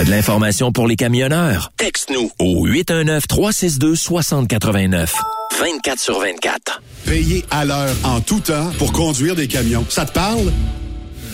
De l'information pour les camionneurs? Texte-nous au 819-362-6089. 24 sur 24. Payé à l'heure en tout temps pour conduire des camions. Ça te parle?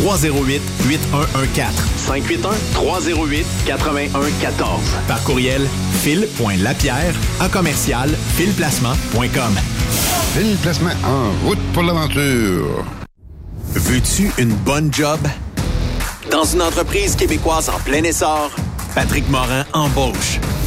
308 8114. 581-308-8114. Par courriel, fil.lapierre à commercial filplacement.com. Fil Placement en route pour l'aventure. Veux-tu une bonne job? Dans une entreprise québécoise en plein essor, Patrick Morin embauche.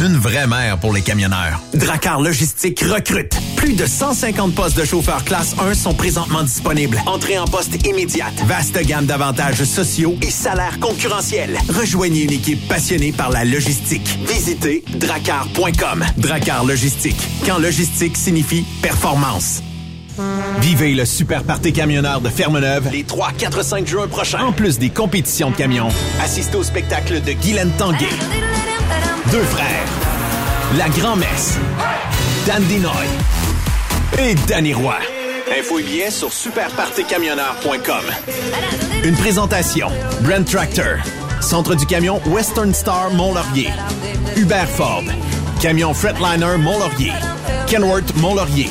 Une vraie mère pour les camionneurs. Dracar Logistique recrute. Plus de 150 postes de chauffeurs classe 1 sont présentement disponibles. Entrée en poste immédiate. Vaste gamme d'avantages sociaux et salaires concurrentiels. Rejoignez une équipe passionnée par la logistique. Visitez dracar.com. Dracar Logistique. Quand logistique signifie performance. Vivez le super party camionneur de Fermeneuve les 3, 4, 5 juin prochains. En plus des compétitions de camions, assistez au spectacle de Guylaine Tanguay. Deux frères. La Grand-Messe. Dan Dinoy. Et Danny Roy. Info et billets sur superpartycamionneur.com. Une présentation. Brent Tractor. Centre du camion Western Star Mont-Laurier. Hubert Ford. Camion Fretliner Mont-Laurier. Kenworth Mont-Laurier.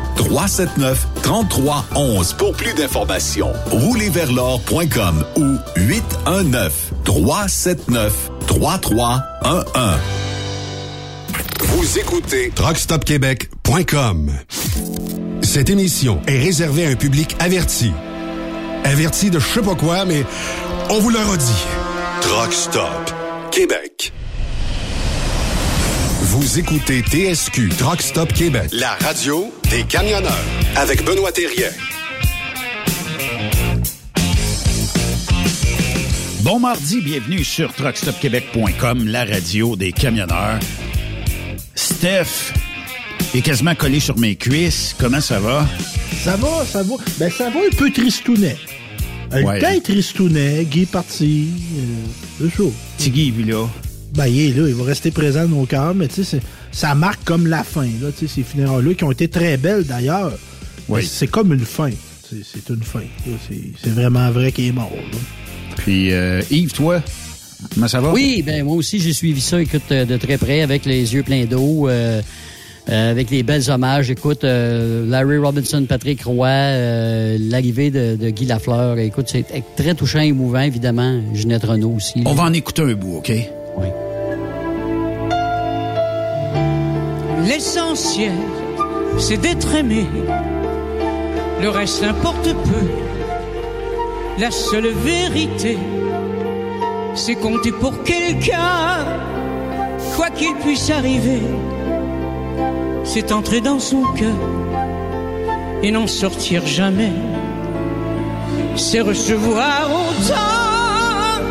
379 3311 pour plus d'informations. Roulerversl'or.com ou 819 379 3311. Vous écoutez truckstopquebec.com. Cette émission est réservée à un public averti. Averti de je sais pas quoi, mais on vous le redit. Truck Stop Québec. Vous écoutez TSQ Truck Stop Québec, la radio des camionneurs avec Benoît Thérien. Bon mardi, bienvenue sur truckstopquebec.com, la radio des camionneurs. Steph est quasiment collé sur mes cuisses. Comment ça va? Ça va, ça va. Ben, ça va un peu tristounet. Un Ouais. tristounet, Guy est parti. Euh, c'est chaud. Tiggy, lui, là. Ben, il est là, il va rester présent dans nos cœurs, mais tu sais, c'est- ça marque comme la fin, là, tu sais, ces funérailles-là, qui ont été très belles d'ailleurs. Oui. C'est comme une fin. C'est c'est une fin. C'est vraiment vrai qu'il est mort. là. Puis euh, Yves, toi, comment ça va? Oui, ben moi aussi j'ai suivi ça, écoute, euh, de très près, avec les yeux pleins d'eau, euh, euh, avec les belles hommages. Écoute, euh, Larry Robinson, Patrick Roy, euh, l'arrivée de, de Guy Lafleur. Écoute, c'est très touchant et émouvant, évidemment. Ginette Renault aussi. On va en écouter un bout, OK? Oui. L'essentiel, c'est d'être aimé. Le reste importe peu. La seule vérité, c'est compter pour quelqu'un. Quoi qu'il puisse arriver, c'est entrer dans son cœur et n'en sortir jamais. C'est recevoir autant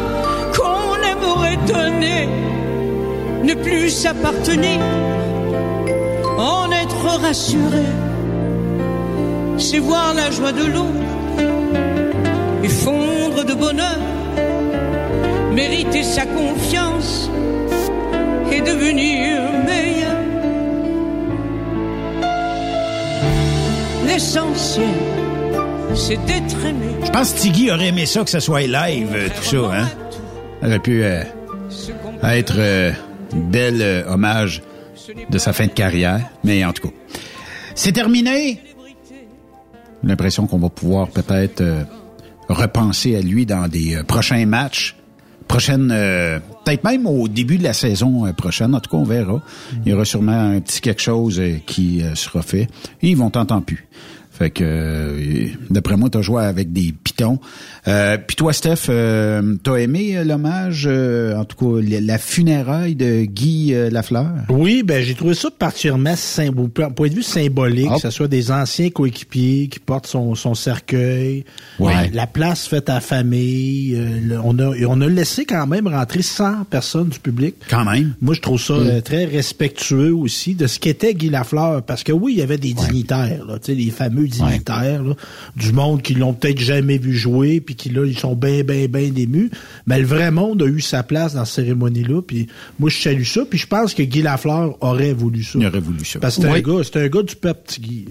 qu'on aimerait donner, ne plus s'appartenir, en être rassuré. c'est voir la joie de l'autre et fondre de bonheur, mériter sa confiance et devenir meilleur. L'essentiel, c'est d'être aimé. Je pense que Tiggy aurait aimé ça que ça soit live, euh, tout ça, hein? Ça aurait pu euh, être euh, belle euh, hommage de sa fin de carrière. Mais en tout cas, c'est terminé. L'impression qu'on va pouvoir peut-être euh, repenser à lui dans des euh, prochains matchs. Prochaine, euh, peut-être même au début de la saison prochaine. En tout cas, on verra. Il y aura sûrement un petit quelque chose qui sera fait. Ils vont t'entendre plus. Fait que, euh, d'après moi, t'as joué avec des pitons. Euh, Puis toi, Steph, euh, t'as aimé euh, l'hommage, euh, en tout cas, la- funéraille de Guy euh, Lafleur? Oui, ben j'ai trouvé ça particulièrement point de vue symbolique, que ce soit des anciens coéquipiers qui portent son, son cercueil, Ouais. La place faite à la famille, le- on a on a laissé quand même rentrer 100 personnes du public. Quand même. Moi, je trouve ça Mm. très respectueux aussi de ce qu'était Guy Lafleur, parce que oui, il y avait des dignitaires, là, tu sais, les fameux là, du monde qui l'ont peut-être jamais vu jouer, puis qui là, ils sont bien, bien, bien émus. Mais le vrai monde a eu sa place dans cette cérémonie-là, puis moi, je salue ça, puis je pense que Guy Lafleur aurait voulu ça. Il aurait voulu ça. Parce que c'est un Oui. gars, c'est un gars du peuple, petit Guy.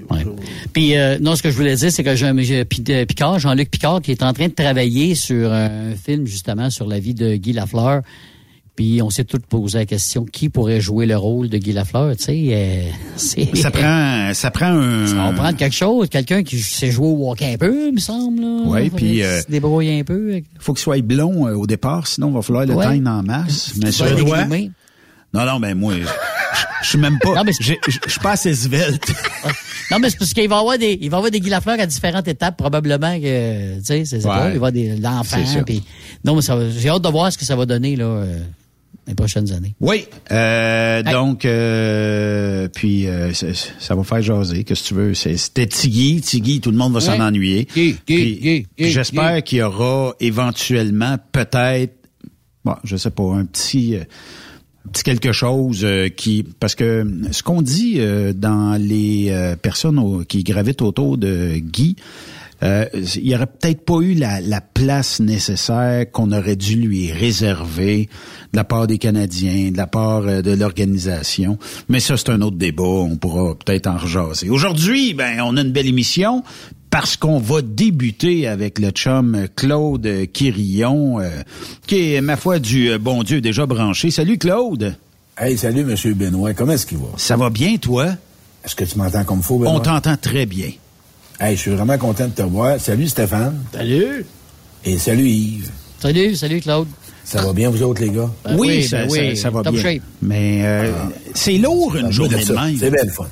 Puis euh, non, ce que je voulais dire, c'est que j'ai un- euh, Picard, Jean-Luc Picard, qui est en train de travailler sur un film justement sur la vie de Guy Lafleur. Puis on s'est tous posé la question qui pourrait jouer le rôle de Guy Lafleur, tu sais. euh, Ça prend, ça prend un. Ça va prendre quelque chose, quelqu'un qui sait jouer au hockey un peu, il me semble. Ouais, puis, euh, se débrouiller un peu. faut qu'il soit blond euh, au départ, sinon il va falloir le Ouais. teindre en masse. Mais ça, va dégroomer. Non, non, mais moi, je- suis même pas. Je suis pas assez svelte. Non, mais c'est parce qu'il va y avoir des, il va avoir des Guy Lafleur à différentes étapes, probablement que, tu sais, c'est Ouais. il va y avoir des, l'enfant, non, mais ça va- j'ai hâte de voir ce que ça va donner, là, euh, les prochaines années. Oui. Euh, Donc, euh, puis euh, ça, va faire jaser. Qu'est-ce que tu veux? C'est- C'était Tiggy. Tiggy, tout le monde va s'en Ouais. ennuyer. J'espère qu'il y aura éventuellement peut-être, bon, je sais pas, un petit... euh, un petit quelque chose euh, qui parce que ce qu'on dit euh, dans les personnes au- qui gravitent autour de Guy euh, il y aurait peut-être pas eu la, la place nécessaire qu'on aurait dû lui réserver de la part des Canadiens, de la part euh, de l'organisation. Mais ça, c'est un autre débat. On pourra peut-être en rejaser. Aujourd'hui, ben, on a une belle émission parce qu'on va débuter avec le chum Claude Quirillon, euh, qui est, ma foi, du bon Dieu déjà branché. Salut, Claude. Hey, salut, Monsieur Benoît. Comment est-ce qu'il va? Ça va bien, toi? Est-ce que tu m'entends comme faut, Benoît? On t'entend très bien. Hey, je suis vraiment content de te voir. Salut, Stéphane. Salut. Et salut, Yves. Salut, salut, Claude. Ça va bien, vous autres, les gars? Ben oui, oui, ça, ben ça- oui, ça va top bien. shape. Mais euh, c'est lourd une Ah, journée de même. C'est bien le fun.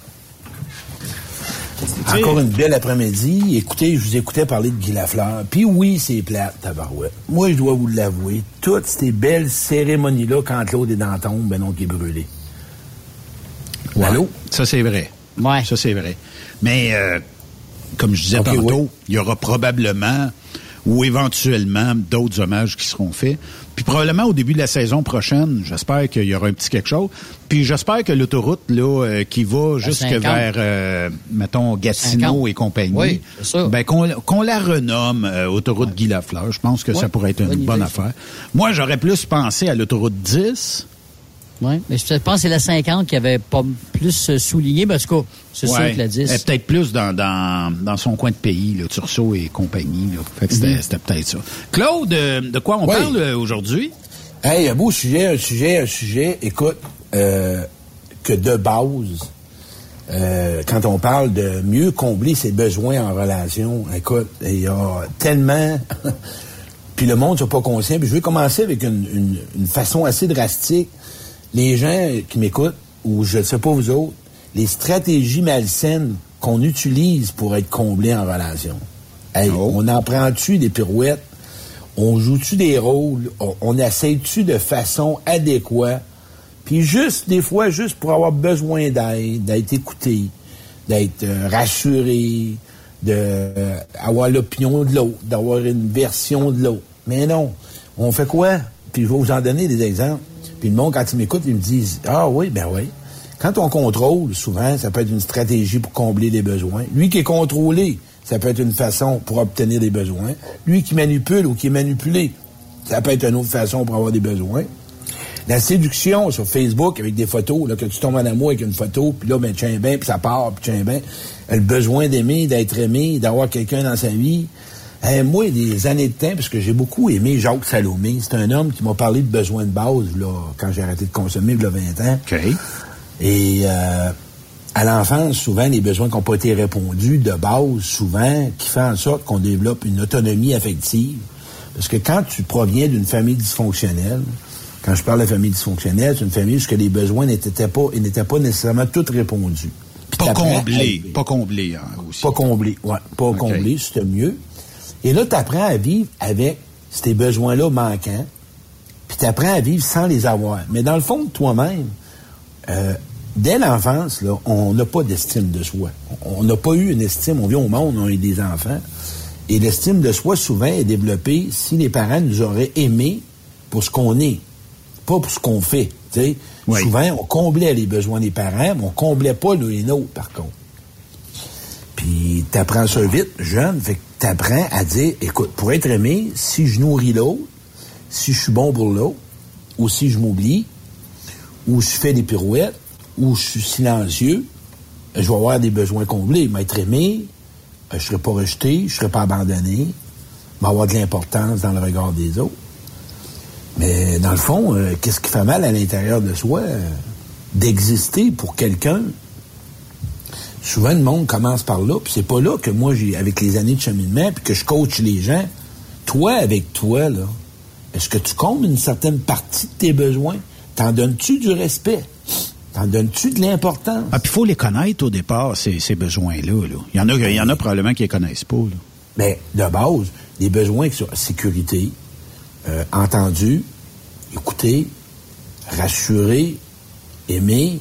Encore une belle après-midi. Écoutez, je vous écoutais parler de Guy Lafleur. Puis oui, c'est plate, tabarouette. Moi, je dois vous l'avouer. Toutes ces belles cérémonies-là, quand Claude est dans la tombe, ben non, qui est brûlé. Allô? Ça, c'est vrai. Ouais. Ça, c'est vrai. Mais, euh, comme je disais Ok, tantôt, il y aura probablement ou éventuellement d'autres hommages qui seront faits. Puis probablement au début de la saison prochaine, j'espère qu'il y aura un petit quelque chose. Puis j'espère que l'autoroute là euh, qui va jusque 50. vers, euh, mettons, Gatineau 50. et compagnie, Oui, ben, qu'on la renomme euh, autoroute Guy Lafleur. Je pense que ça pourrait être une bonne affaire. Moi, j'aurais plus pensé à l'autoroute 10. Ouais. Mais je pense que c'est la 50 qui avait pas plus souligné, parce que c'est sûr Ouais. que la 10. Elle est peut-être plus dans, dans, dans son coin de pays, là, Tursault et compagnie. Là. Fait que c'était, Mhm. c'était peut-être ça. Claude, euh, de quoi on Oui. parle euh, aujourd'hui? Hey, un beau sujet, un sujet, un sujet, écoute, euh, que de base, euh, quand on parle de mieux combler ses besoins en relation, écoute, il y a tellement... puis le monde ne soit pas conscient. Puis je vais commencer avec une, une- une façon assez drastique. Les gens qui m'écoutent, ou je ne sais pas vous autres, les stratégies malsaines qu'on utilise pour être comblé en relation. Hey, on en prend-tu des pirouettes? On joue-tu des rôles? On, on essaie-tu de façon adéquate? Puis juste, des fois, juste pour avoir besoin d'aide, d'être écouté, d'être euh, rassuré, de euh, l'opinion de l'autre, d'avoir une version de l'autre. Mais non. On fait quoi? Puis je vais vous en donner des exemples. Puis le monde, quand ils m'écoutent, ils me disent Ah oui, ben oui. Quand on contrôle, souvent, ça peut être une stratégie pour combler des besoins. Lui qui est contrôlé, ça peut être une façon pour obtenir des besoins. Lui qui manipule ou qui est manipulé, ça peut être une autre façon pour avoir des besoins. La séduction sur Facebook avec des photos, là, que tu tombes en amour avec une photo, puis là, ben, tiens bien, puis ça part, puis tiens bien. Le besoin d'aimer, d'être aimé, d'avoir quelqu'un dans sa vie. Hey, moi, des années de temps, parce que j'ai beaucoup aimé Jacques Salomé. C'est un homme qui m'a parlé de besoins de base, là, quand j'ai arrêté de consommer, il y a 20 ans. Et euh, à l'enfance, souvent, les besoins qui n'ont pas été répondus de base, souvent, qui fait en sorte qu'on développe une autonomie affective. Parce que quand tu proviens d'une famille dysfonctionnelle, quand je parle de famille dysfonctionnelle, c'est une famille où les besoins n'étaient pas, n'étaient pas nécessairement tous répondus. Puis Pas t'apprends à comblé. vivre. Pas comblé, hein, aussi. Pas comblé, ouais. Pas comblé, c'était mieux. Et là, tu apprends à vivre avec ces besoins-là manquants, puis tu apprends à vivre sans les avoir. Mais dans le fond de toi-même, euh, dès l'enfance, là, on n'a pas d'estime de soi. On n'a pas eu une estime. On vient au monde, on est des enfants. Et l'estime de soi, souvent, est développée si les parents nous auraient aimés pour ce qu'on est, pas pour ce qu'on fait. Souvent, on comblait les besoins des parents, mais on comblait pas nous les nôtres, par contre. Puis t'apprends ça vite, jeune, fait que t'apprends à dire, écoute, pour être aimé, si je nourris l'autre, si je suis bon pour l'autre, ou si je m'oublie, ou je fais des pirouettes, ou je suis silencieux, je vais avoir des besoins comblés. M'être aimé, euh, je serai pas rejeté, je serai pas abandonné, je vais avoir de l'importance dans le regard des autres. Mais dans le fond, euh, qu'est-ce qui fait mal à l'intérieur de soi? euh, D'exister pour quelqu'un. Souvent, le monde commence par là, puis c'est pas là que moi, j'ai avec les années de cheminement, puis que je coach les gens. Toi, avec toi, là, est-ce que tu combles une certaine partie de tes besoins? T'en donnes-tu du respect? T'en donnes-tu de l'importance? Ah, puis il faut les connaître au départ, ces, ces besoins-là. là. Il y en a, il y en a probablement qui les connaissent pas. là. Mais de base, des besoins qui sont sécurité, euh, entendu, écouté, rassuré, aimé,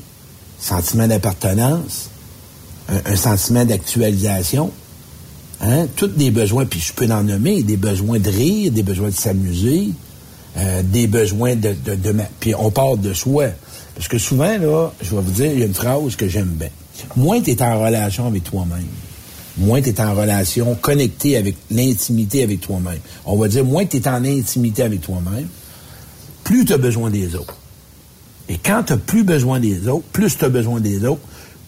sentiment d'appartenance, un, sentiment d'actualisation. Hein? Tous des besoins, puis je peux en nommer, des besoins de rire, des besoins de s'amuser, euh, des besoins de... de, de puis on part de soi. Parce que souvent, là, je vais vous dire, il y a une phrase que j'aime bien. Moins tu es en relation avec toi-même, moins tu es en relation connecté avec l'intimité avec toi-même. On va dire, moins tu es en intimité avec toi-même, plus tu as besoin des autres. Et quand tu plus besoin des autres, plus tu as besoin des autres,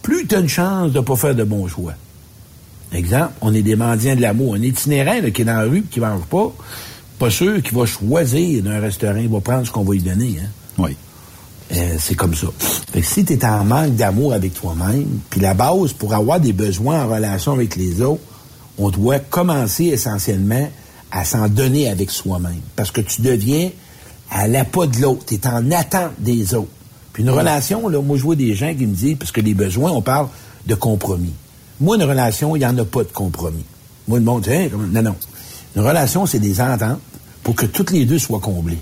plus tu as une chance de ne pas faire de bons choix. Exemple, on est des mendiants de l'amour. Un itinérant là, qui est dans la rue et qui ne mange pas, pas sûr qu'il va choisir d'un restaurant, il va prendre ce qu'on va lui donner. Hein? Oui. Euh, c'est comme ça. Fait que si tu es en manque d'amour avec toi-même, puis la base pour avoir des besoins en relation avec les autres, on doit commencer essentiellement à s'en donner avec soi-même. Parce que tu deviens à l'appât de l'autre. Tu es en attente des autres. Une relation, là, moi je vois des gens qui me disent, parce que les besoins, on parle de compromis. Moi, une relation, il n'y en a pas de compromis. Moi, le monde dit, Hein, non, non. Une relation, c'est des ententes pour que toutes les deux soient comblées.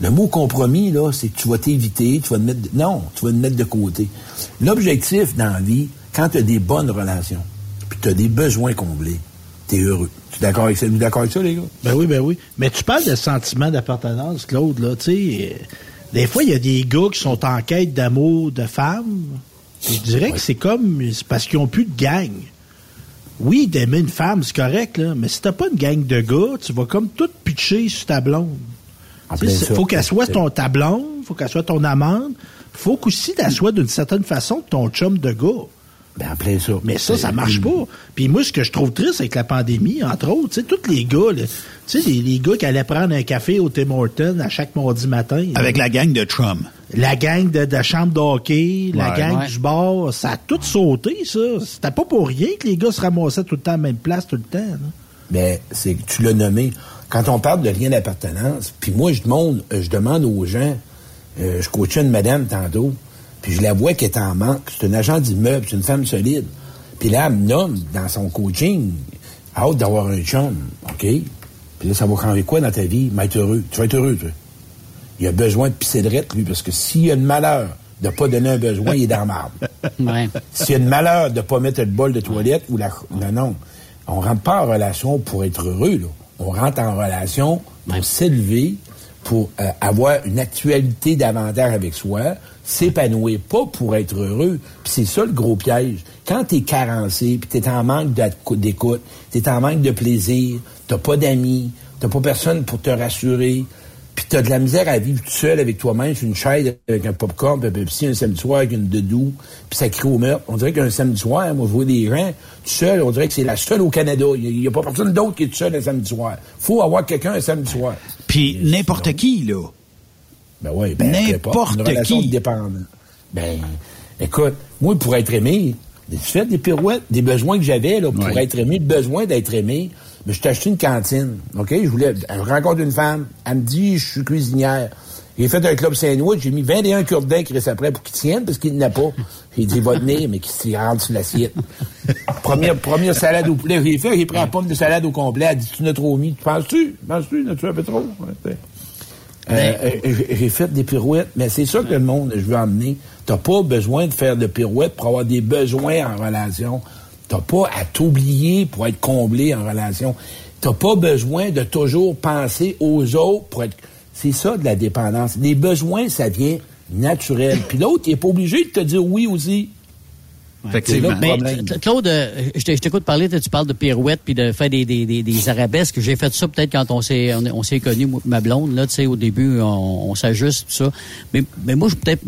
Le mot compromis, là, c'est que tu vas t'éviter, tu vas te mettre... de- Non, tu vas te mettre de côté. L'objectif dans la vie, quand tu as des bonnes relations, puis tu as des besoins comblés, tu heureux. Tu es d'accord avec ça? D'accord avec ça, les gars? Ben oui, ben oui. Mais tu parles de sentiment d'appartenance, Claude, là, tu sais. Des fois, il y a des gars qui sont en quête d'amour de femmes. Je dirais que c'est comme, c'est parce qu'ils ont plus de gang. Oui, d'aimer une femme, c'est correct, là, mais si t'as pas une gang de gars, tu vas comme tout pitcher sur ta blonde. Ça. faut qu'elle soit ton, ta blonde, faut qu'elle soit ton amante, faut qu'aussi qu'elle soit d'une certaine façon ton chum de gars. Ben, en plein ça. Mais ça, ça marche pas. Puis moi, ce que je trouve triste avec la pandémie, entre autres, tu sais, tous les gars, là, tu sais, les, les gars qui allaient prendre un café au Tim Hortons à chaque mardi matin. Avec là. la gang de Trump. La gang de, de chambre d'hockey, la Ouais. gang Ouais. du bar, ça a tout sauté, ça. C'était pas pour rien que les gars se ramassaient tout le temps à la même place, tout le temps. là. Ben, c'est que tu l'as nommé. Quand on parle de lien d'appartenance, puis moi, je demande, je demande aux gens, euh, je coachais une madame tantôt, puis je la vois qui est en manque. C'est une agent d'immeuble, c'est une femme solide. Puis là, elle me nomme dans son coaching, hâte d'avoir un chum, OK? Puis là, ça va changer quoi dans ta vie? Mais être heureux. Tu vas être heureux, toi. Il a besoin de pisser de rette, lui, parce que s'il y a le malheur de ne pas donner un besoin, il est dans marbre. Ouais. S'il y a le malheur de ne pas mettre le bol de toilette ou la. Non, non. On rentre pas en relation pour être heureux, là. On rentre en relation pour s'élever, pour euh, avoir une actualité davantage avec soi, s'épanouir, pas pour être heureux. Puis c'est ça le gros piège. Quand t'es carencé, puis t'es en manque d'écoute, t'es en manque de plaisir, t'as pas d'amis, t'as pas personne pour te rassurer, puis t'as de la misère à vivre tout seul avec toi-même sur une chaise avec un popcorn, puis un Pepsi un samedi soir avec une dedou, puis ça crie au meurtre. On dirait qu'un samedi soir, moi je vois des gens tout seul, on dirait que c'est la seule au Canada. Il n'y a, pas personne d'autre qui est tout seul un samedi soir. faut avoir quelqu'un un samedi soir. Puis n'importe qui, là. Ben oui, ben n'importe qui. Dépendant. Ben, écoute, moi, pour être aimé, j'ai fait des pirouettes, des besoins que j'avais, là, pour être aimé, besoin d'être aimé. Mais je t'ai acheté une cantine, OK? Je voulais, je rencontre une femme, elle me dit, je suis cuisinière. J'ai fait un club Saint-Louis, j'ai mis 21 cure-dents qui restent après pour qu'ils tiennent, parce qu'il n'a pas. J'ai dit, va tenir, mais qu'il s'y rentre sur l'assiette. première, première salade au poulet, j'ai fait, j'ai pris la pomme de salade au complet, elle dit, tu n'as trop mis. Penses-tu? Penses-tu? N'as-tu un peu trop? Euh, j'ai fait des pirouettes, mais c'est ça que le monde, je veux emmener. T'as pas besoin de faire de pirouettes pour avoir des besoins en relation. T'as pas à t'oublier pour être comblé en relation. T'as pas besoin de toujours penser aux autres pour être... C'est ça de la dépendance. Les besoins, ça vient naturel. Puis l'autre, il est pas obligé de te dire oui aussi. Effectivement. Claude, euh, je t'écoute parler, tu parles de pirouettes puis de faire des, des, des, arabesques. J'ai fait ça peut-être quand on s'est on, s'est connu ma blonde là, tu sais au début on, s'ajuste tout ça. Mais mais moi je peut-être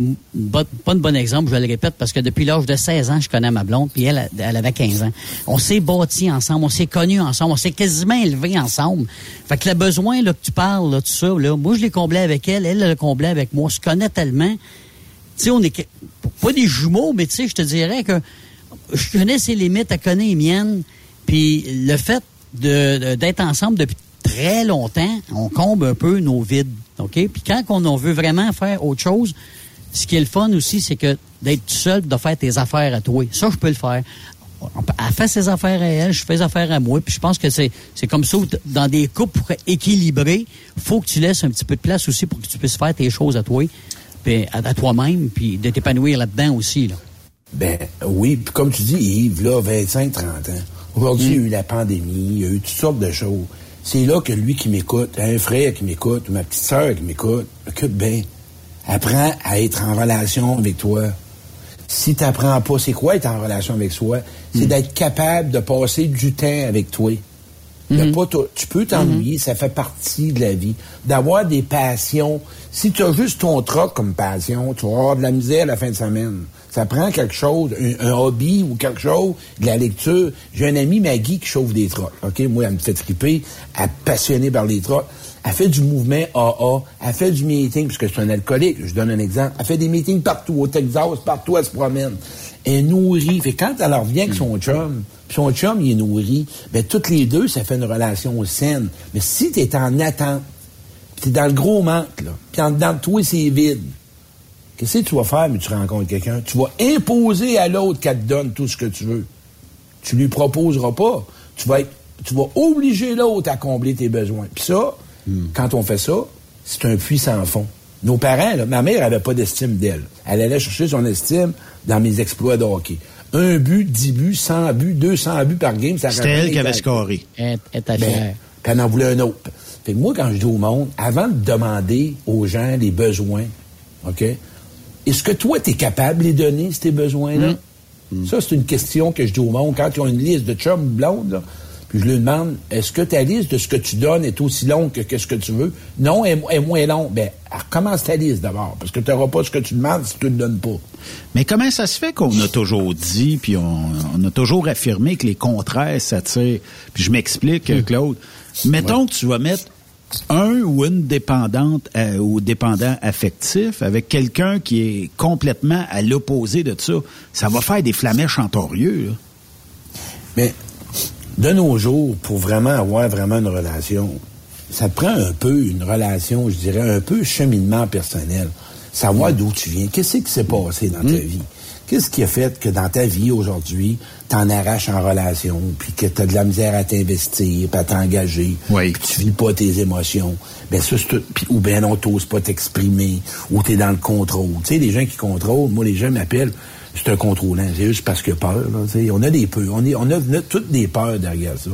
pas un bon exemple, je le répète parce que depuis l'âge de 16 ans, je connais ma blonde puis elle elle avait 15 ans. On s'est bâtis ensemble, on s'est connus ensemble, on s'est quasiment élevés ensemble. Fait que le besoin là que tu parles là tout ça là, moi je l'ai comblé avec elle, elle l'a comblé avec moi. On se connaît tellement sais, on est pas des jumeaux, mais tu sais, je te dirais que je connais ses limites, elle connaît les miennes. Puis le fait de, d'être ensemble depuis très longtemps, on comble un peu nos vides. OK? Puis quand on veut vraiment faire autre chose, ce qui est le fun aussi, c'est que d'être seul, de faire tes affaires à toi. Ça, je peux le faire. Elle fait ses affaires à elle, je fais ses affaires à moi. Puis je pense que c'est, c'est comme ça, dans des couples pour équilibrer, faut que tu laisses un petit peu de place aussi pour que tu puisses faire tes choses à toi à, toi-même, puis de t'épanouir là-dedans aussi. Là. Ben oui, puis comme tu dis, Yves, là, 25, 30 ans. Aujourd'hui, il y a eu la pandémie, il y a eu toutes sortes de choses. C'est là que lui qui m'écoute, un frère qui m'écoute, ou ma petite sœur qui m'écoute, écoute bien, apprends à être en relation avec toi. Si tu n'apprends pas, c'est quoi être en relation avec soi? C'est mm. d'être capable de passer du temps avec toi. Mhm. tu peux t'ennuyer, mhm. ça fait partie de la vie. D'avoir des passions. Si tu as juste ton troc comme passion, tu vas avoir de la misère à la fin de semaine. Ça prend quelque chose, un, hobby ou quelque chose, de la lecture. J'ai un ami, Maggie, qui chauffe des trocs. OK? Moi, elle me fait triper. Elle est passionnée par les trocs. Elle fait du mouvement AA. Elle fait du meeting, puisque c'est un alcoolique. Je donne un exemple. Elle fait des meetings partout, au Texas, partout, elle se promène. Elle nourrit. Fait quand elle revient avec son chum, son chum, il est nourri, ben, toutes les deux, ça fait une relation saine. Mais si tu es en attente, tu es dans le gros manque, là, puis en dedans de toi, c'est vide, qu'est-ce que tu vas faire, mais tu rencontres quelqu'un? Tu vas imposer à l'autre qu'elle te donne tout ce que tu veux. Tu lui proposeras pas. Tu vas, tu vas obliger l'autre à combler tes besoins. Puis ça, hmm. quand on fait ça, c'est un puits sans fond. Nos parents, là, ma mère n'avait pas d'estime d'elle. Elle allait chercher son estime dans mes exploits de hockey un but, dix buts, cent buts, deux cents buts par game. C'était elle qui avait scoré. Elle, ben, elle en voulait un autre. Fait que moi, quand je dis au monde, avant de demander aux gens les besoins, OK, est-ce que toi, tu es capable de les donner, ces besoins-là? Mm. Ça, c'est une question que je dis au monde. Quand ils ont une liste de chums blondes, là, puis je lui demande, est-ce que ta liste de ce que tu donnes est aussi longue que, ce que tu veux? Non, elle est moins longue. Ben, recommence ta liste d'abord, parce que tu n'auras pas ce que tu demandes si tu ne le donnes pas. Mais comment ça se fait qu'on a toujours dit, puis on, a toujours affirmé que les contraires s'attirent? Puis je m'explique, hmm. Claude. Mettons que tu vas mettre un ou une dépendante euh, ou dépendant affectif avec quelqu'un qui est complètement à l'opposé de ça. Ça va faire des flamèches entorieux. Mais de nos jours, pour vraiment avoir vraiment une relation, ça te prend un peu une relation, je dirais, un peu cheminement personnel. Savoir d'où tu viens. Qu'est-ce qui s'est passé dans ta hmm. vie? Qu'est-ce qui a fait que dans ta vie aujourd'hui, t'en arraches en relation, puis que t'as de la misère à t'investir, puis à t'engager, puis tu vis pas tes émotions? Ben ça, c'est ou bien on t'ose pas t'exprimer, ou t'es dans le contrôle. Tu sais, les gens qui contrôlent, moi, les gens m'appellent, c'est un contrôlant. C'est juste parce que peur. on a des peurs. On, est, on a, toutes des peurs derrière ça.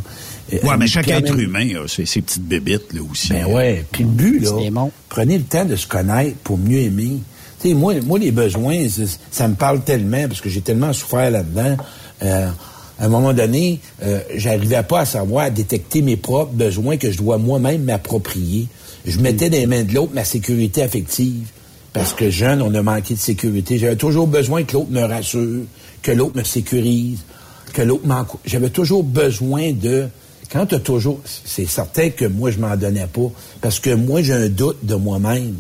Euh, oui, mais chaque être humain a ses, petites bébites là, aussi. Ben ouais. Puis le but, là, prenez le temps de se connaître pour mieux aimer. Tu sais, moi, moi, les besoins, ça me parle tellement parce que j'ai tellement souffert là-dedans. Euh, à un moment donné, euh, j'arrivais pas à savoir à détecter mes propres besoins que je dois moi-même m'approprier. Je mettais dans les mains de l'autre ma sécurité affective. Parce que jeune, on a manqué de sécurité. J'avais toujours besoin que l'autre me rassure, que l'autre me sécurise, que l'autre m'encourage. J'avais toujours besoin de... Quand tu as toujours... C'est certain que moi, je m'en donnais pas. Parce que moi, j'ai un doute de moi-même.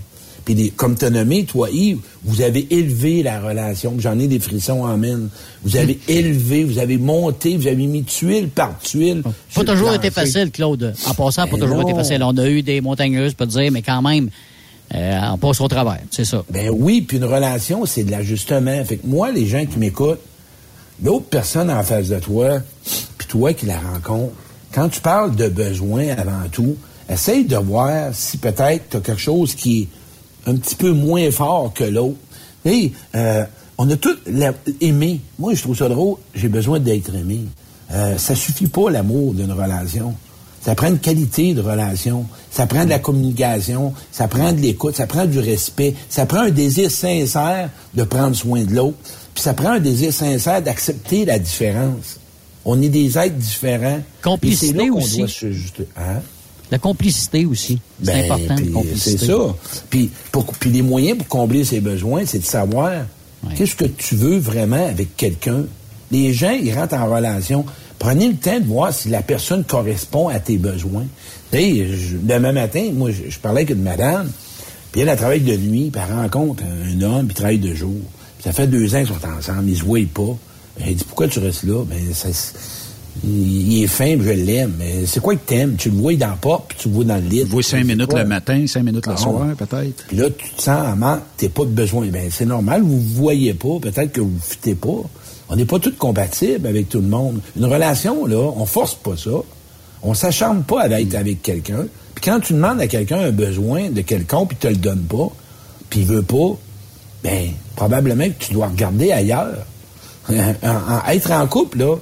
Puis des- comme tu as nommé, toi, Yves, vous avez élevé la relation. J'en ai des frissons en mine. Vous avez élevé, vous avez monté, vous avez mis tuile par tuile. Pas toujours été facile, Claude. En passant, pas Ben toujours été facile. On a eu des montagneuses, peut dire, mais quand même, euh, on passe au travers. C'est ça. Ben oui, puis une relation, c'est de l'ajustement. Fait que moi, les gens qui m'écoutent, l'autre personne en face de toi, puis toi qui la rencontres, quand tu parles de besoin avant tout, essaye de voir si peut-être tu as quelque chose qui est un petit peu moins fort que l'autre. Sais, euh, on a tous aimé. Moi, je trouve ça drôle. J'ai besoin d'être aimé. Euh, ça suffit pas l'amour d'une relation. Ça prend une qualité de relation. Ça prend de la communication. Ça prend de l'écoute. Ça prend du respect. Ça prend un désir sincère de prendre soin de l'autre. Puis ça prend un désir sincère d'accepter la différence. On est des êtres différents. Complicité là qu'on aussi. doit se. Hein? La complicité aussi. C'est Ben, important. C'est ça. Puis, pour- puis les moyens pour combler ses besoins, c'est de savoir qu'est-ce que tu veux vraiment avec quelqu'un. Les gens, ils rentrent en relation. Prenez le temps de voir si la personne correspond à tes besoins. Tu demain matin, moi, je, je parlais avec une madame, puis elle, elle travaille de nuit, puis elle rencontre un homme, puis il travaille de jour. Puis ça fait deux ans qu'ils sont ensemble, ils se voient pas. Elle dit, pourquoi tu restes là? Ben, ça, il, est fin, je l'aime. Mais c'est quoi que t'aimes? Tu le vois dans la porte, puis tu le vois dans le lit. Tu vois cinq minutes le matin, cinq minutes le Ah, soir, ouais. peut-être. Puis là, tu te sens en manque, t'es pas de besoin. Ben, c'est normal, vous vous voyez pas, peut-être que vous ne fitez pas. On n'est pas tous compatibles avec tout le monde. Une relation, là, on force pas ça. On s'acharne pas à être avec quelqu'un. Puis quand tu demandes à quelqu'un un besoin de quelqu'un, puis te le donne pas, puis il veut pas, ben, probablement que tu dois regarder ailleurs. En- en- être en couple, là,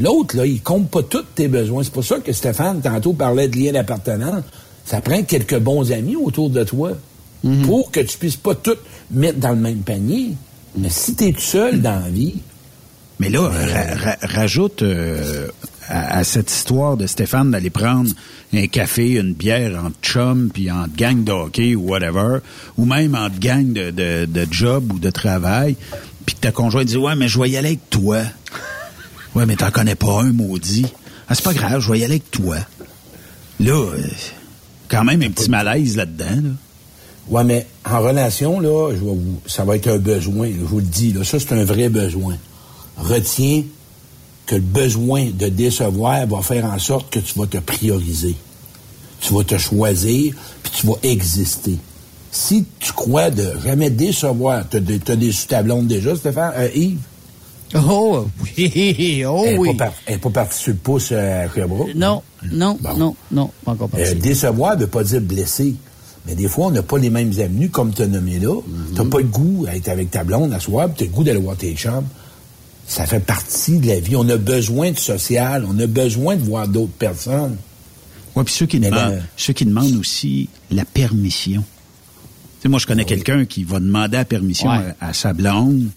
l'autre, là, il compte pas tous tes besoins. C'est pour ça que Stéphane, tantôt, parlait de lien d'appartenance. Ça prend quelques bons amis autour de toi pour que tu puisses pas tout mettre dans le même panier. Mais si tu es tout seul dans la vie, Mais là, ra- ra- rajoute euh, à, à cette histoire de Stéphane d'aller prendre un café, une bière entre chum, puis entre gang de hockey ou whatever, ou même entre gang de, de, de job ou de travail, puis que ta conjointe dit « Ouais, mais je vais y aller avec toi. » Ouais, mais t'en connais pas un, maudit. Ah, c'est pas grave, je vais y aller avec toi. Là, euh, quand même un petit malaise là-dedans, là. Ouais, mais en relation, là, je vais vous, ça va être un besoin, je vous le dis, là, ça, c'est un vrai besoin. Retiens que le besoin de décevoir va faire en sorte que tu vas te prioriser. Tu vas te choisir, puis tu vas exister. Si tu crois de jamais décevoir, t'as t'as déçu ta blonde déjà, Stéphane, euh, Yves? Oh oui, oh elle oui. Pas par- elle n'est pas partie sur le pouce euh, à Sherbrooke. Non, non, non, non, pas encore Euh, passé. décevoir ne veut pas dire blesser. Mais des fois, on n'a pas les mêmes avenues, comme tu as nommé là. Tu n'as pas le goût d'être avec ta blonde à soir, puis tu as le goût d'aller voir tes chambres. Ça fait partie de la vie. On a besoin de social, on a besoin de voir d'autres personnes. Oui, puis ceux qui, Mais demandent, là- ceux qui demandent aussi la permission. Tu sais, moi, je connais quelqu'un qui va demander la permission Ouais. à, à sa blonde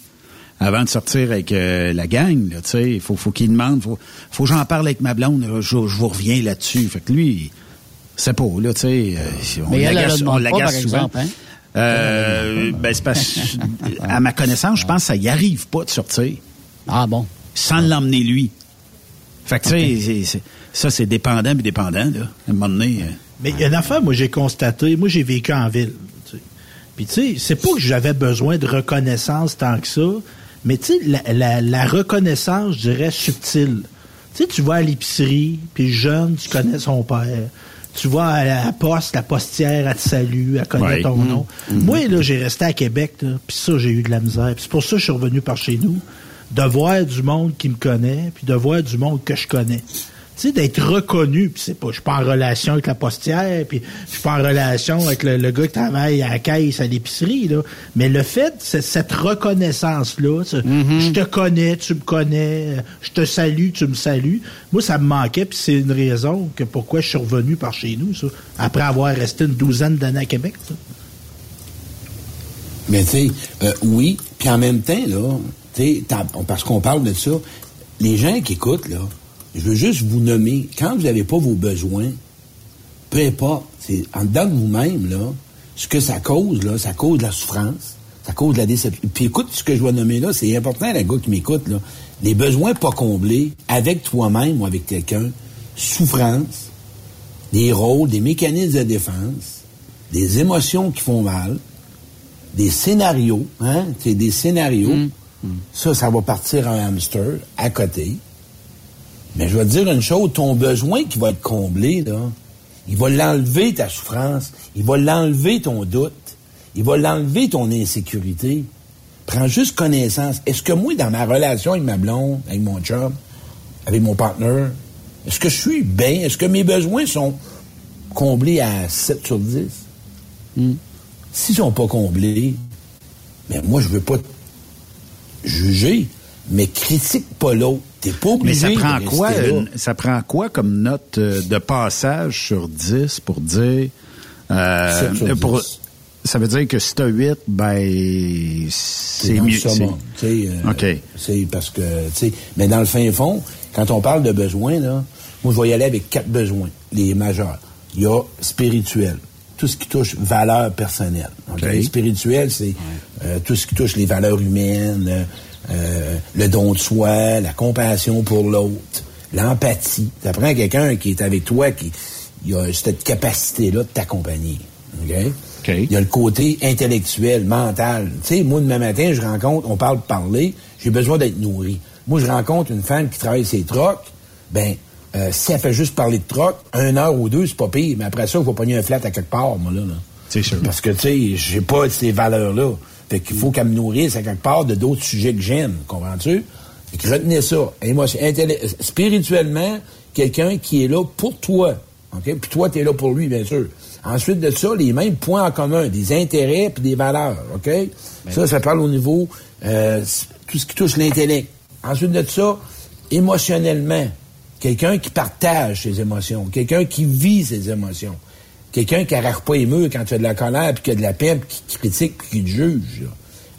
avant de sortir avec euh, la gang. là, Tu sais, il faut, faut qu'il demande, faut, faut que j'en parle avec ma blonde. là, je, je vous reviens là-dessus. Fait que lui, c'est pas, là, tu sais. euh, on l'agace- l'agace par souvent. exemple, hein? Euh, ben, c'est parce à ma connaissance, je pense que ça y arrive pas de sortir. Ah bon? Sans l'emmener lui. Fait que, tu sais, ça, c'est dépendant puis dépendant, là. À un moment donné... euh, Mais il y a une affaire, moi, j'ai constaté. Moi, j'ai vécu en ville. Puis, tu sais, c'est pas que j'avais besoin de reconnaissance tant que ça, mais, tu sais, la, la- la reconnaissance, je dirais, subtile. Tu sais, tu vas à l'épicerie, puis jeune, tu connais son père. Tu vas à la poste, la postière, elle te salue, elle connaît Ouais. ton Mhm. nom. Moi, là, j'ai resté à Québec, là, puis ça, j'ai eu de la misère. Puis c'est pour ça que je suis revenu par chez nous, de voir du monde qui me connaît, puis de voir du monde que je connais. Tu sais, d'être reconnu, puis c'est pas, je suis pas en relation avec la postière, puis je suis pas en relation avec le, le gars qui travaille à la caisse à l'épicerie, là. Mais le fait, c'est cette reconnaissance-là, ce- je te connais, tu me connais, euh, je te salue, tu me salues. Moi, ça me manquait, puis c'est une raison que pourquoi je suis revenu par chez nous, ça. Après avoir resté une douzaine d'années à Québec, ça. Mais tu sais, euh, oui, puis en même temps, là, parce qu'on parle de ça, les gens qui écoutent, là, je veux juste vous nommer, quand vous n'avez pas vos besoins, peu importe, c'est en dedans de vous-même, là, ce que ça cause, là, ça cause de la souffrance, ça cause de la déception. Puis écoute, ce que je vais nommer là, c'est important, les gars qui m'écoutent, là. Besoins pas comblés, avec toi-même ou avec quelqu'un, souffrance, des rôles, des mécanismes de défense, des émotions qui font mal, des scénarios, hein, c'est des scénarios. Ça, ça va partir en hamster à côté. Mais je vais te dire une chose, ton besoin qui va être comblé, là, il va l'enlever ta souffrance, il va l'enlever ton doute, il va l'enlever ton insécurité. Prends juste connaissance. Est-ce que moi, dans ma relation avec ma blonde, avec mon chum, avec mon partner, est-ce que je suis bien? Est-ce que mes besoins sont comblés à 7 sur 10? S'ils sont pas comblés, mais moi, je veux pas juger, mais critique pas l'autre. T'es pas Mais obligé ça prend de quoi une- ça prend quoi comme note euh, de passage sur 10 pour dire euh, sur pour- 10. ça veut dire que si t'as 8 ben c'est mieux c'est- euh, OK. C'est parce que, tu sais, mais dans le fin fond, quand on parle de besoins, là, moi, je vais y aller avec quatre besoins, les majeurs. Il y a spirituel, tout ce qui touche valeur personnelle. OK? OK. Spirituel, c'est euh, tout ce qui touche les valeurs humaines, euh, euh, le don de soi, la compassion pour l'autre, l'empathie. Ça prend quelqu'un qui est avec toi, qui il a cette capacité-là de t'accompagner. Il y a le côté intellectuel, mental. Tu sais, moi, demain matin, je rencontre, on parle de parler, j'ai besoin d'être nourri. Moi, je rencontre une femme qui travaille ses trocs, ben, euh, si elle fait juste parler de troc, un heure ou deux, c'est pas pire. Mais après ça, il faut pogner un flat à quelque part, moi, là. là. C'est sûr. Parce que, tu sais, j'ai pas ces valeurs-là. Fait qu'il faut qu'elle me nourrisse à quelque part de d'autres sujets que j'aime. Comprends-tu? Fait que retenez ça. Émotion, intellect- spirituellement, quelqu'un qui est là pour toi. OK? Puis toi, tu es là pour lui, bien sûr. Ensuite de ça, les mêmes points en commun, des intérêts puis des valeurs. OK? Ça, ça parle au niveau euh, tout ce qui touche l'intellect. Ensuite de ça, émotionnellement, quelqu'un qui partage ses émotions, quelqu'un qui vit ses émotions, quelqu'un qui n'arrête pas les murs quand tu as de la colère, puis qui a de la peine, puis qui critique, puis qui te juge. là.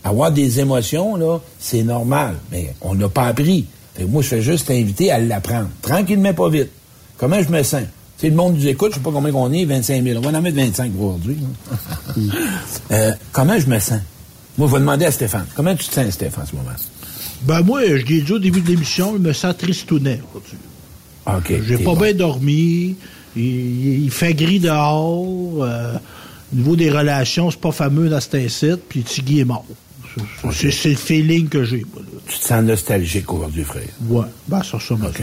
Avoir des émotions, là, c'est normal, mais on n'a pas appris. Fait que moi, je fais juste t'inviter à l'apprendre. Tranquillement, pas vite. Comment je me sens? Sais, le monde nous écoute, je sais pas combien on est, 25 000. On va en mettre 25 pour aujourd'hui. Euh, comment je me sens? Moi, je vais demander à Stéphane. Comment tu te sens, Stéphane, en ce moment? Ben moi, je l'ai dit au début de l'émission, je me sens tristounet aujourd'hui. OK. J'ai pas bon. bien dormi. Il, il fait gris dehors. euh, au niveau des relations, c'est pas fameux dans cet incite. Puis Tiggy est mort. C'est- le feeling que j'ai. Tu te sens nostalgique aujourd'hui, frère? Ouais. Ben, ça, ça, OK.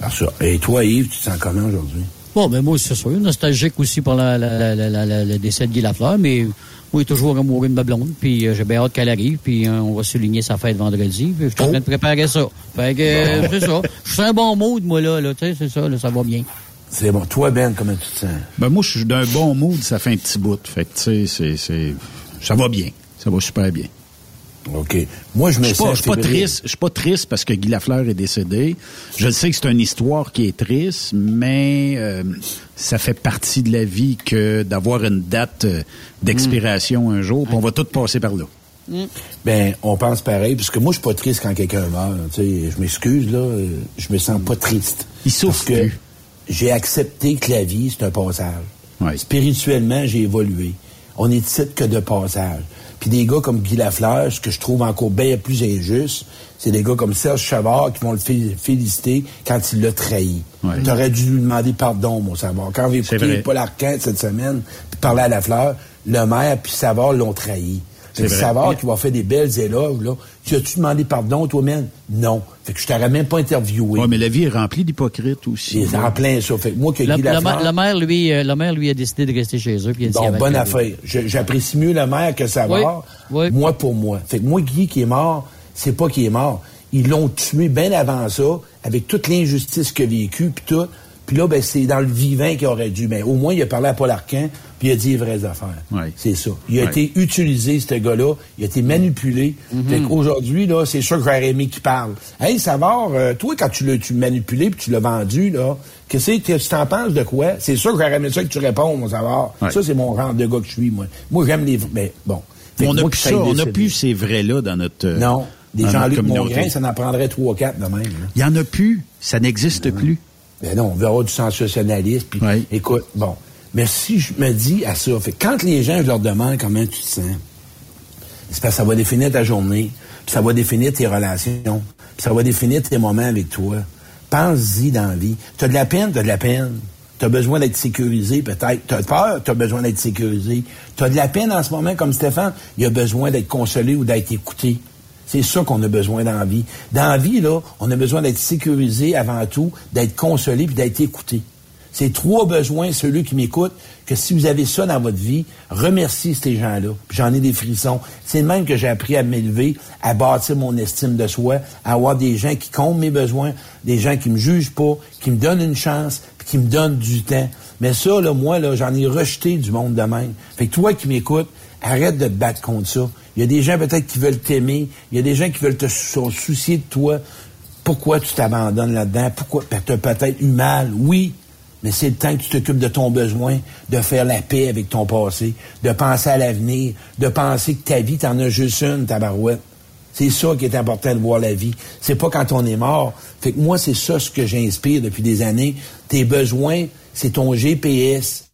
Alors, ça. Et toi, Yves, tu te sens comment aujourd'hui? Bon, ben moi, c'est sûr, nostalgique aussi pour la- la- la- la- la- la- le décès de Guy Lafleur, mais moi, toujours amoureux de ma blonde, puis euh, j'ai bien hâte qu'elle arrive, puis euh, on va souligner sa fête vendredi, puis je suis en train de préparer ça. Fait que, euh, c'est ça. Je suis un bon mood, moi, là, là tu sais, c'est ça, là, ça va bien. C'est bon. Toi, Ben, comment tu te sens? Ben moi, je suis d'un bon mood, ça fait un petit bout. Fait que, tu sais, c'est, c'est, ça va bien. Ça va super bien. OK. Moi, je me Je suis pas, je suis pas triste. Je suis pas triste parce que Guy Lafleur est décédé. Je sais que c'est une histoire qui est triste, mais euh, ça fait partie de la vie que d'avoir une date euh, d'expiration un jour. puis on va tout passer par là. Ben, on pense pareil, parce que moi, je suis pas triste quand quelqu'un meurt. Tu sais, je m'excuse, là. Je me sens pas triste. Il souffre Parce que j'ai accepté que la vie, c'est un passage. Spirituellement, j'ai évolué. On est titre que de passage. Puis des gars comme Guy Lafleur, ce que je trouve encore bien plus injuste, c'est des gars comme Serge Chavard qui vont le fé- féliciter quand il l'a trahi. Ouais. T'aurais dû lui demander pardon, mon Savard. Quand j'ai écouté. Paul Arcand cette semaine, puis parler à Lafleur, le maire puis Savard l'ont trahi. Fait C'est. Savard qui va faire des belles éloges, là. Tu as-tu demandé pardon, toi-même? Non. Fait que je t'aurais même pas interviewé. Ouais, mais la vie est remplie d'hypocrites aussi. Il est en plein ça. Fait que moi, que Le, Guy le maire, lui, euh, le maire, lui, a décidé de rester chez eux, puis il a dit Bon, bonne affaire. J'apprécie mieux le maire que Savard. Moi pour moi. Fait que moi, Guy qui est mort, c'est pas qu'il est mort. Ils l'ont tué bien avant ça, avec toute l'injustice qu'il a vécue, puis tout. Puis là, ben, c'est dans le vivant qu'il aurait dû. Mais au moins, il a parlé à Paul Arcand, puis il a dit les vraies affaires. Ouais. C'est ça. Il a Ouais. été utilisé, ce gars-là. Il a été manipulé. Fait qu'aujourd'hui, là, c'est sûr que j'aurais aimé qu'il parle. Hey, Savard, euh, toi, quand tu l'as manipulé puis tu l'as vendu, là, qu'est-ce que tu t'en penses de quoi? C'est sûr que j'aurais aimé ça que tu réponds, mon Savard. Ouais. Ça, c'est mon rang de gars que je suis, moi. Moi, j'aime les... Mais bon. Fait On n'a plus ça, on n'a plus ces vrais-là dans notre euh, Non. Des Jean-Luc. Mongrain, ça en prendrait trois ou quatre de même. Il y en a plus, ça n'existe plus. Ben non, on avoir du sensationnalisme. Puis, écoute, bon. Mais si je me dis à ça, fait quand les gens, je leur demande comment tu te sens, c'est parce que ça va définir ta journée, puis ça va définir tes relations, puis ça va définir tes moments avec toi. Pense-y dans la vie. T'as de la peine, t'as de la peine. T'as besoin d'être sécurisé, peut-être. T'as peur, t'as besoin d'être sécurisé. T'as de la peine en ce moment, comme Stéphane, il a besoin d'être consolé ou d'être écouté. C'est ça qu'on a besoin dans la vie. Dans la vie, là, on a besoin d'être sécurisé avant tout, d'être consolé puis d'être écouté. C'est trois besoins, celui qui m'écoute, que si vous avez ça dans votre vie, remerciez ces gens-là. J'en ai des frissons. C'est le même que j'ai appris à m'élever, à bâtir mon estime de soi, à avoir des gens qui comptent mes besoins, des gens qui me jugent pas, qui me donnent une chance, puis qui me donnent du temps. Mais ça, là, moi, là, j'en ai rejeté du monde de même. Fait que toi qui m'écoutes, arrête de te battre contre ça. Il y a des gens peut-être qui veulent t'aimer, il y a des gens qui veulent te sou- soucier de toi. Pourquoi tu t'abandonnes là-dedans? Pourquoi? Tu as peut-être eu mal? Oui, mais c'est le temps que tu t'occupes de ton besoin, de faire la paix avec ton passé, de penser à l'avenir, de penser que ta vie, t'en as juste une, ta barouette. C'est ça qui est important de voir la vie. C'est pas quand on est mort. Fait que moi, c'est ça ce que j'inspire depuis des années. Tes besoins, c'est ton GPS.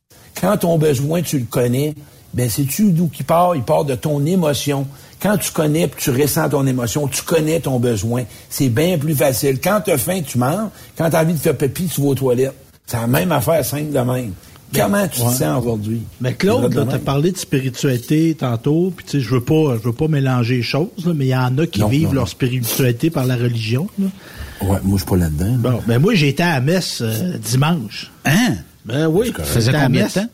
Quand ton besoin, tu le connais, ben sais-tu d'où qu'il part? Il part de ton émotion. Quand tu connais, puis tu ressens ton émotion, tu connais ton besoin. C'est bien plus facile. Quand tu as faim, tu manges. Quand tu as envie de faire pipi, tu vas aux toilettes. C'est la même affaire simple de même. Comment tu Ouais. te sens aujourd'hui? Mais Claude, C'est là, de t'as même. parlé de spiritualité tantôt, puis tu sais, je veux pas, je veux pas mélanger les choses, là, mais il y en a qui Non, vivent non, leur spiritualité par la religion. Là. Ouais, moi, je suis pas là-dedans. Bon, ben moi, j'ai été à la messe euh, dimanche. Hein? Ben oui. Ça faisait j'étais à la combien de messe. temps?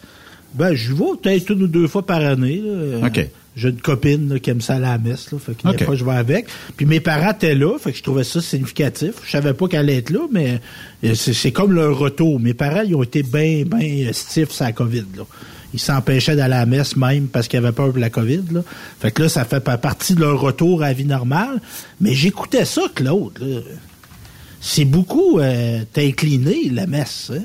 Ben, je vais peut-être une ou deux fois par année. là. OK. J'ai une copine là, qui aime ça à la messe, là, fait que OK. des fois je vais avec. Puis mes parents étaient là, fait que je trouvais ça significatif. Je savais pas qu'elle allait être là, mais euh, c'est comme leur retour. Mes parents, ils ont été bien, bien stiffs sur la COVID. Là. Ils s'empêchaient d'aller à la messe même parce qu'ils avaient peur de la COVID. Là. Fait que là, ça fait partie de leur retour à la vie normale. Mais j'écoutais ça, Claude. C'est beaucoup euh, t'incliner, la messe. Hein?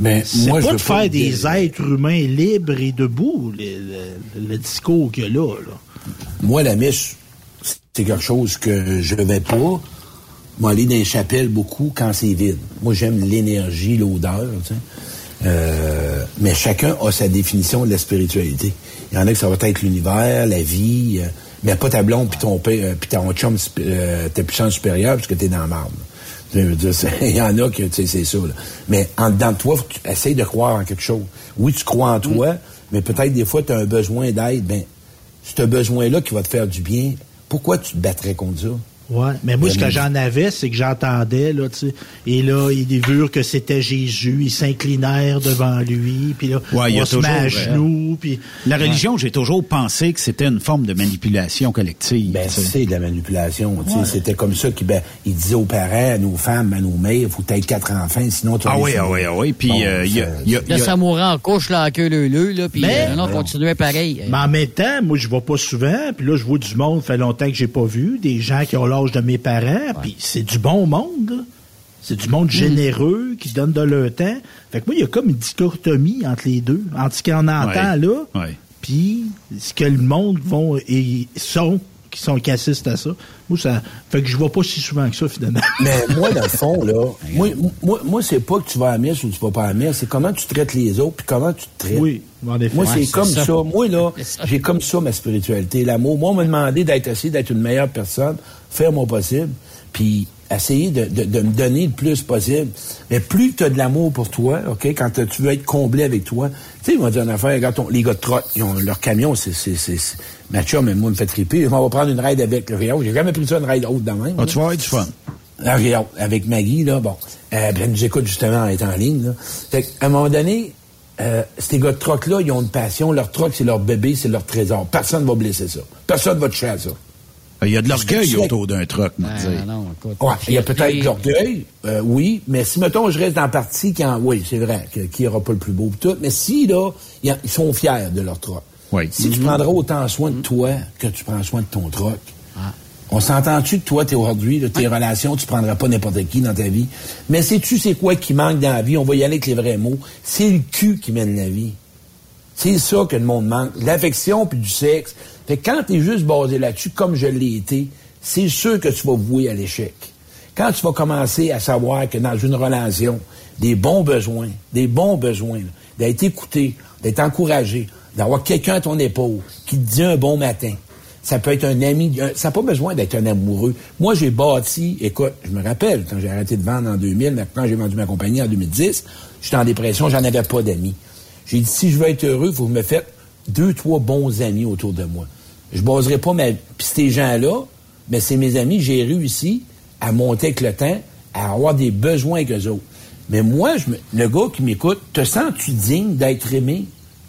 Mais C'est moi, pas de faire des êtres humains libres et debout, le, le- le discours qu'il y a là. là. Moi, la messe, c'est quelque chose que je vais pas m'aller dans les chapelles beaucoup quand c'est vide. Moi, j'aime l'énergie, l'odeur, tu sais. Euh, mais chacun a sa définition de la spiritualité. Il y en a que ça va être l'univers, la vie, euh, mais pas ta blonde puis ton père, euh, puis ton chum, euh, ta puissance supérieure parce que t'es dans la marde. Il y en a que, tu sais, c'est ça. Mais en dedans de toi, faut tu essayes de croire en quelque chose. Oui, tu crois en toi, mais peut-être des fois, tu as un besoin d'aide. Ben, ce besoin-là qui va te faire du bien, pourquoi tu te battrais contre ça? Ouais, mais moi, ce que j'en avais, c'est que j'entendais, là, tu sais, et là, ils virent que c'était Jésus, ils s'inclinèrent devant lui, puis là, Ouais, il y a on se met toujours, à euh, genoux, puis... La religion, j'ai toujours pensé que c'était une forme de manipulation collective. Ben, c'est de la manipulation. tu sais. Ouais. C'était comme ça qu'il ben, il disait aux parents, à nos femmes, à nos mères, faut que tu aies quatre enfants, sinon tu vas Ah oui, ah oui, ah oui. Puis euh, il y a, ça- il y a- il y Là, a- ça mourait en couche, là, en queue leu là, puis Mais- euh, non, Non. continuait pareil. Mais en même temps, moi, je vois pas souvent, puis là, je vois du monde, fait longtemps que j'ai pas vu, des gens qui ont l'âge de mes parents, puis c'est du bon monde. C'est du monde généreux, qui donne de leur temps. Fait que moi, il y a comme une dichotomie entre les deux, entre ce qu'on entend Ouais. là, puis ce que le monde vont et sont, qui sont qui assistent à ça. Moi, ça fait que je vois pas si souvent que ça, finalement. Mais moi, dans le fond, là, moi, moi, moi c'est pas que tu vas à la messe ou tu vas pas à la messe, c'est comment tu traites les autres puis comment tu te traites. Oui, en effet. Moi, c'est comme ça. ça. Moi, là, j'ai comme ça ma spiritualité, l'amour. Moi, on m'a demandé d'être assis, d'être une meilleure personne, faire mon possible, puis essayer de, de- de me donner le plus possible. Mais plus tu as de l'amour pour toi, OK, quand tu veux être comblé avec toi, tu sais, ils m'ont dit une affaire, regarde, ton- les gars de troc, ils ont leur camion, c'est, c'est, c'est, ma chum, elle, moi, me fait triper. M'en vais prendre une ride avec le Rio. J'ai jamais pris ça, une ride haute de même. Ah, tu vas du fun. Ah, regarde, avec Maggie, là, bon, euh, ben, elle nous écoute justement en étant en ligne, là. Fait qu'à un moment donné, euh, ces gars de troc-là, ils ont une passion. Leur troc, c'est leur bébé, c'est leur trésor. Personne va blesser ça. Personne va toucher à ça. Il y a de l'orgueil autour d'un truck, moi, Ah, écoute. Ouais, il y a peut-être de l'orgueil, euh, oui, mais si, mettons, je reste dans la partie qui en, oui, c'est vrai, que- qui n'aura pas le plus beau pis tout, mais si, là, il y a- ils sont fiers de leur troc. Oui. Si tu prendras autant soin de toi que tu prends soin de ton troc, on s'entend-tu que toi, t'es aujourd'hui, là, tes relations, tu prendras pas n'importe qui dans ta vie? Mais sais-tu c'est quoi qui manque dans la vie? On va y aller avec les vrais mots. C'est le cul qui mène la vie. C'est ça que le monde manque. L'affection puis du sexe. Fait que quand t'es juste basé là-dessus, comme je l'ai été, c'est sûr que tu vas vouer à l'échec. Quand tu vas commencer à savoir que dans une relation, des bons besoins, des bons besoins, d'être écouté, d'être encouragé, d'avoir quelqu'un à ton épaule qui te dit un bon matin. Ça peut être un ami, ça n'a pas besoin d'être un amoureux. Moi, j'ai bâti, écoute, je me rappelle, quand j'ai arrêté de vendre en 2000, mais quand j'ai vendu ma compagnie en 2010, j'étais en dépression, j'en avais pas d'amis. J'ai dit, si je veux être heureux, vous me faites deux, trois bons amis autour de moi. Je baserai pas ma... Puis ces gens-là, mais c'est mes amis, j'ai réussi à monter avec le temps, à avoir des besoins avec eux autres. Mais moi, je me- le gars qui m'écoute, te sens-tu digne d'être aimé?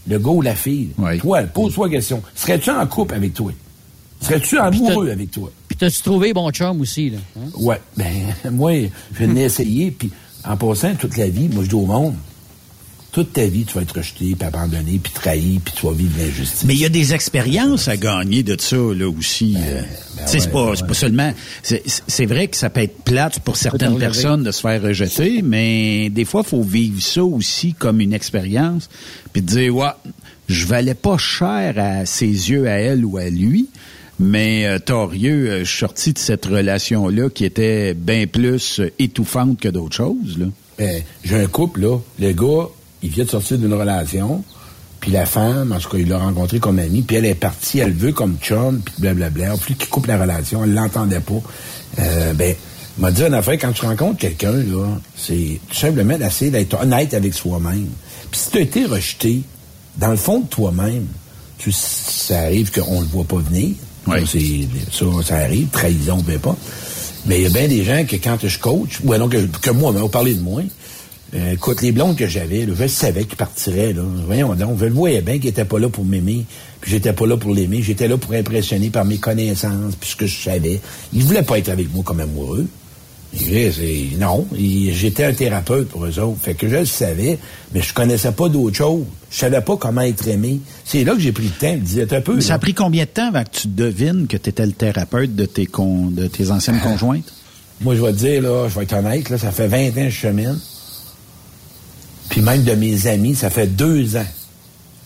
Le gars ou la fille? Toi, pose-toi la question. Serais-tu en couple avec toi? Serais-tu amoureux avec toi? Puis t'as-tu trouvé bon chum aussi, là? hein? Ouais. Ben, moi, je n'ai essayé, puis en passant toute la vie, moi, je dis au monde, toute ta vie, tu vas être rejeté, puis abandonné, puis trahi, puis tu vas vivre l'injustice. Mais il y a des expériences à gagner de ça, là, aussi. euh. Tu sais, c'est pas, c'est pas seulement... C'est c'est vrai que ça peut être plate pour certaines personnes de se faire rejeter, mais des fois, il faut vivre ça aussi comme une expérience, puis de dire, ouais, je valais pas cher à ses yeux, à elle ou à lui, mais euh, torieux, euh, je suis sorti de cette relation-là qui était bien plus euh, étouffante que d'autres choses, là. Ben, j'ai un couple, là. Le gars, il vient de sortir d'une relation, puis la femme, en tout cas, il l'a rencontré comme ami, puis elle est partie, elle veut comme chum, puis blablabla. En plus qu'il coupe la relation, elle l'entendait pas. Euh, ben, m'a dit une affaire, quand tu rencontres quelqu'un, là, c'est tout simplement d'essayer d'être honnête avec soi-même. Puis si tu as été rejeté, dans le fond de toi-même, tu, ça arrive qu'on le voit pas venir. Ça, c'est- ça, ça arrive, trahison, peu pas. Mais il y a bien des gens que quand je coach, ou alors que, que moi, mais on parlait de moi, euh, écoute, les blondes que j'avais, je savais qu'ils partiraient. Là. Voyons donc, je le voyais bien qu'ils n'étaient pas là pour m'aimer, puis j'étais pas là pour l'aimer. J'étais là pour impressionner par mes connaissances, puis ce que je savais. Ils voulaient pas être avec moi comme amoureux. Et non, j'étais un thérapeute pour eux autres. Fait que je le savais, mais je connaissais pas d'autre chose. Je savais pas comment être aimé. C'est là que j'ai pris le temps. Je disais un peu. Mais ça a pris combien de temps avant que tu devines que tu étais le thérapeute de tes, con- de tes anciennes conjointes? Moi, je vais te dire, là, je vais être honnête, là, ça fait 20 ans que je chemine. Puis même de mes amis, ça fait deux ans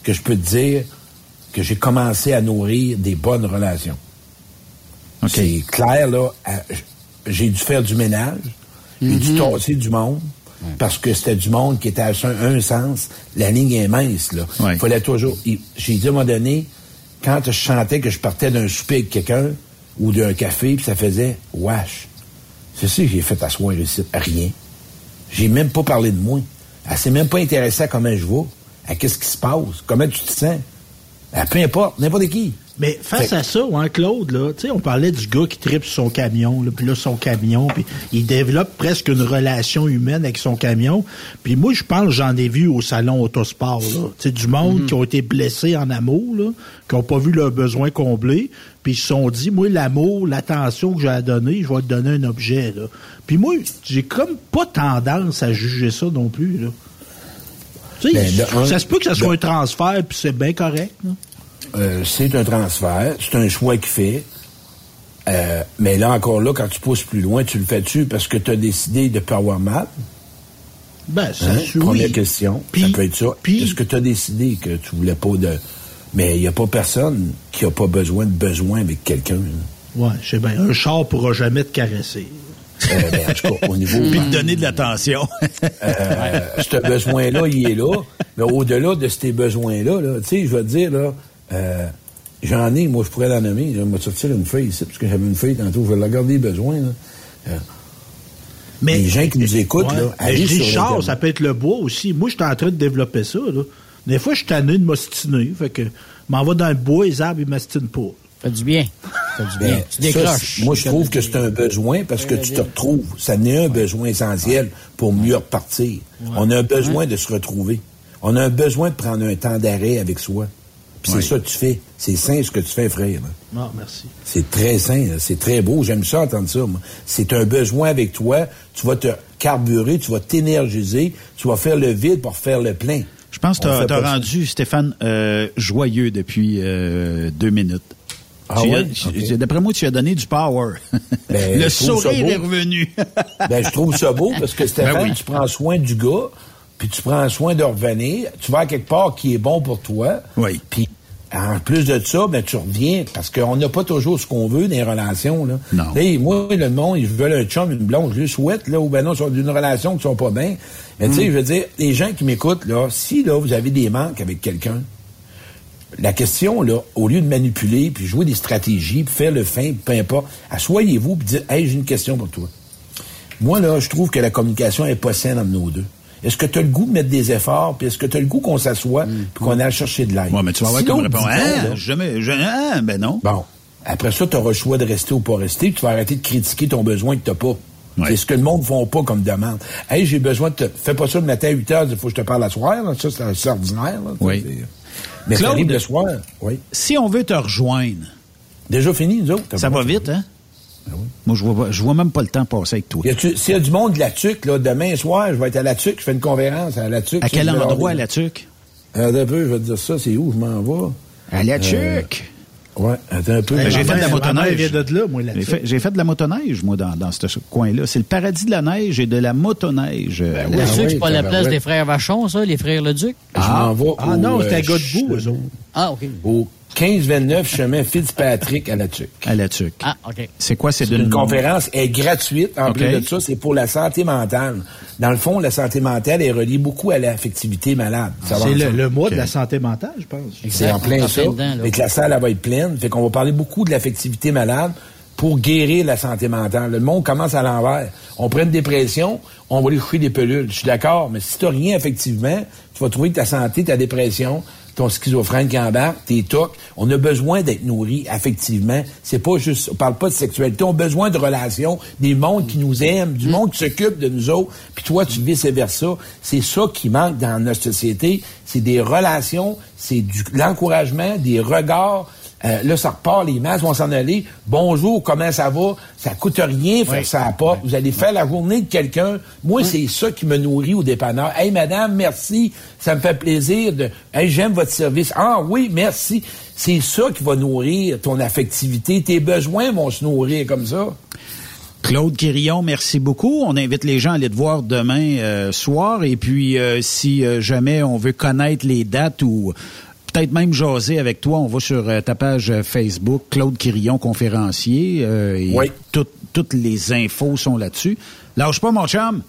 que je peux te dire que j'ai commencé à nourrir des bonnes relations. C'est clair, là, à- j'ai dû faire du ménage, j'ai dû tasser du monde, parce que c'était du monde qui était à un, sens. La ligne est mince, là. Il fallait toujours... J'ai dit à un moment donné, quand je sentais que je partais d'un souper avec quelqu'un, ou d'un café, puis ça faisait « wesh ». C'est ça que j'ai fait asseoir ici. Rien. J'ai même pas parlé de moi. Elle s'est même pas intéressée à comment je vais, à qu'est-ce qui se passe, comment tu te sens. À peu importe, n'importe qui. Mais face Fait- à ça, hein, Claude, là, tu sais, on parlait du gars qui tripe sur son camion, là, puis là, son camion, puis il développe presque une relation humaine avec son camion. Puis moi, je pense, j'en ai vu au salon Autosport, là. Tu sais, du monde qui ont été blessés en amour, là, qui n'ont pas vu leurs besoins comblés, puis ils se sont dit, moi, l'amour, l'attention que j'ai à donner, je vais te donner un objet, là. Puis moi, j'ai comme pas tendance à juger ça non plus, là. Ben, un- ça se peut que ça soit de- un transfert, puis c'est bien correct. Euh, c'est un transfert, c'est un choix qu'il fait. Euh, mais là, encore là, quand tu pousses plus loin, tu le fais-tu parce que tu as décidé de ne pas avoir mal? Ben, ça, Hein? oui. Première question. ça peut être ça. Est-ce que tu as décidé que tu voulais pas de. Mais il n'y a pas personne qui n'a pas besoin de besoin avec quelqu'un. je sais bien. Un char pourra jamais te caresser. Euh, ben, en tout cas, au niveau. Puis te donner de l'attention. Euh, ce besoin-là, il est là. Mais au-delà de ces besoins-là, là, tu sais, je vais te dire, là, euh, j'en ai, moi, je pourrais la nommer. Je vais me sortir une feuille ici, parce que j'avais une feuille tantôt. Je vais regarder les besoins. Là. Euh, les gens qui nous écoutent, Ouais. là, Mais allez je dis char, ça peut être le bois aussi. Moi, je suis en train de développer ça. Là. Des fois, je suis tanné de m'ostiner. Fait que m'en va dans le bois, les arbres, ils m'ostinent pas. Fait du bien. Fait du bien. Ben, tu ça, décroches. c'est- moi, je trouve que c'est un besoin parce que tu te retrouves. Ça n'est un besoin essentiel pour mieux repartir. On a un besoin de se retrouver. On a un besoin de prendre un temps d'arrêt avec soi. Puis Ouais. c'est ça que tu fais. C'est sain ce que tu fais, frère. Non, merci. C'est très sain, là. c'est très beau. J'aime ça entendre ça. moi. C'est un besoin avec toi. Tu vas te carburer, tu vas t'énergiser, tu vas faire le vide pour faire le plein. Je pense que tu as, ça. rendu, Stéphane, euh, joyeux depuis euh, deux minutes. Ah ouais? D'après moi, tu as donné du power. Ben, Le sourire est revenu. ben, je trouve ça beau parce que Stéphane, Ben oui. tu prends soin du gars, puis tu prends soin de revenir, tu vas à quelque part qui est bon pour toi. Oui. Puis en plus de ça, ben tu reviens parce qu'on n'a pas toujours ce qu'on veut dans les relations là. Non. Hey, moi le monde, ils veulent un chum, une blonde, je le souhaite là ou ben non, sont d'une relation qui sont pas bien. Mais tu sais, je veux dire, les gens qui m'écoutent là, si là vous avez des manques avec quelqu'un, la question, là, au lieu de manipuler, puis jouer des stratégies, puis faire le fin, peu importe, assoyez-vous puis dites Hey, j'ai une question pour toi. Moi, là, je trouve que la communication est pas saine entre nos deux. Est-ce que tu as le goût de mettre des efforts, puis est-ce que tu as le goût qu'on s'assoie, puis qu'on aille chercher de l'aide? Ouais, mais tu vas avoir comme réponse. là, Jamais, jamais, hein? Ben non. Bon. Après ça, tu auras le choix de rester ou pas rester, puis tu vas arrêter de critiquer ton besoin que tu pas. C'est ce que le monde ne font pas comme demande. Hey, j'ai besoin de te. Fais pas ça le matin à 8 heures, il faut que je te parle à soir. Là. Ça, c'est c'est ordinaire. Là. Oui. Mais Claude, le soir. Oui. Si on veut te rejoindre. Déjà fini, nous autres. Ça va vite, hein? Moi, je vois, je vois même pas le temps passer avec toi. S'il y a du monde de la TUC, là, demain soir, je vais être à la TUC, je fais une conférence à la TUC. À quel endroit à la TUC? Attends un peu, je vais te dire ça, c'est où je m'en vais? À la Euh, TUC? Ouais, attends un peu. Ben, j'ai fait de la motoneige. vient de là, moi, J'ai fait, j'ai fait de la motoneige, moi, dans, dans ce coin-là. C'est le paradis de la neige et de la motoneige. euh, Le ouais. sucre, c'est pas la ben place ouais. des frères Vachon, ça, les frères Leduc? Je m'en vais Ah au, non, c'est euh, un gars ch- debout, eux autres. Ah, OK. Au 1529 chemin Fitzpatrick à la TUC. À la TUC. Ah, OK. C'est quoi? C'est C'est d'une une conférence est gratuite. En OK. plus de ça, c'est pour la santé mentale. Dans le fond, la santé mentale est reliée beaucoup à l'affectivité malade. Va C'est le, le mois de la santé mentale, je pense. C'est en Exact, plein ça. Et que la salle, elle va être pleine. Fait qu'on va parler beaucoup de l'affectivité malade pour guérir la santé mentale. Le monde commence à l'envers. On prend une dépression, on va lui coucher des pelules. Je suis d'accord, mais si tu rien effectivement, tu vas trouver que ta santé, ta dépression, ton schizophrène qui tes tocs, on a besoin d'être nourri affectivement. C'est pas juste, on parle pas de sexualité, on a besoin de relations, des mondes qui nous aiment, du monde qui s'occupe de nous autres, puis toi, tu vice versa. C'est ça qui manque dans notre société, c'est des relations, c'est du l'encouragement, des regards. Euh, là, ça repart, les masses vont s'en aller. Bonjour, comment ça va? Ça coûte rien faire ça à porte. Vous allez faire la journée de quelqu'un. Moi, c'est ça qui me nourrit au dépanneur. Hey, madame, merci. Ça me fait plaisir de. Hey, j'aime votre service. Ah oui, merci. C'est ça qui va nourrir ton affectivité. Tes besoins vont se nourrir comme ça. Claude Quirillon, merci beaucoup. On invite les gens à aller te voir demain euh, soir. Et puis, euh, si euh, jamais on veut connaître les dates ou peut-être même jaser avec toi, on va sur euh, ta page euh, Facebook, Claude Quirillon, conférencier. euh, et Oui. tout- toutes les infos sont là-dessus. Lâche pas, mon chum.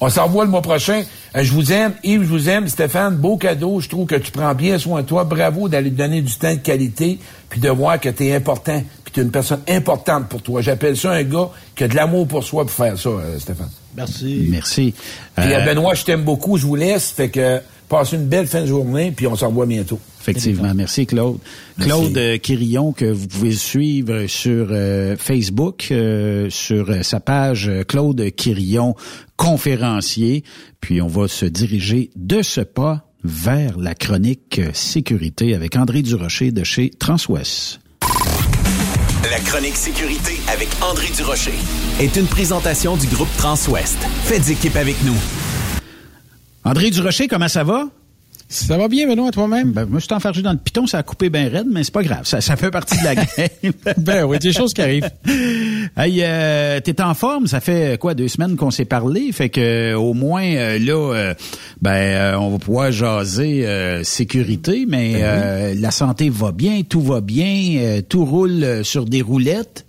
On s'en revoit le mois prochain. Je vous aime. Yves, je vous aime. Stéphane, beau cadeau. Je trouve que tu prends bien soin de toi. Bravo d'aller te donner du temps de qualité, puis de voir que tu es important, puis tu es une personne importante pour toi. J'appelle ça un gars qui a de l'amour pour soi pour faire ça, Stéphane. Merci. Merci. Puis Euh, euh, Benoît, je t'aime beaucoup. Je vous laisse. Fait que passez une belle fin de journée, puis on s'en revoit bientôt. Effectivement. Merci, Claude. Merci. Claude euh, Quirillon, que vous pouvez suivre sur euh, Facebook, euh, sur euh, sa page Claude Quirillon, conférencier. Puis on va se diriger de ce pas vers la chronique sécurité avec André Durocher de chez Transwest. La chronique sécurité avec André Durocher est une présentation du groupe Transouest. Faites équipe avec nous. André Durocher, comment ça va? Ça va bien, Benoît, toi-même? Ben, moi, je suis enfargé dans le piton, ça a coupé bien raide, mais c'est pas grave. Ça, ça fait partie de la game. ben oui, des choses qui arrivent. Hey, euh, t'es en forme? Ça fait quoi, deux semaines qu'on s'est parlé? Fait que euh, au moins, euh, là, euh, ben, euh, on va pouvoir jaser euh, sécurité, mais euh, la santé va bien, tout va bien, euh, tout roule euh, sur des roulettes.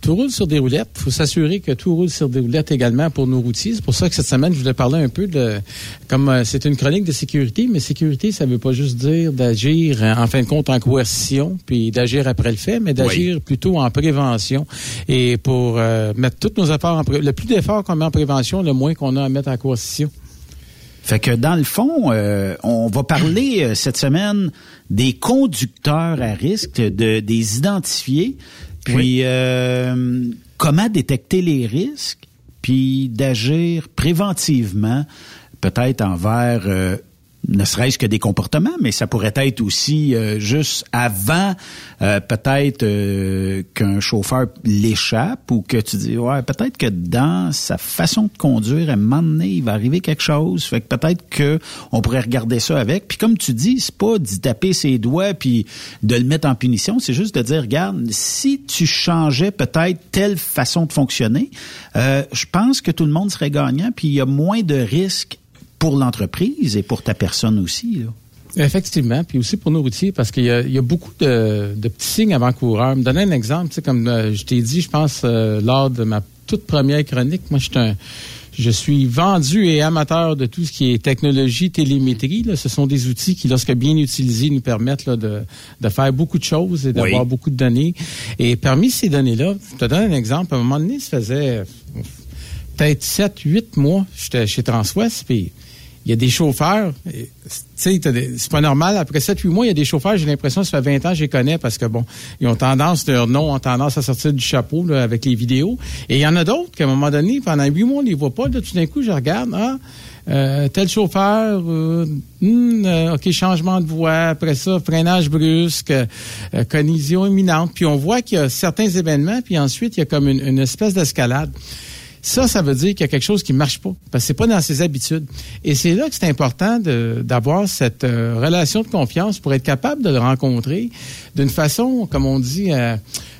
Tout roule sur des roulettes. Il faut s'assurer que tout roule sur des roulettes également pour nos routiers. C'est pour ça que cette semaine, je voulais parler un peu de... Comme euh, c'est une chronique de sécurité, mais sécurité, ça veut pas juste dire d'agir, euh, en fin de compte, en coercition, puis d'agir après le fait, mais d'agir plutôt en prévention. Et pour euh, mettre tous nos efforts en prévention. Le plus d'efforts qu'on met en prévention, le moins qu'on a à mettre en coercition. Fait que dans le fond, euh, on va parler euh, cette semaine des conducteurs à risque, de des identifier, puis euh, comment détecter les risques, puis d'agir préventivement, peut-être envers euh, ne serait-ce que des comportements, mais ça pourrait être aussi euh, juste avant, euh, peut-être euh, qu'un chauffeur l'échappe ou que tu dis, ouais, peut-être que dans sa façon de conduire, à un moment donné, il va arriver quelque chose. Fait que peut-être que on pourrait regarder ça avec. Puis comme tu dis, c'est pas d'y taper ses doigts puis de le mettre en punition, c'est juste de dire, regarde, si tu changeais peut-être telle façon de fonctionner, euh, je pense que tout le monde serait gagnant, puis il y a moins de risques pour l'entreprise et pour ta personne aussi. Là. Effectivement, puis aussi pour nos routiers, parce qu'il y, a beaucoup de, petits signes avant-coureurs. Me donner un exemple, comme euh, je t'ai dit, je pense, euh, lors de ma toute première chronique, moi, je suis un je suis vendu et amateur de tout ce qui est technologie, télémétrie. Ce sont des outils qui, lorsque bien utilisés, nous permettent de, faire beaucoup de choses et d'avoir beaucoup de données. Et parmi ces données-là, je te donne un exemple. À un moment donné, ça faisait peut-être 7, 8 mois, j'étais chez Transwest, puis il y a des chauffeurs, c'est pas normal. Après 7-8 mois, il y a des chauffeurs, j'ai l'impression, ça fait 20 ans, je les connais parce que, bon, ils ont tendance, leur nom ont tendance à sortir du chapeau là, avec les vidéos. Et il y en a d'autres qu'à un moment donné, pendant 8 mois, on les voit pas. Là, tout d'un coup, je regarde, ah, euh, tel chauffeur, euh, hmm, euh, OK, changement de voie, après ça, freinage brusque, collision imminente. Puis on voit qu'il y a certains événements, puis ensuite, il y a comme une espèce d'escalade. Ça, ça veut dire qu'il y a quelque chose qui marche pas, parce que c'est pas dans ses habitudes. Et c'est là que c'est important d'avoir cette euh, relation de confiance pour être capable de le rencontrer d'une façon, comme on dit, euh,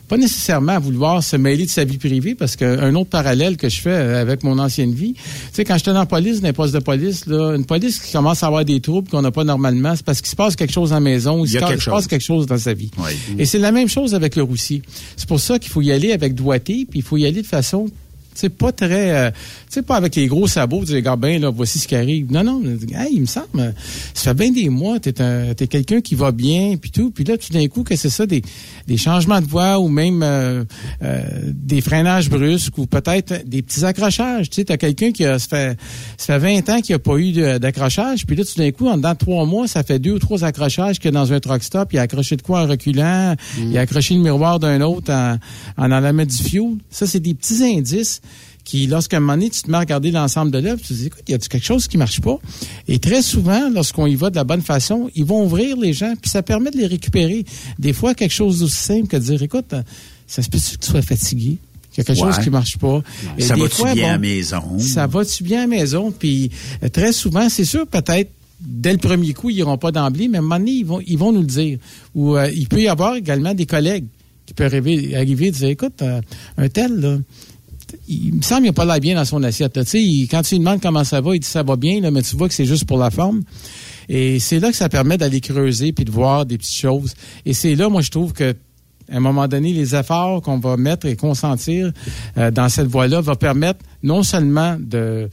pas nécessairement à vouloir se mêler de sa vie privée, parce qu'un autre parallèle que je fais euh, avec mon ancienne vie, tu sais, quand j'étais dans la police, dans les postes de police, là, une police qui commence à avoir des troubles qu'on n'a pas normalement, c'est parce qu'il se passe quelque chose en maison, ou il, se passe quelque chose dans sa vie. Et c'est la même chose avec le roussier. C'est pour ça qu'il faut y aller avec doigté, puis il faut y aller de façon c'est pas très, euh, tu pas avec les gros sabots, tu regarde ben là, voici ce qui arrive. Non, non, il me semble, ça fait bien des mois, t'es es quelqu'un qui va bien, puis tout, puis là, tout d'un coup, que c'est ça, des, des changements de voix ou même euh, euh, des freinages brusques ou peut-être des petits accrochages. Tu sais, t'as quelqu'un qui a, ça fait, ça fait 20 ans qu'il a pas eu d'accrochage, puis là, tout d'un coup, en dedans de trois mois, ça fait deux ou trois accrochages que dans un truck stop, il a accroché de quoi en reculant, il a accroché le miroir d'un autre en, en allant mettre du fioul. Ça, c'est des petits indices qui, lorsqu'à un moment donné, tu te mets à regarder l'ensemble de l'œuvre, tu te dis, écoute, il y a quelque chose qui marche pas? Et très souvent, lorsqu'on y va de la bonne façon, ils vont ouvrir les gens, puis ça permet de les récupérer. Des fois, quelque chose d'aussi simple que de dire, écoute, ça se peut que tu sois fatigué, qu'il y a quelque chose qui marche pas. ça va-tu bien à la maison? Ça va-tu bien à la maison? Puis euh, très souvent, c'est sûr, peut-être, dès le premier coup, ils n'iront pas d'emblée, mais à un moment donné, ils vont, ils vont nous le dire. Ou euh, il peut y avoir également des collègues qui peuvent arriver, arriver et dire, écoute, euh, un tel, là, il me semble qu'il n'a pas l'air bien dans son assiette. Là. Il, quand tu lui demandes comment ça va, il dit ça va bien, là, mais tu vois que c'est juste pour la forme. Et c'est là que ça permet d'aller creuser puis de voir des petites choses. Et c'est là, moi, je trouve que à un moment donné, les efforts qu'on va mettre et consentir euh, dans cette voie-là va permettre non seulement de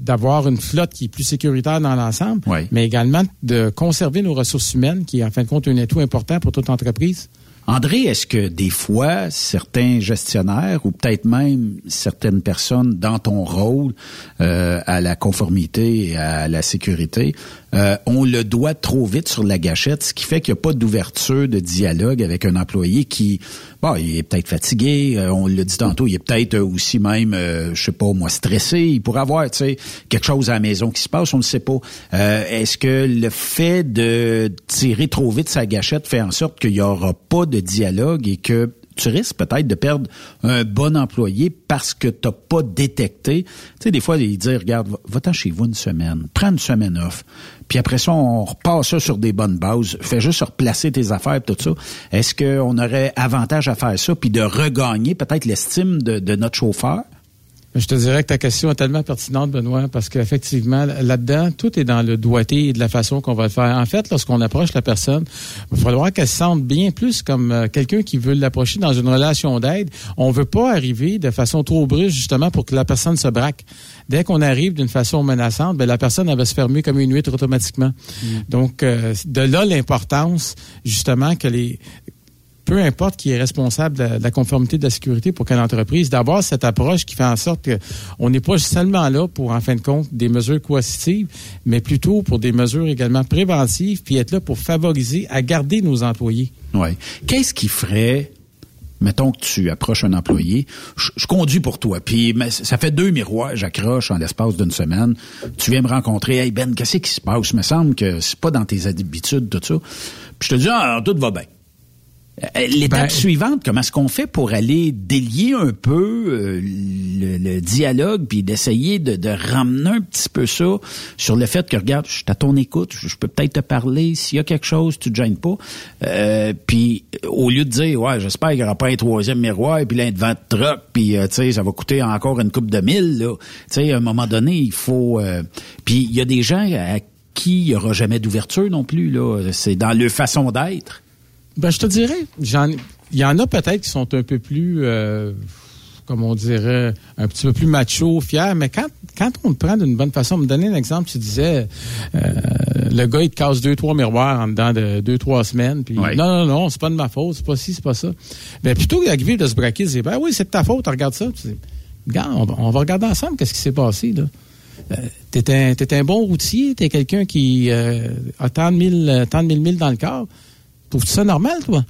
d'avoir une flotte qui est plus sécuritaire dans l'ensemble, mais également de conserver nos ressources humaines, qui est en fin de compte un atout important pour toute entreprise. André, est-ce que des fois, certains gestionnaires ou peut-être même certaines personnes dans ton rôle euh, à la conformité et à la sécurité euh, on le doit trop vite sur la gâchette, ce qui fait qu'il n'y a pas d'ouverture de dialogue avec un employé qui, bon, il est peut-être fatigué, euh, on l'a dit tantôt, il est peut-être aussi même, euh, je sais pas, moi, stressé, il pourrait avoir, tu sais, quelque chose à la maison qui se passe, on ne sait pas. Est-ce que le fait de tirer trop vite sa gâchette fait en sorte qu'il n'y aura pas de dialogue et que tu risques peut-être de perdre un bon employé parce que tu pas détecté. Tu sais, des fois, il dit, regarde, va-t'en chez vous une semaine, prends une semaine off. Puis après ça, on repasse ça sur des bonnes bases. Fais juste replacer tes affaires, tout ça. Est-ce qu'on aurait avantage à faire ça, puis de regagner peut-être l'estime de notre chauffeur? Je te dirais que ta question est tellement pertinente, Benoît, parce qu'effectivement, là-dedans, tout est dans le doigté et de la façon qu'on va le faire. En fait, lorsqu'on approche la personne, il va falloir qu'elle se sente bien plus comme euh, quelqu'un qui veut l'approcher dans une relation d'aide. On veut pas arriver de façon trop brusque, justement, pour que la personne se braque. Dès qu'on arrive d'une façon menaçante, ben, la personne, elle va se fermer comme une huître automatiquement. Mm. Donc, euh, de là l'importance, justement, que les peu importe qui est responsable de la, conformité de la sécurité pour quelle entreprise, d'avoir cette approche qui fait en sorte qu'on n'est pas seulement là pour, en fin de compte, des mesures coercitives, mais plutôt pour des mesures également préventives, puis être là pour favoriser à garder nos employés. Oui. Qu'est-ce qui ferait mettons que tu approches un employé, je, conduis pour toi, puis ça fait deux miroirs, j'accroche en l'espace d'une semaine. Tu viens me rencontrer, hey Ben, qu'est-ce qui se passe? Il me semble que c'est pas dans tes habitudes, tout ça. Puis je te dis, ah, tout va bien. Euh, L'étape Ben- suivante, comment est-ce qu'on fait pour aller délier un peu euh, le, le dialogue puis d'essayer de, de ramener un petit peu ça sur le fait que regarde, je suis à ton écoute, je, je peux peut-être te parler, s'il y a quelque chose, tu te gênes pas. Euh, puis au lieu de dire ouais, j'espère qu'il n'y aura pas un troisième miroir puis là un devant de truck puis euh, tu sais ça va coûter encore une coupe de mille là. Tu sais à un moment donné, il faut euh, puis il y a des gens à qui il n'y aura jamais d'ouverture non plus là, c'est dans leur façon d'être. Ben, je te dirais, j'en, il y en a peut-être qui sont un peu plus, euh, comme on dirait, un petit peu plus macho, fiers, mais quand, quand on le prend d'une bonne façon, me donner un exemple, tu disais, euh, le gars, il te casse deux, trois miroirs en dedans de deux, trois semaines, puis Ouais. non, non, non, c'est pas de ma faute, c'est pas ci, c'est pas ça. Mais plutôt que d'arriver de se braquer, de dire, ben oui, c'est de ta faute, regarde ça. Tu dis, Regarde, on va, on va regarder ensemble qu'est-ce qui s'est passé, là. Euh, t'es un, t'es un bon routier, t'es quelqu'un qui euh, a tant de mille, tant de mille milles dans le corps. Trouves-tu ça normal, toi?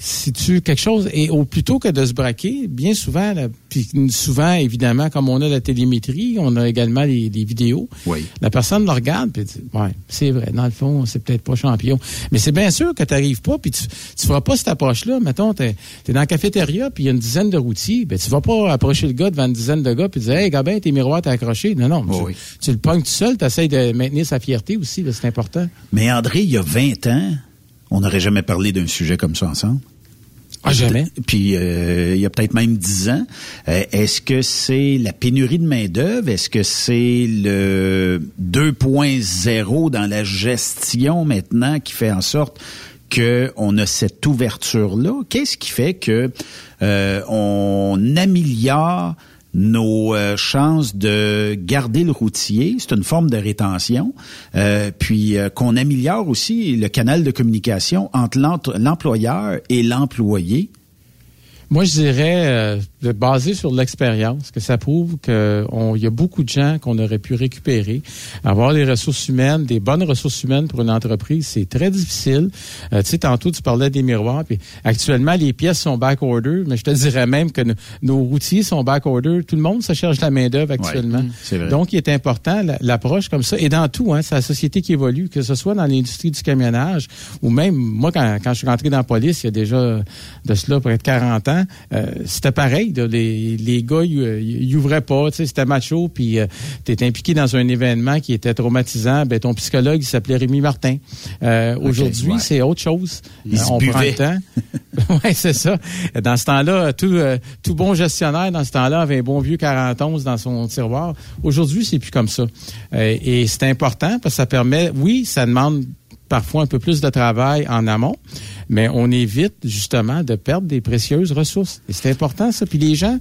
Si tu quelque chose, et au plutôt que de se braquer, bien souvent, là, puis souvent, évidemment, comme on a la télémétrie, on a également les, les vidéos. Oui. La personne le regarde, puis dit, ouais, c'est vrai, dans le fond, c'est peut-être pas champion. Mais c'est bien sûr que tu n'arrives pas, puis tu, tu feras pas cette approche-là. Mettons, tu es, dans la cafétéria, puis il y a une dizaine de routiers, ben tu vas pas approcher le gars devant une dizaine de gars, puis dire, hey, Gabin, tes miroirs, t'es accroché. Non, non, tu, oui. tu le pognes tout seul, tu essaies de maintenir sa fierté aussi, là, c'est important. Mais André, il y a 20 ans, on n'aurait jamais parlé d'un sujet comme ça ensemble. Ah, jamais. Puis euh, il y a peut-être même 10 ans. Euh, Est-ce que c'est la pénurie de main-d'œuvre? Est-ce que c'est le 2.0 dans la gestion maintenant qui fait en sorte que on a cette ouverture-là? Qu'est-ce qui fait que euh, on améliore nos euh, chances de garder le routier, c'est une forme de rétention, euh, puis euh, qu'on améliore aussi le canal de communication entre l'employeur et l'employé. Moi, je dirais, euh, de basé sur l'expérience, que ça prouve qu'il y a beaucoup de gens qu'on aurait pu récupérer. Avoir des ressources humaines, des bonnes ressources humaines pour une entreprise, c'est très difficile. Euh, tu sais, tantôt, tu parlais des miroirs, puis actuellement, les pièces sont back-order, mais je te dirais même que no- nos routiers sont back-order. Tout le monde se cherche la main-d'œuvre actuellement. Ouais, c'est vrai. Donc, il est important, la- l'approche comme ça, et dans tout, hein, c'est la société qui évolue, que ce soit dans l'industrie du camionnage, ou même, moi, quand, quand je suis rentré dans la police, il y a déjà de cela près de 40 ans, euh, c'était pareil. Là. les, les gars, ils ils ouvraient pas, c'était macho, puis tu étais impliqué dans un événement qui était traumatisant, ben ton psychologue, il s'appelait Rémi Martin. Euh, Aujourd'hui, ouais. c'est autre chose. Euh, on prend le temps. oui, c'est ça. Dans ce temps-là, tout, euh, tout bon gestionnaire, dans ce temps-là, avait un bon vieux 41 dans son tiroir. Aujourd'hui, c'est plus comme ça. Euh, et c'est important parce que ça permet, oui, ça demande parfois un peu plus de travail en amont, mais on évite justement de perdre des précieuses ressources. Et c'est important ça. Puis les gens,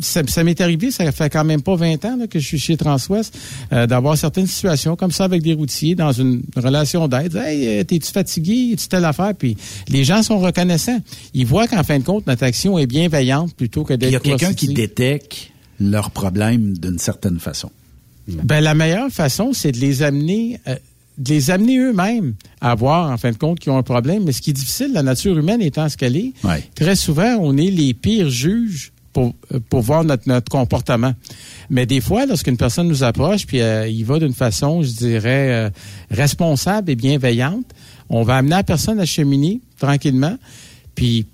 ça, ça m'est arrivé, ça fait quand même pas 20 ans là, que je suis chez Transwest, euh, d'avoir certaines situations comme ça avec des routiers dans une relation d'aide. Hey, euh, t'es-tu fatigué? Tu telle affaire? Puis les gens sont reconnaissants. Ils voient qu'en fin de compte, notre action est bienveillante plutôt que Il d'être y a quelqu'un qui détecte leurs problèmes d'une certaine façon. Ben, la meilleure façon, c'est de les amener, euh, de les amener eux-mêmes à voir, en fin de compte, qu'ils ont un problème. Mais ce qui est difficile, la nature humaine étant ce qu'elle est, Ouais. très souvent, on est les pires juges pour, euh, pour voir notre, notre comportement. Mais des fois, lorsqu'une personne nous approche, puis euh, il va d'une façon, je dirais, euh, responsable et bienveillante, on va amener la personne à cheminer tranquillement, puis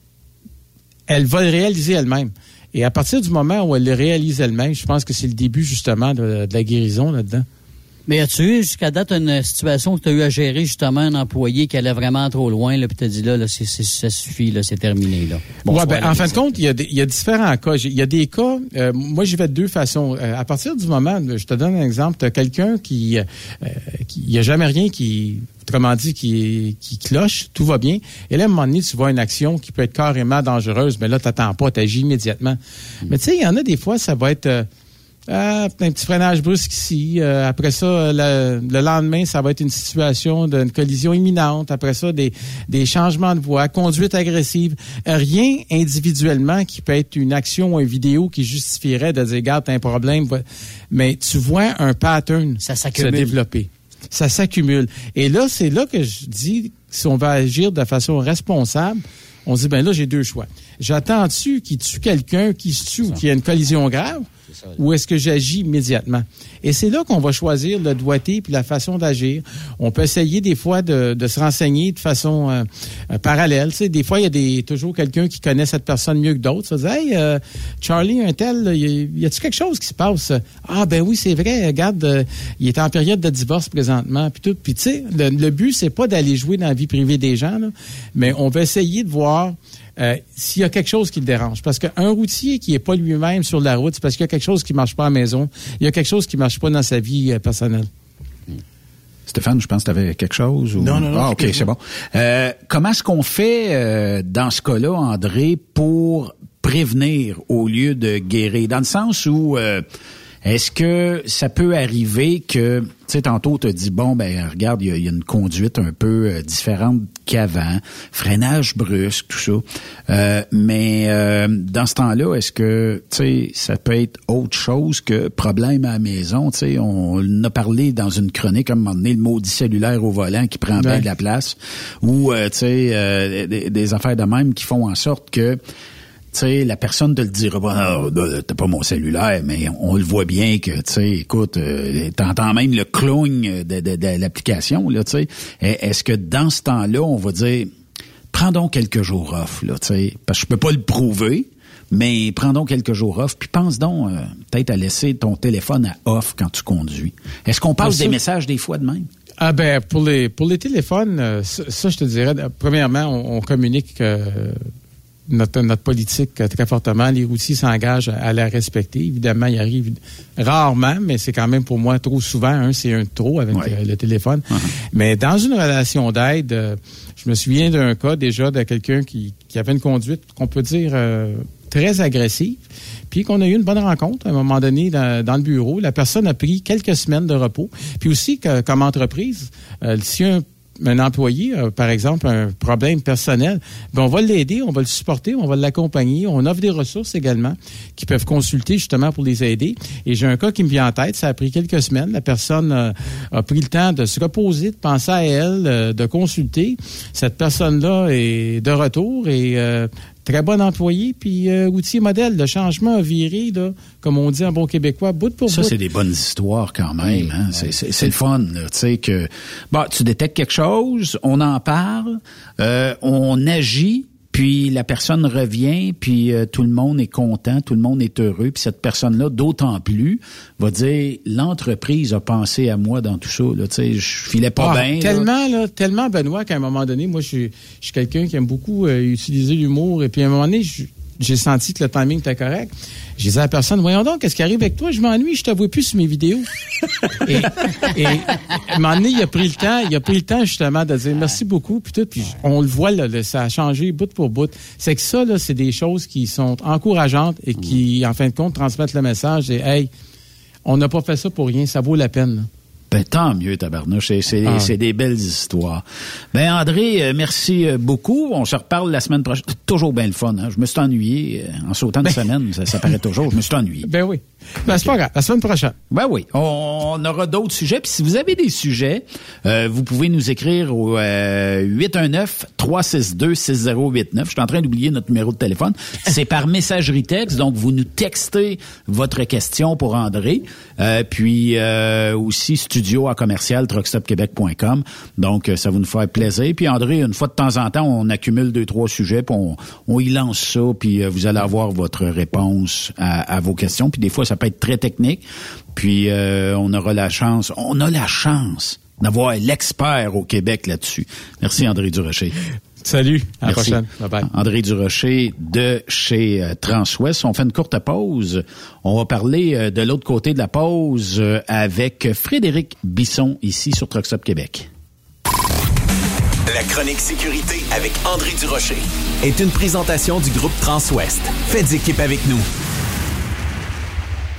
elle va le réaliser elle-même. Et à partir du moment où elle le réalise elle-même, je pense que c'est le début justement de, de la guérison là-dedans. Mais as-tu eu jusqu'à date une situation que tu as eu à gérer justement un employé qui allait vraiment trop loin, là, puis t'as dit là, là c'est, c'est- ça suffit, là, c'est terminé. Là. Ouais, Bonsoir, ben, en fin de compte, il y, a des- il y a différents cas. Il y a des cas, euh, moi j'y vais de deux façons. Euh, à partir du moment, je te donne un exemple, tu as quelqu'un qui, euh, qui, il n'y a jamais rien qui, autrement dit, qui, qui cloche, tout va bien. Et là, à un moment donné, tu vois une action qui peut être carrément dangereuse, mais là, tu n'attends pas, tu agis immédiatement. Mais tu sais, il y en a des fois, ça va être... euh, ah, un petit freinage brusque ici. Euh, après ça, le, le lendemain, ça va être une situation d'une collision imminente. Après ça, des, des changements de voie, conduite agressive. Rien individuellement qui peut être une action ou une vidéo qui justifierait de dire, regarde, t'as un problème. Mais tu vois un pattern Ça se développer. Ça s'accumule. Et là, c'est là que je dis, si on va agir de façon responsable, on se dit, ben là, j'ai deux choix. J'attends-tu qu'il tue quelqu'un, qui se tue ou qu'il y a une collision grave, ou est-ce que j'agis immédiatement? Et c'est là qu'on va choisir le doigté puis la façon d'agir. On peut essayer des fois de, de se renseigner de façon euh, euh, parallèle. Tu sais, des fois, il y a des, toujours quelqu'un qui connaît cette personne mieux que d'autres. Ça dit, hey, euh, Charlie, un tel, y, y a-tu quelque chose qui se passe? Ah, ben oui, c'est vrai. Regarde, il est en période de divorce présentement. Puis tout. Puis tu sais, le, le but, c'est pas d'aller jouer dans la vie privée des gens, là, mais on va essayer de voir euh, s'il y a quelque chose qui le dérange. Parce qu'un routier qui n'est pas lui-même sur la route, c'est parce qu'il y a quelque chose qui ne marche pas à la maison. Il y a quelque chose qui ne marche pas dans sa vie euh, personnelle. Stéphane, je pense que tu avais quelque chose. Ou... Non, non, non. Ah, OK, c'est bon. Euh, comment est-ce qu'on fait euh, dans ce cas-là, André, pour prévenir au lieu de guérir? Dans le sens où euh, est-ce que ça peut arriver que, tu sais, tantôt, tu dit, bon, ben regarde, il y, y, a une conduite un peu euh, différente qu'avant, freinage brusque, tout ça. Euh, mais euh, dans ce temps-là, est-ce que, tu sais, ça peut être autre chose que problème à la maison? Tu sais, on, on a parlé dans une chronique, à un moment donné, le maudit cellulaire au volant qui prend bien de la place, ou, euh, tu sais, euh, des, des affaires de même qui font en sorte que sais, la personne te le dira pas, là, t'as pas mon cellulaire, mais on le voit bien que, tu sais, écoute, euh, t'entends même le clogne de, de- de l'application, là, tu sais. Et Est-ce que dans ce temps-là, on va dire, prends donc quelques jours off, là, tu sais, parce que je peux pas le prouver, mais prends donc quelques jours off, puis pense donc euh, peut-être à laisser ton téléphone à off quand tu conduis. Est-ce qu'on passe des messages des fois de même? Ah ben pour les pour les téléphones, euh, ça, ça, je te dirais, premièrement, on, on communique euh, notre, notre politique euh, très fortement. Les routiers s'engagent à, à la respecter. Évidemment, il arrive rarement, mais c'est quand même pour moi trop souvent. Un, c'est un trop avec Ouais. euh, le téléphone. Mais dans une relation d'aide, euh, je me souviens d'un cas déjà de quelqu'un qui, qui avait une conduite qu'on peut dire euh, très agressive, puis qu'on a eu une bonne rencontre à un moment donné dans, dans le bureau. La personne a pris quelques semaines de repos. Puis aussi, que, comme entreprise, euh, si un un employé, a, par exemple, un problème personnel, ben on va l'aider, on va le supporter, on va l'accompagner. On offre des ressources également qui peuvent consulter justement pour les aider. Et j'ai un cas qui me vient en tête, ça a pris quelques semaines. La personne euh, a pris le temps de se reposer, de penser à elle, euh, de consulter. Cette personne-là est de retour et euh, très bon employé, puis euh, outil modèle. Le changement a viré, là, comme on dit en bon québécois, bout pour Ça, bout. c'est des bonnes histoires quand même. hein. C'est- le fun, tu sais que bon, tu détectes quelque chose, on en parle, euh, on agit, puis la personne revient, puis euh, tout le monde est content, tout le monde est heureux, puis cette personne-là, d'autant plus, va dire l'entreprise a pensé à moi dans tout ça. Là, tu sais, je filais pas Ah, bien. Tellement, là, tellement, Benoît, qu'à un moment donné, moi, je suis, je suis quelqu'un qui aime beaucoup euh, utiliser l'humour. Et puis, à un moment donné, je- j'ai senti que le timing était correct. J'ai dit à la personne, voyons donc, qu'est-ce qui arrive avec toi? Je m'ennuie, je te vois plus sur mes vidéos. et, et à un moment donné, il a pris le temps, il a pris le temps, justement, de dire merci beaucoup, puis tout. Puis, on le voit, là, là, ça a changé bout pour bout. C'est que ça, là, c'est des choses qui sont encourageantes et qui, en fin de compte, transmettent le message. Et, hey, on n'a pas fait ça pour rien, ça vaut la peine. Ben, tant mieux, tabarnouche. C'est, c'est, Ah. des belles histoires. Ben, André, euh, merci euh, beaucoup. On se reparle la semaine prochaine. Toujours bien le fun. Hein? Je me suis ennuyé euh, en sautant de semaine. Ça, ça paraît toujours. Je me suis ennuyé. Ben oui. Ben, c'est pas grave. La semaine prochaine. Ben oui, on, aura d'autres sujets. Puis si vous avez des sujets, euh, vous pouvez nous écrire au euh, 819-362-6089. Je suis en train d'oublier notre numéro de téléphone. C'est par messagerie texte. Donc, vous nous textez votre question pour André. Euh, puis euh, aussi studio à commercial truckstopquebec.com. Donc, ça va nous faire plaisir. Puis André, une fois de temps en temps, on accumule deux, trois sujets, puis on, on y lance ça, puis vous allez avoir votre réponse à, à vos questions. Puis des fois, ça peut être très technique. Puis euh, on aura la chance, on a la chance d'avoir l'expert au Québec là-dessus. Merci André Durocher. Salut. À la Merci. prochaine. Bye bye. André Durocher de chez euh, Transwest. On fait une courte pause. On va parler euh, de l'autre côté de la pause avec Frédéric Bisson ici sur Truck Stop Québec. La chronique sécurité avec André Durocher. est une présentation du groupe Transwest. Faites équipe avec nous.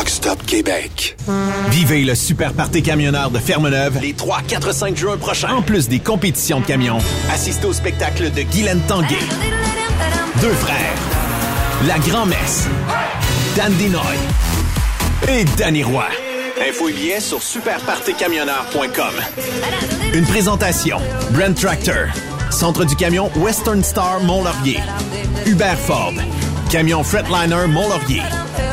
Truck Stop Québec. Vivez le super party camionneur de Fermeneuve les 3, 4, 5 juin prochains. En plus des compétitions de camions, assistez au spectacle de Guylaine Tanguay. Deux frères. La Grand-Messe. Dan Dinoy. Et Danny Roy. Info et billets sur superpartycamionneur.com. Une présentation. Brent Tractor. Centre du camion Western Star Mont-Laurier. Hubert Ford. Camion Fretliner Mont-Laurier.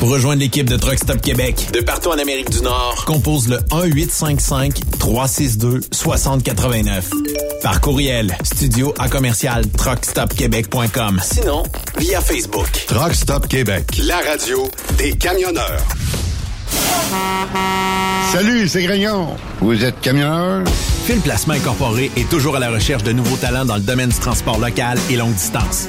Pour rejoindre l'équipe de Truck Stop Québec, de partout en Amérique du Nord, compose le 1-855-362-6089. Par courriel, studio à commercial truckstopquebec.com. Sinon, via Facebook. Truck Stop Québec, la radio des camionneurs. Salut, c'est Grignon. Vous êtes camionneur? Fil Placement Incorporé est toujours à la recherche de nouveaux talents dans le domaine du transport local et longue distance.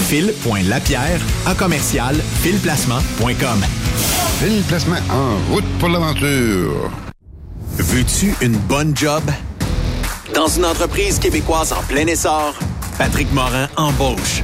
fil.lapierre à commercial filplacement.com. Fil Placement en route pour l'aventure. Veux-tu une bonne job? Dans une entreprise québécoise en plein essor, Patrick Morin embauche.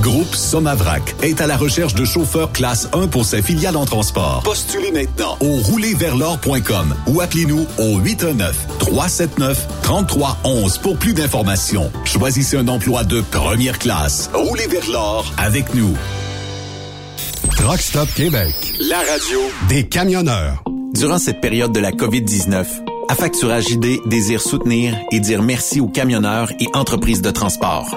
Groupe Somavrac est à la recherche de chauffeurs classe 1 pour ses filiales en transport. Postulez maintenant au roulerversl'or.com ou appelez-nous au 819-379-3311 pour plus d'informations. Choisissez un emploi de première classe. Roulez vers l'or avec nous. Truck Stop Québec, La radio des camionneurs. Durant cette période de la COVID-19, Affacturage ID désire soutenir et dire merci aux camionneurs et entreprises de transport.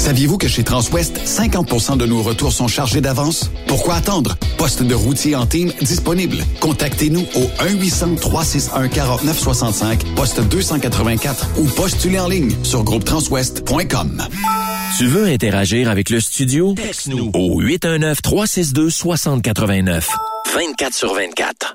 Saviez-vous que chez Transwest, 50% de nos retours sont chargés d'avance? Pourquoi attendre? Poste de routier en team disponible. Contactez-nous au 1-800-361-4965, poste 284 ou postulez en ligne sur groupetranswest.com. Tu veux interagir avec le studio? Texte-nous au 819-362-6089. 24 sur 24.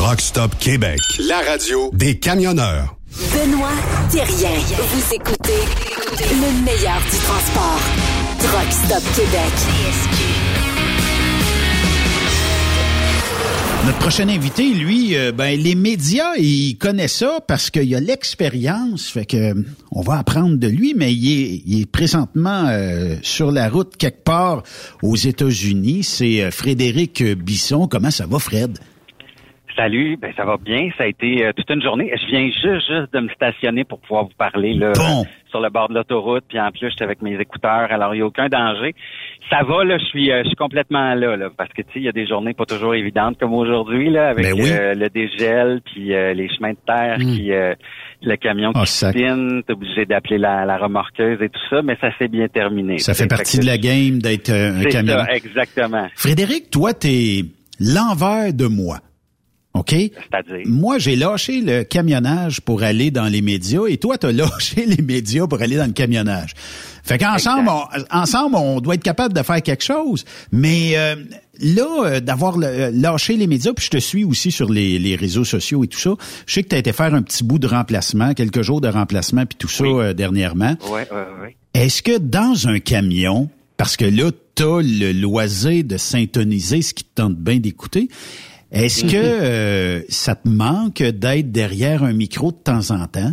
Truck Stop Québec. La radio des camionneurs. Benoît Thérien. Vous écoutez le meilleur du transport. Truck Stop Québec. Notre prochain invité, lui, euh, ben les médias, il connaît ça parce qu'il a l'expérience. Fait que euh, on va apprendre de lui, mais il est, il est présentement euh, sur la route quelque part aux États-Unis. C'est euh, Frédéric Bisson. Comment ça va, Fred? Salut, ben ça va bien. Ça a été euh, toute une journée. Je viens juste, juste de me stationner pour pouvoir vous parler là, Bon. sur le bord de l'autoroute. Puis en plus, j'étais avec mes écouteurs, alors il n'y a aucun danger. Ça va, là, je suis, euh, je suis complètement là, là, parce que tu sais, il y a des journées pas toujours évidentes comme aujourd'hui, là, avec Ben oui. euh, le dégel, puis euh, les chemins de terre, Mm. puis euh, le camion Ah, qui spinne, t'es obligé d'appeler la, la remorqueuse et tout ça, mais ça s'est bien terminé. Ça fait partie de la game d'être euh, un ça, exactement. Frédéric, toi, t'es l'envers de moi. OK? C'est-à-dire? Moi, j'ai lâché le camionnage pour aller dans les médias et toi, t'as lâché les médias pour aller dans le camionnage. Fait qu'ensemble, on, ensemble, on doit être capable de faire quelque chose. Mais euh, là, euh, d'avoir le- lâché les médias, puis je te suis aussi sur les, les réseaux sociaux et tout ça, je sais que tu as été faire un petit bout de remplacement, quelques jours de remplacement, puis tout ça euh, dernièrement. Ouais, ouais, ouais. Est-ce que dans un camion, parce que là, t'as le loisir de syntoniser ce qui te tente bien d'écouter, est-ce que euh, ça te manque d'être derrière un micro de temps en temps?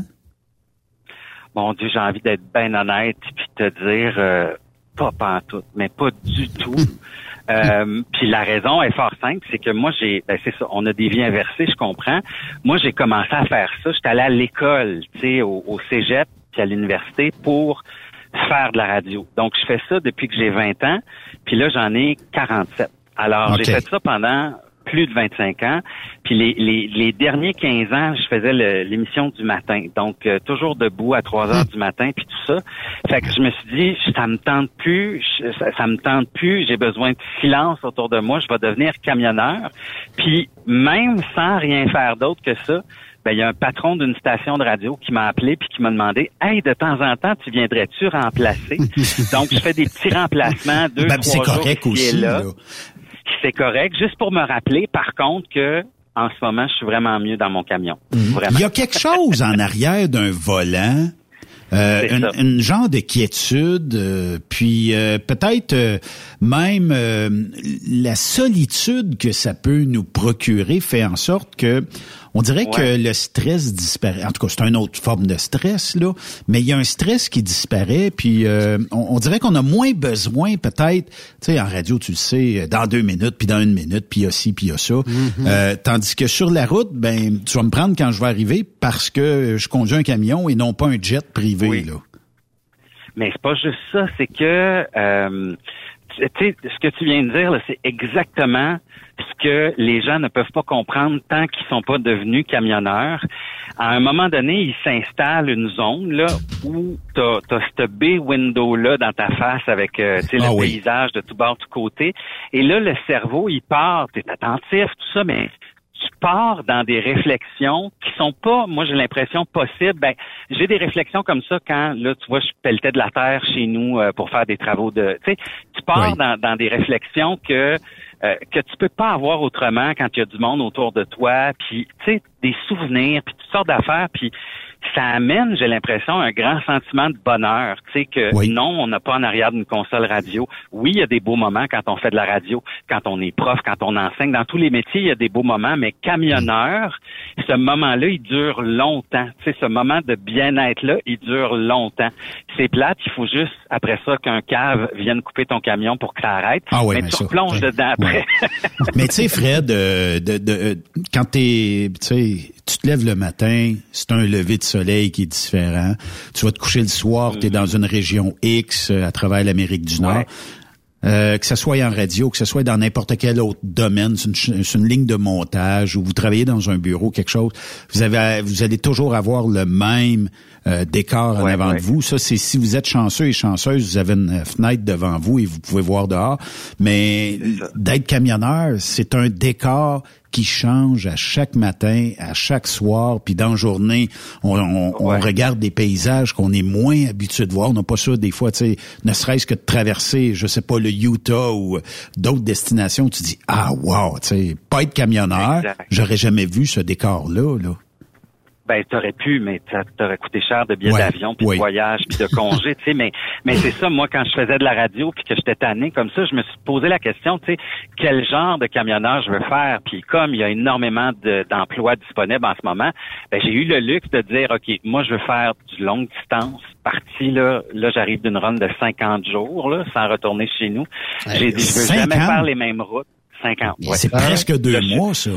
Mon Dieu, j'ai envie d'être bien honnête puis te dire euh, pas pantoute, mais pas du tout. Euh, puis la raison est fort simple, c'est que moi j'ai, ben c'est ça, on a des vies inversées, je comprends. Moi j'ai commencé à faire ça, j'étais allé à l'école, tu sais, au, au cégep puis à l'université pour faire de la radio. Donc je fais ça depuis que j'ai 20 ans, puis là j'en ai 47. Alors j'ai fait ça pendant plus de 25 ans. Puis les, les, les derniers 15 ans, je faisais l'émission du matin. Donc, euh, toujours debout à 3 heures du matin, puis tout ça. Fait que je me suis dit, ça me tente plus, je- ça, ça me tente plus, j'ai besoin de silence autour de moi, je vais devenir camionneur. Puis, même sans rien faire d'autre que ça, ben, il y a un patron d'une station de radio qui m'a appelé puis qui m'a demandé Hey, de temps en temps, tu viendrais-tu remplacer? Donc, je fais des petits remplacements, deux, Ben, c'est trois jours correct ici et aussi, là. là. C'est correct, juste pour me rappeler, par contre, que en ce moment, je suis vraiment mieux dans mon camion. Vraiment. Il y a quelque chose en arrière d'un volant. Euh, une, une genre de quiétude, euh, puis euh, peut-être euh, même euh, la solitude que ça peut nous procurer fait en sorte que on dirait Ouais. que le stress disparaît. En tout cas, c'est une autre forme de stress là, mais il y a un stress qui disparaît, puis euh, on, on dirait qu'on a moins besoin peut-être, tu sais, en radio, tu le sais, dans deux minutes, puis dans une minute, puis il y a ci, puis il y a ça. Euh, tandis que sur la route, ben, tu vas me prendre quand je vais arriver parce que je conduis un camion et non pas un jet privé là. Mais c'est pas juste ça, c'est que euh, tu sais, ce que tu viens de dire, là, c'est exactement ce que les gens ne peuvent pas comprendre tant qu'ils sont pas devenus camionneurs. À un moment donné, il s'installe une zone là où tu as, cette bay window là dans ta face avec euh, Ah le oui. paysage de tout bord, tout côté. Et là, le cerveau, il part, tu es attentif, tout ça, mais tu pars dans des réflexions qui sont pas, moi j'ai l'impression possibles. Ben, j'ai des réflexions comme ça quand là, tu vois, je pelletais de la terre chez nous euh, pour faire des travaux de. Tu sais, tu pars Oui. dans, dans des réflexions que euh, que tu peux pas avoir autrement quand il y a du monde autour de toi, puis tu sais des souvenirs, puis toutes sortes d'affaires, puis ça amène, j'ai l'impression, un grand sentiment de bonheur. Tu sais que non, on n'a pas en arrière d'une console radio. Oui, il y a des beaux moments quand on fait de la radio, quand on est prof, quand on enseigne. Dans tous les métiers, il y a des beaux moments, mais camionneur, ce moment-là, il dure longtemps. Tu sais, ce moment de bien-être-là, il dure longtemps. C'est plate, il faut juste, après ça, qu'un cave vienne couper ton camion pour que ça arrête. Ah oui, mais, mais tu ça, ouais. dedans après. Mais tu sais, Fred, euh, de, de, euh, quand t'es, tu sais, tu te lèves le matin, c'est un lever de soleil qui est différent. Tu vas te coucher le soir, tu es dans une région X euh, à travers l'Amérique du Nord. Euh, que ce soit en radio, que ce soit dans n'importe quel autre domaine, c'est une, ch- c'est une ligne de montage ou vous travaillez dans un bureau, quelque chose, vous avez, vous allez toujours avoir le même euh, décor en avant ouais. de vous. Ça, c'est si vous êtes chanceux et chanceuse, vous avez une euh, fenêtre devant vous et vous pouvez voir dehors. Mais d'être camionneur, c'est un décor qui change à chaque matin, à chaque soir, puis dans la journée, on, on- on regarde des paysages qu'on est moins habitué de voir. On n'a pas ça des fois, tu sais, ne serait-ce que de traverser, je sais pas, le Utah ou d'autres destinations. Tu dis ah wow, tu sais, pas être camionneur, j'aurais jamais vu ce décor-là. Là. Ben, t'aurais pu, mais ça t'aurait coûté cher de billets Ouais, d'avion, puis oui. de voyage, puis de congé, tu sais. Mais, mais c'est ça, moi, quand je faisais de la radio, puis que j'étais tanné comme ça, je me suis posé la question, tu sais, quel genre de camionneur je veux faire? Puis comme il y a énormément de- d'emplois disponibles en ce moment, ben, j'ai eu le luxe de dire, ok, moi, je veux faire du longue distance. Parti là, là, j'arrive d'une run de 50 jours, là, sans retourner chez nous. J'ai dit, je veux jamais 50? faire les mêmes routes. 50. ouais. C'est presque deux mois, ça.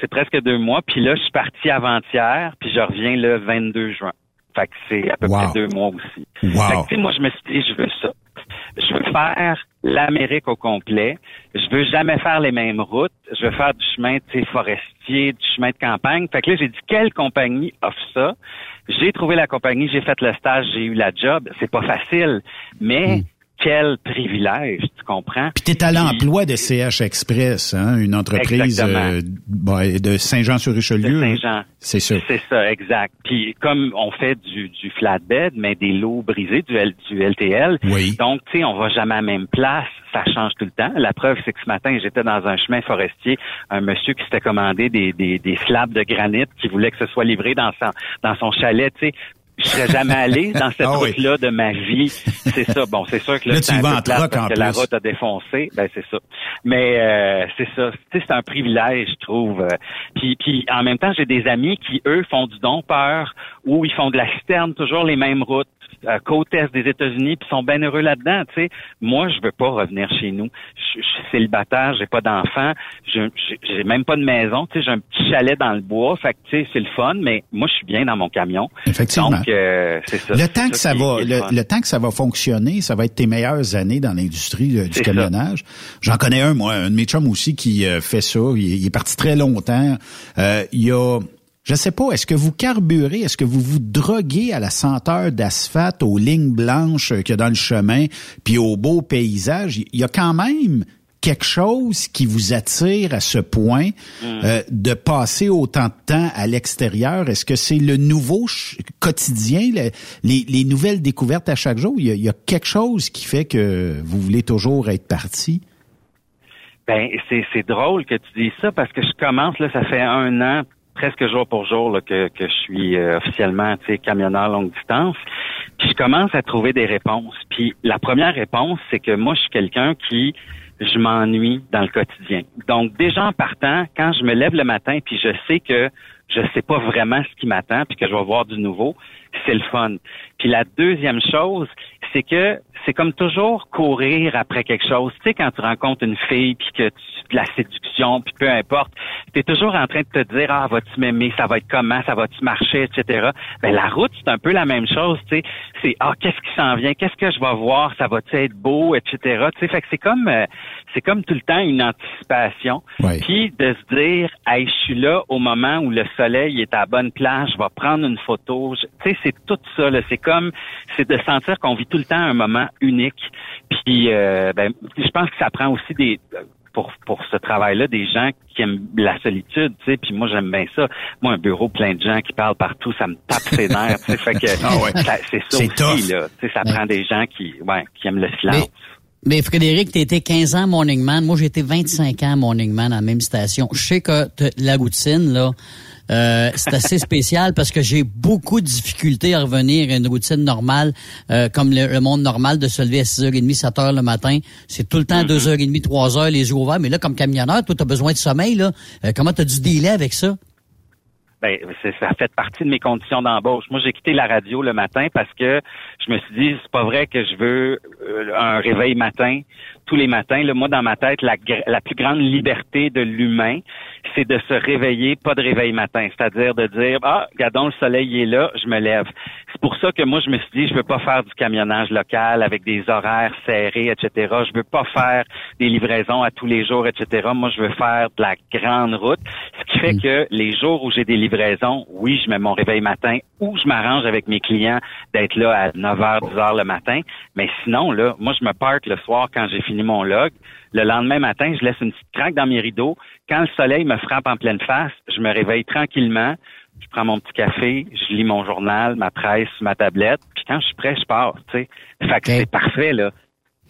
C'est presque deux mois. Puis là, je suis parti avant-hier, puis je reviens le 22 juin. Fait que c'est à peu Wow. près deux mois aussi. Wow. Fait que, tu sais, moi, je me suis dit, je veux ça. Je veux faire l'Amérique au complet. Je veux jamais faire les mêmes routes. Je veux faire du chemin tu sais, forestier, du chemin de campagne. Fait que là, j'ai dit, quelle compagnie offre ça? J'ai trouvé la compagnie, j'ai fait le stage, j'ai eu la job. C'est pas facile, mais Hmm. Quel privilège, tu comprends? Puis t'es à l'emploi de CH Express, hein, une entreprise euh, ben, de Saint-Jean-sur-Richelieu. Saint-Jean. C'est ça. C'est ça, exact. Puis comme on fait du, du flatbed, mais des lots brisés, du, L- du LTL, Oui. donc tu sais, on va jamais à la même place, ça change tout le temps. La preuve, c'est que ce matin, j'étais dans un chemin forestier, un monsieur qui s'était commandé des, des, des slabs de granit qui voulait que ce soit livré dans son, dans son chalet, tu sais. Je serais jamais allé dans cette Ah oui. route-là de ma vie. C'est ça. Bon, c'est sûr que là, Là, tu vas en parce en que la route a défoncé. Ben, c'est ça. Mais euh, c'est ça. C'est un privilège, je trouve. Puis, puis en même temps, j'ai des amis qui, eux, font du dompeur ou ils font de la citerne, toujours les mêmes routes, euh, côte est des États-Unis, puis sont bien heureux là-dedans. Tu sais, moi, je veux pas revenir chez nous. Je, je suis célibataire, j'ai pas d'enfants, je- j'ai même pas de maison. Tu sais, j'ai un petit chalet dans le bois. Fait que tu sais, c'est le fun, mais moi, je suis bien dans mon camion. Effectivement. Donc, euh, c'est ça. Le temps que ça va, le le, temps que ça va fonctionner, ça va être tes meilleures années dans l'industrie euh, du camionnage. J'en connais un, moi, un de mes chums aussi qui euh, fait ça. Il, il est parti très longtemps. Euh, il y a, je sais pas, est-ce que vous carburez, est-ce que vous vous droguez à la senteur d'asphalte, aux lignes blanches euh, qu'il y a dans le chemin, puis aux beaux paysages? Il y a quand même quelque chose qui vous attire à ce point euh, de passer autant de temps à l'extérieur? Est-ce que c'est le nouveau quotidien, le- les, les nouvelles découvertes à chaque jour? Il y, a, il y a quelque chose qui fait que vous voulez toujours être parti? Ben, c'est, c'est drôle que tu dises ça parce que je commence, là, ça fait un an, presque jour pour jour, là, que, que je suis euh, officiellement, camionneur longue distance. Puis je commence à trouver des réponses. Puis la première réponse, c'est que moi, je suis quelqu'un qui, je m'ennuie dans le quotidien. Donc, déjà en partant, quand je me lève le matin, puis je sais que je sais pas vraiment ce qui m'attend, puis que je vais voir du nouveau, c'est le fun. Puis la deuxième chose, c'est que c'est comme toujours courir après quelque chose. Tu sais, quand tu rencontres une fille, puis que tu de la séduction, puis peu importe, tu es toujours en train de te dire, ah, vas-tu m'aimer, ça va être comment, ça va-tu marcher, etc. Ben, la route, c'est un peu la même chose, tu sais. C'est, ah, qu'est-ce qui s'en vient, qu'est-ce que je vais voir, ça va-tu être beau, etc. Tu sais, fait que c'est comme, euh, c'est comme tout le temps une anticipation. Puis de se dire, hey, je suis là au moment où le soleil est à la bonne place, je vais prendre une photo. Tu sais, c'est tout ça. Là. C'est comme, c'est de sentir qu'on vit tout le temps un moment unique. Puis, euh, ben, je pense que ça prend aussi des pour pour ce travail-là des gens qui aiment la solitude, tu sais. Puis moi, j'aime bien ça. Moi, un bureau plein de gens qui parlent partout, ça me tape ses nerfs. tu sais. Fait que Ah ouais. ça- c'est ça C'est aussi tough. là. Tu sais, ça Ouais. prend des gens qui, ouais, qui aiment le silence. Mais Frédéric, tu été 15 ans Morning Man. Moi, j'ai été 25 ans Morning Man à la même station. Je sais que t'as- la routine, là, euh, c'est assez spécial parce que j'ai beaucoup de difficultés à revenir à une routine normale, euh, comme le, le monde normal de se lever à 6h30, 7h le matin. C'est tout le temps 2h30, 3h, les yeux ouverts. Mais là, comme camionneur, toi, tu as besoin de sommeil. Là. Euh, comment tu as dû délai avec ça? Ben, c'est- ça fait partie de mes conditions d'embauche. Moi, j'ai quitté la radio le matin parce que je me suis dit, c'est pas vrai que je veux un réveil matin tous les matins. Là, moi, dans ma tête, la, plus grande liberté de l'humain, c'est de se réveiller, pas de réveil matin. C'est-à-dire de dire, ah, regardons, le soleil est là, je me lève. C'est pour ça que moi, je me suis dit, je veux pas faire du camionnage local avec des horaires serrés, etc. Je veux pas faire des livraisons à tous les jours, etc. Moi, je veux faire de la grande route. Ce qui fait que les jours où j'ai des livraisons, oui, je mets mon réveil matin ou je m'arrange avec mes clients d'être là à 9h, 10h le matin. Mais sinon, là, moi, je me parque le soir quand j'ai fini mon log. Le lendemain matin, je laisse une petite craque dans mes rideaux. Quand le soleil me frappe en pleine face, je me réveille tranquillement. Je prends mon petit café, je lis mon journal, ma presse, ma tablette, puis quand je suis prêt, je pars, tu sais. Fait que c'est parfait, là.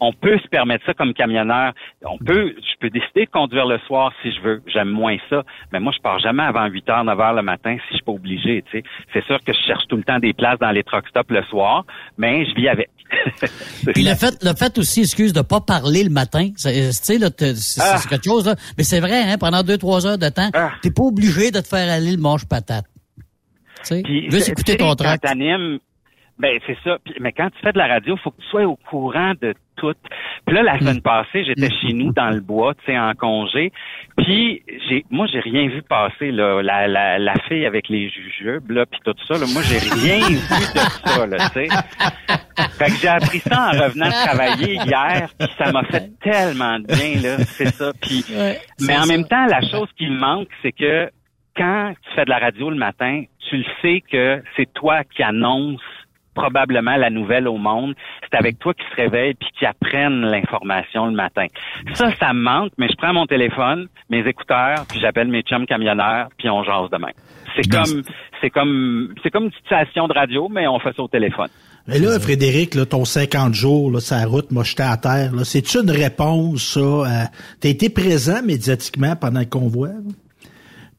On peut se permettre ça comme camionneur. On peut, je peux décider de conduire le soir si je veux. J'aime moins ça. Mais moi, je pars jamais avant 8 h, 9 h le matin si je suis pas obligé, tu sais. C'est sûr que je cherche tout le temps des places dans les truck stops le soir, mais je vis avec. Puis le fait, le fait aussi, excuse, de pas parler le matin, c'est- tu sais, là, t'as- c'est Ah. c'est quelque chose, là. Mais c'est vrai, hein, pendant deux, trois heures de temps, t'es pas obligé de te faire aller le manche patate. Tu sais, écouter ton t'animes, ben c'est ça. Puis- mais quand tu fais de la radio, faut que tu sois au courant de Puis là, la semaine passée, j'étais chez nous dans le bois, tu sais, en congé. Puis j'ai, moi, j'ai rien vu passer là, la, la, la fille avec les jujubes là, puis tout ça. Là, moi, j'ai rien vu de ça, là, tu sais. Fait que j'ai appris ça en revenant travailler hier, puis ça m'a fait tellement de bien là, c'est ça. Puis, mais en même temps, la chose qui me manque, c'est que quand tu fais de la radio le matin, tu le sais que c'est toi qui annonce probablement la nouvelle au monde. C'est avec toi qui se réveille puis qui apprennent l'information le matin. Ça, ça me manque, mais je prends mon téléphone, mes écouteurs, puis j'appelle mes chums camionneurs, puis on jase demain. C'est comme, c'est comme, c'est comme une petite station de radio, mais on fait ça au téléphone. Mais là, Frédéric, là, ton 50 jours, là, sa route, moi, j'étais à terre, là. C'est-tu une réponse, ça? à- T'as été présent médiatiquement pendant le convoi, là?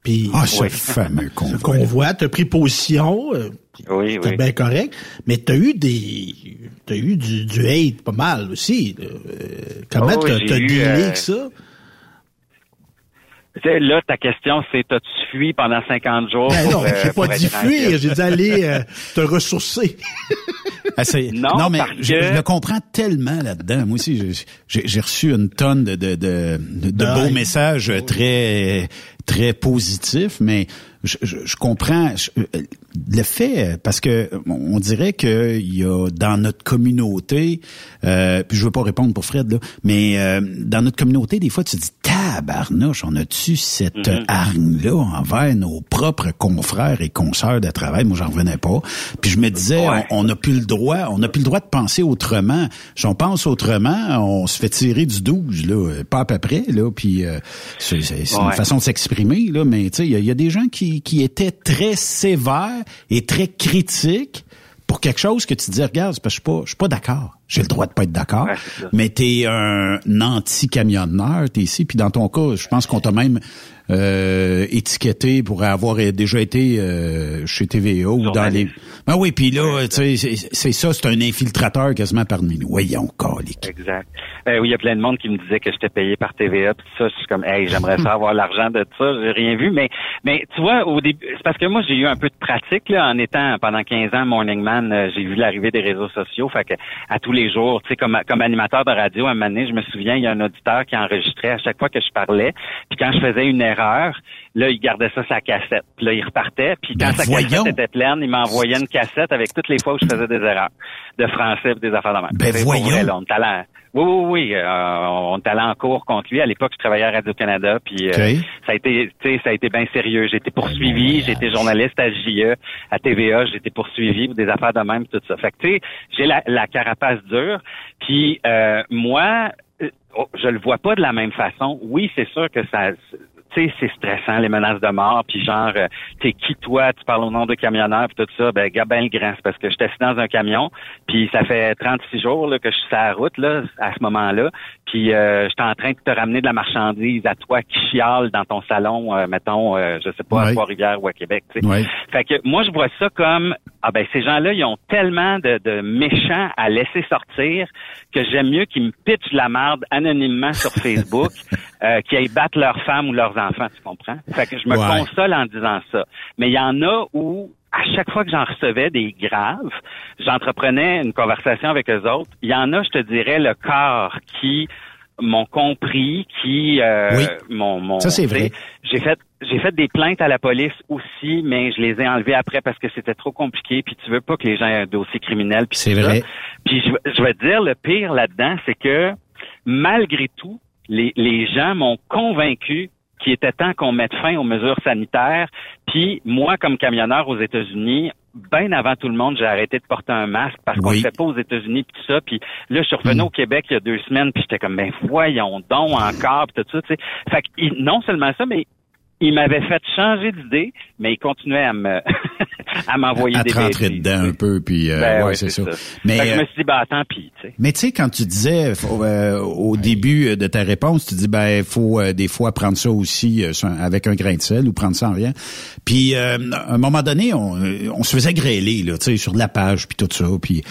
Puis, Ah, ce fameux convoi. Ce convoi, t'as pris position, euh, oui, bien correct, mais t'as eu des, t'as eu du, du hate pas mal aussi. là. Euh, comment Oh, t'as dealé euh, avec ça? Tu sais, Là, ta question, c'est t'as-tu fui pendant 50 jours? Ben pour, non, j'ai pas dit fuir, j'ai dit aller euh, te ressourcer. Ah, c'est- Non, mais parce je, que- je le comprends tellement là-dedans. Moi aussi, j'ai- j'ai j'ai reçu une tonne de, de, de, beaux messages très très positifs, mais je, je, je comprends je- euh, le fait parce que on dirait que il y a dans notre communauté, euh, puis je veux pas répondre pour Fred là, mais euh, dans notre communauté, des fois tu te dis tabarnouche, on a-tu cette Mhm. hargne-là envers nos propres confrères et consoeurs de travail? Moi, j'en revenais pas. Puis je me disais, Ouais. on n'a plus le droit, on n'a plus le droit de penser autrement. Si on pense autrement, on se fait tirer du 12, là, euh, pas à peu près, là, puis euh, c'est une façon de s'exprimer, là, mais tu sais, il y, a- il y a des gens qui, qui étaient très sévères et très critiques pour quelque chose que tu dis, regarde, parce que je suis pas, je suis pas d'accord. J'ai le droit de pas être d'accord, Ouais, mais t'es un anti-camionneur, t'es ici, puis dans ton cas, je pense qu'on t'a même euh, étiqueté pour avoir déjà été euh, chez TVA ou dans les... Ben oui, puis là, tu sais, c'est- ça, c'est un infiltrateur quasiment parmi nous. Voyons, calique. Exact. Euh, oui, il y a plein de monde qui me disait que j'étais payé par TVA, puis ça, je suis comme, hey, j'aimerais ça avoir l'argent de ça, j'ai rien vu, mais, mais tu vois, au début, c'est parce que moi, j'ai eu un peu de pratique, là, en étant pendant 15 ans Morning Man, euh, j'ai vu l'arrivée des réseaux sociaux, fait que, à tous les jours, tu sais, comme, comme animateur de radio, à un moment donné, je me souviens, il y a un auditeur qui enregistrait à chaque fois que je parlais, puis quand je faisais une erreur, là, il gardait ça sa cassette, puis là, il repartait, puis quand Ben, sa voyons. cassette était pleine, il m'envoyait une cassette avec toutes les fois où je faisais des erreurs de français et des affaires de même. Ben, voyons. vrai, là, on allé Oui, oui, oui. euh, on est allé en cours contre lui. À l'époque, je travaillais à Radio-Canada, puis euh, ça a été, tu sais, ça a été bien sérieux. J'ai été poursuivi, j'ai été journaliste à JE, à TVA, j'ai été poursuivi pour des affaires de même, tout ça. Fait que, tu sais, j'ai la, la carapace dure. Puis euh, moi, euh, oh, je le vois pas de la même façon. Oui, c'est sûr que ça, tu sais, c'est stressant, les menaces de mort, puis genre, euh, t'es qui toi, tu parles au nom de camionneur, puis tout ça, ben, Gabin le grand, c'est parce que je suis assis dans un camion, puis ça fait 36 jours là, que je suis sur la route, là, à ce moment-là, puis euh, je suis en train de te ramener de la marchandise à toi qui chiale dans ton salon, euh, mettons, euh, je sais pas, à. Trois-Rivières ou à Québec, tu sais. Ouais. Fait que moi, je vois ça comme ah ben ces gens-là, ils ont tellement de, de méchants à laisser sortir que j'aime mieux qu'ils me pitchent la merde anonymement sur Facebook, euh, qu'ils aillent battre leurs femmes ou leurs enfants, tu comprends? Fait que je me Ouais. console en disant ça. Mais il y en a où à chaque fois que j'en recevais des graves, j'entreprenais une conversation avec eux autres. Il y en a, je te dirais, le corps qui m'ont compris, qui euh, Oui. Ça, c'est vrai. j'ai fait j'ai fait des plaintes à la police aussi, mais je les ai enlevées après parce que c'était trop compliqué. Puis tu veux pas que les gens aient un dossier criminel. puis C'est vrai. Puis je, je vais te dire le pire là-dedans, c'est que malgré tout, les, les gens m'ont convaincu qu'il était temps qu'on mette fin aux mesures sanitaires. Puis moi, comme camionneur aux États-Unis, bien avant tout le monde, j'ai arrêté de porter un masque parce qu'on Oui. le fait pas aux États-Unis puis tout ça. Puis là, je suis revenu au Québec il y a deux semaines, puis j'étais comme ben voyons donc encore puis tout ça. Tu sais. Fait que non seulement ça, mais il m'avait fait changer d'idée, mais il continuait à me à m'envoyer à des te rentrer bêtises. dedans un peu, puis euh, Ben ouais, c'est ça. Mais Mais je euh, me suis dit, bah tant pis, tu sais. Mais tu sais, quand tu disais faut, euh, au début de ta réponse, tu dis ben il faut euh, des fois prendre ça aussi euh, avec un grain de sel ou prendre ça en rien. Puis euh, à un moment donné, on, euh, on se faisait grêler là, tu sais, sur la page puis tout ça. Puis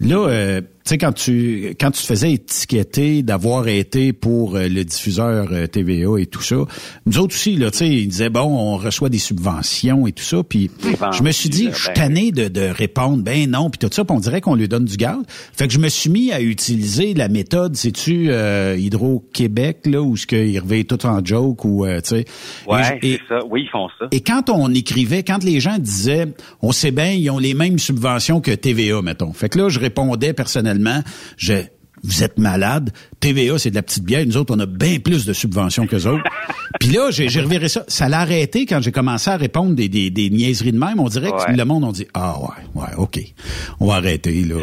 là, euh, sais quand tu quand tu te faisais étiqueter d'avoir été pour euh, le diffuseur euh, TVA et tout ça, nous autres aussi là, tu sais, ils disaient bon, on reçoit des subventions et tout ça. Puis je me suis dit, je suis ben. tanné de, de répondre ben non puis tout ça. Puis on dirait qu'on lui donne du gaz. Fait que je me suis mis à utiliser la méthode, sais-tu, euh, Hydro-Québec, là, où ce qu'ils reveillent tout en joke ou, euh, tu sais. Ouais, c'est ça. Oui, ils font ça. et quand on écrivait, quand les gens disaient, on sait bien, ils ont les mêmes subventions que TVA, mettons. Fait que là, je répondais personnellement, je, vous êtes malade. TVA, c'est de la petite bière. Nous autres, on a bien plus de subventions que autres. Puis là, j'ai reviré ça. Ça l'a arrêté quand j'ai commencé à répondre des, des, des niaiseries de même. On dirait que le monde, on dit, ah ouais, ouais, OK. On va arrêter, là.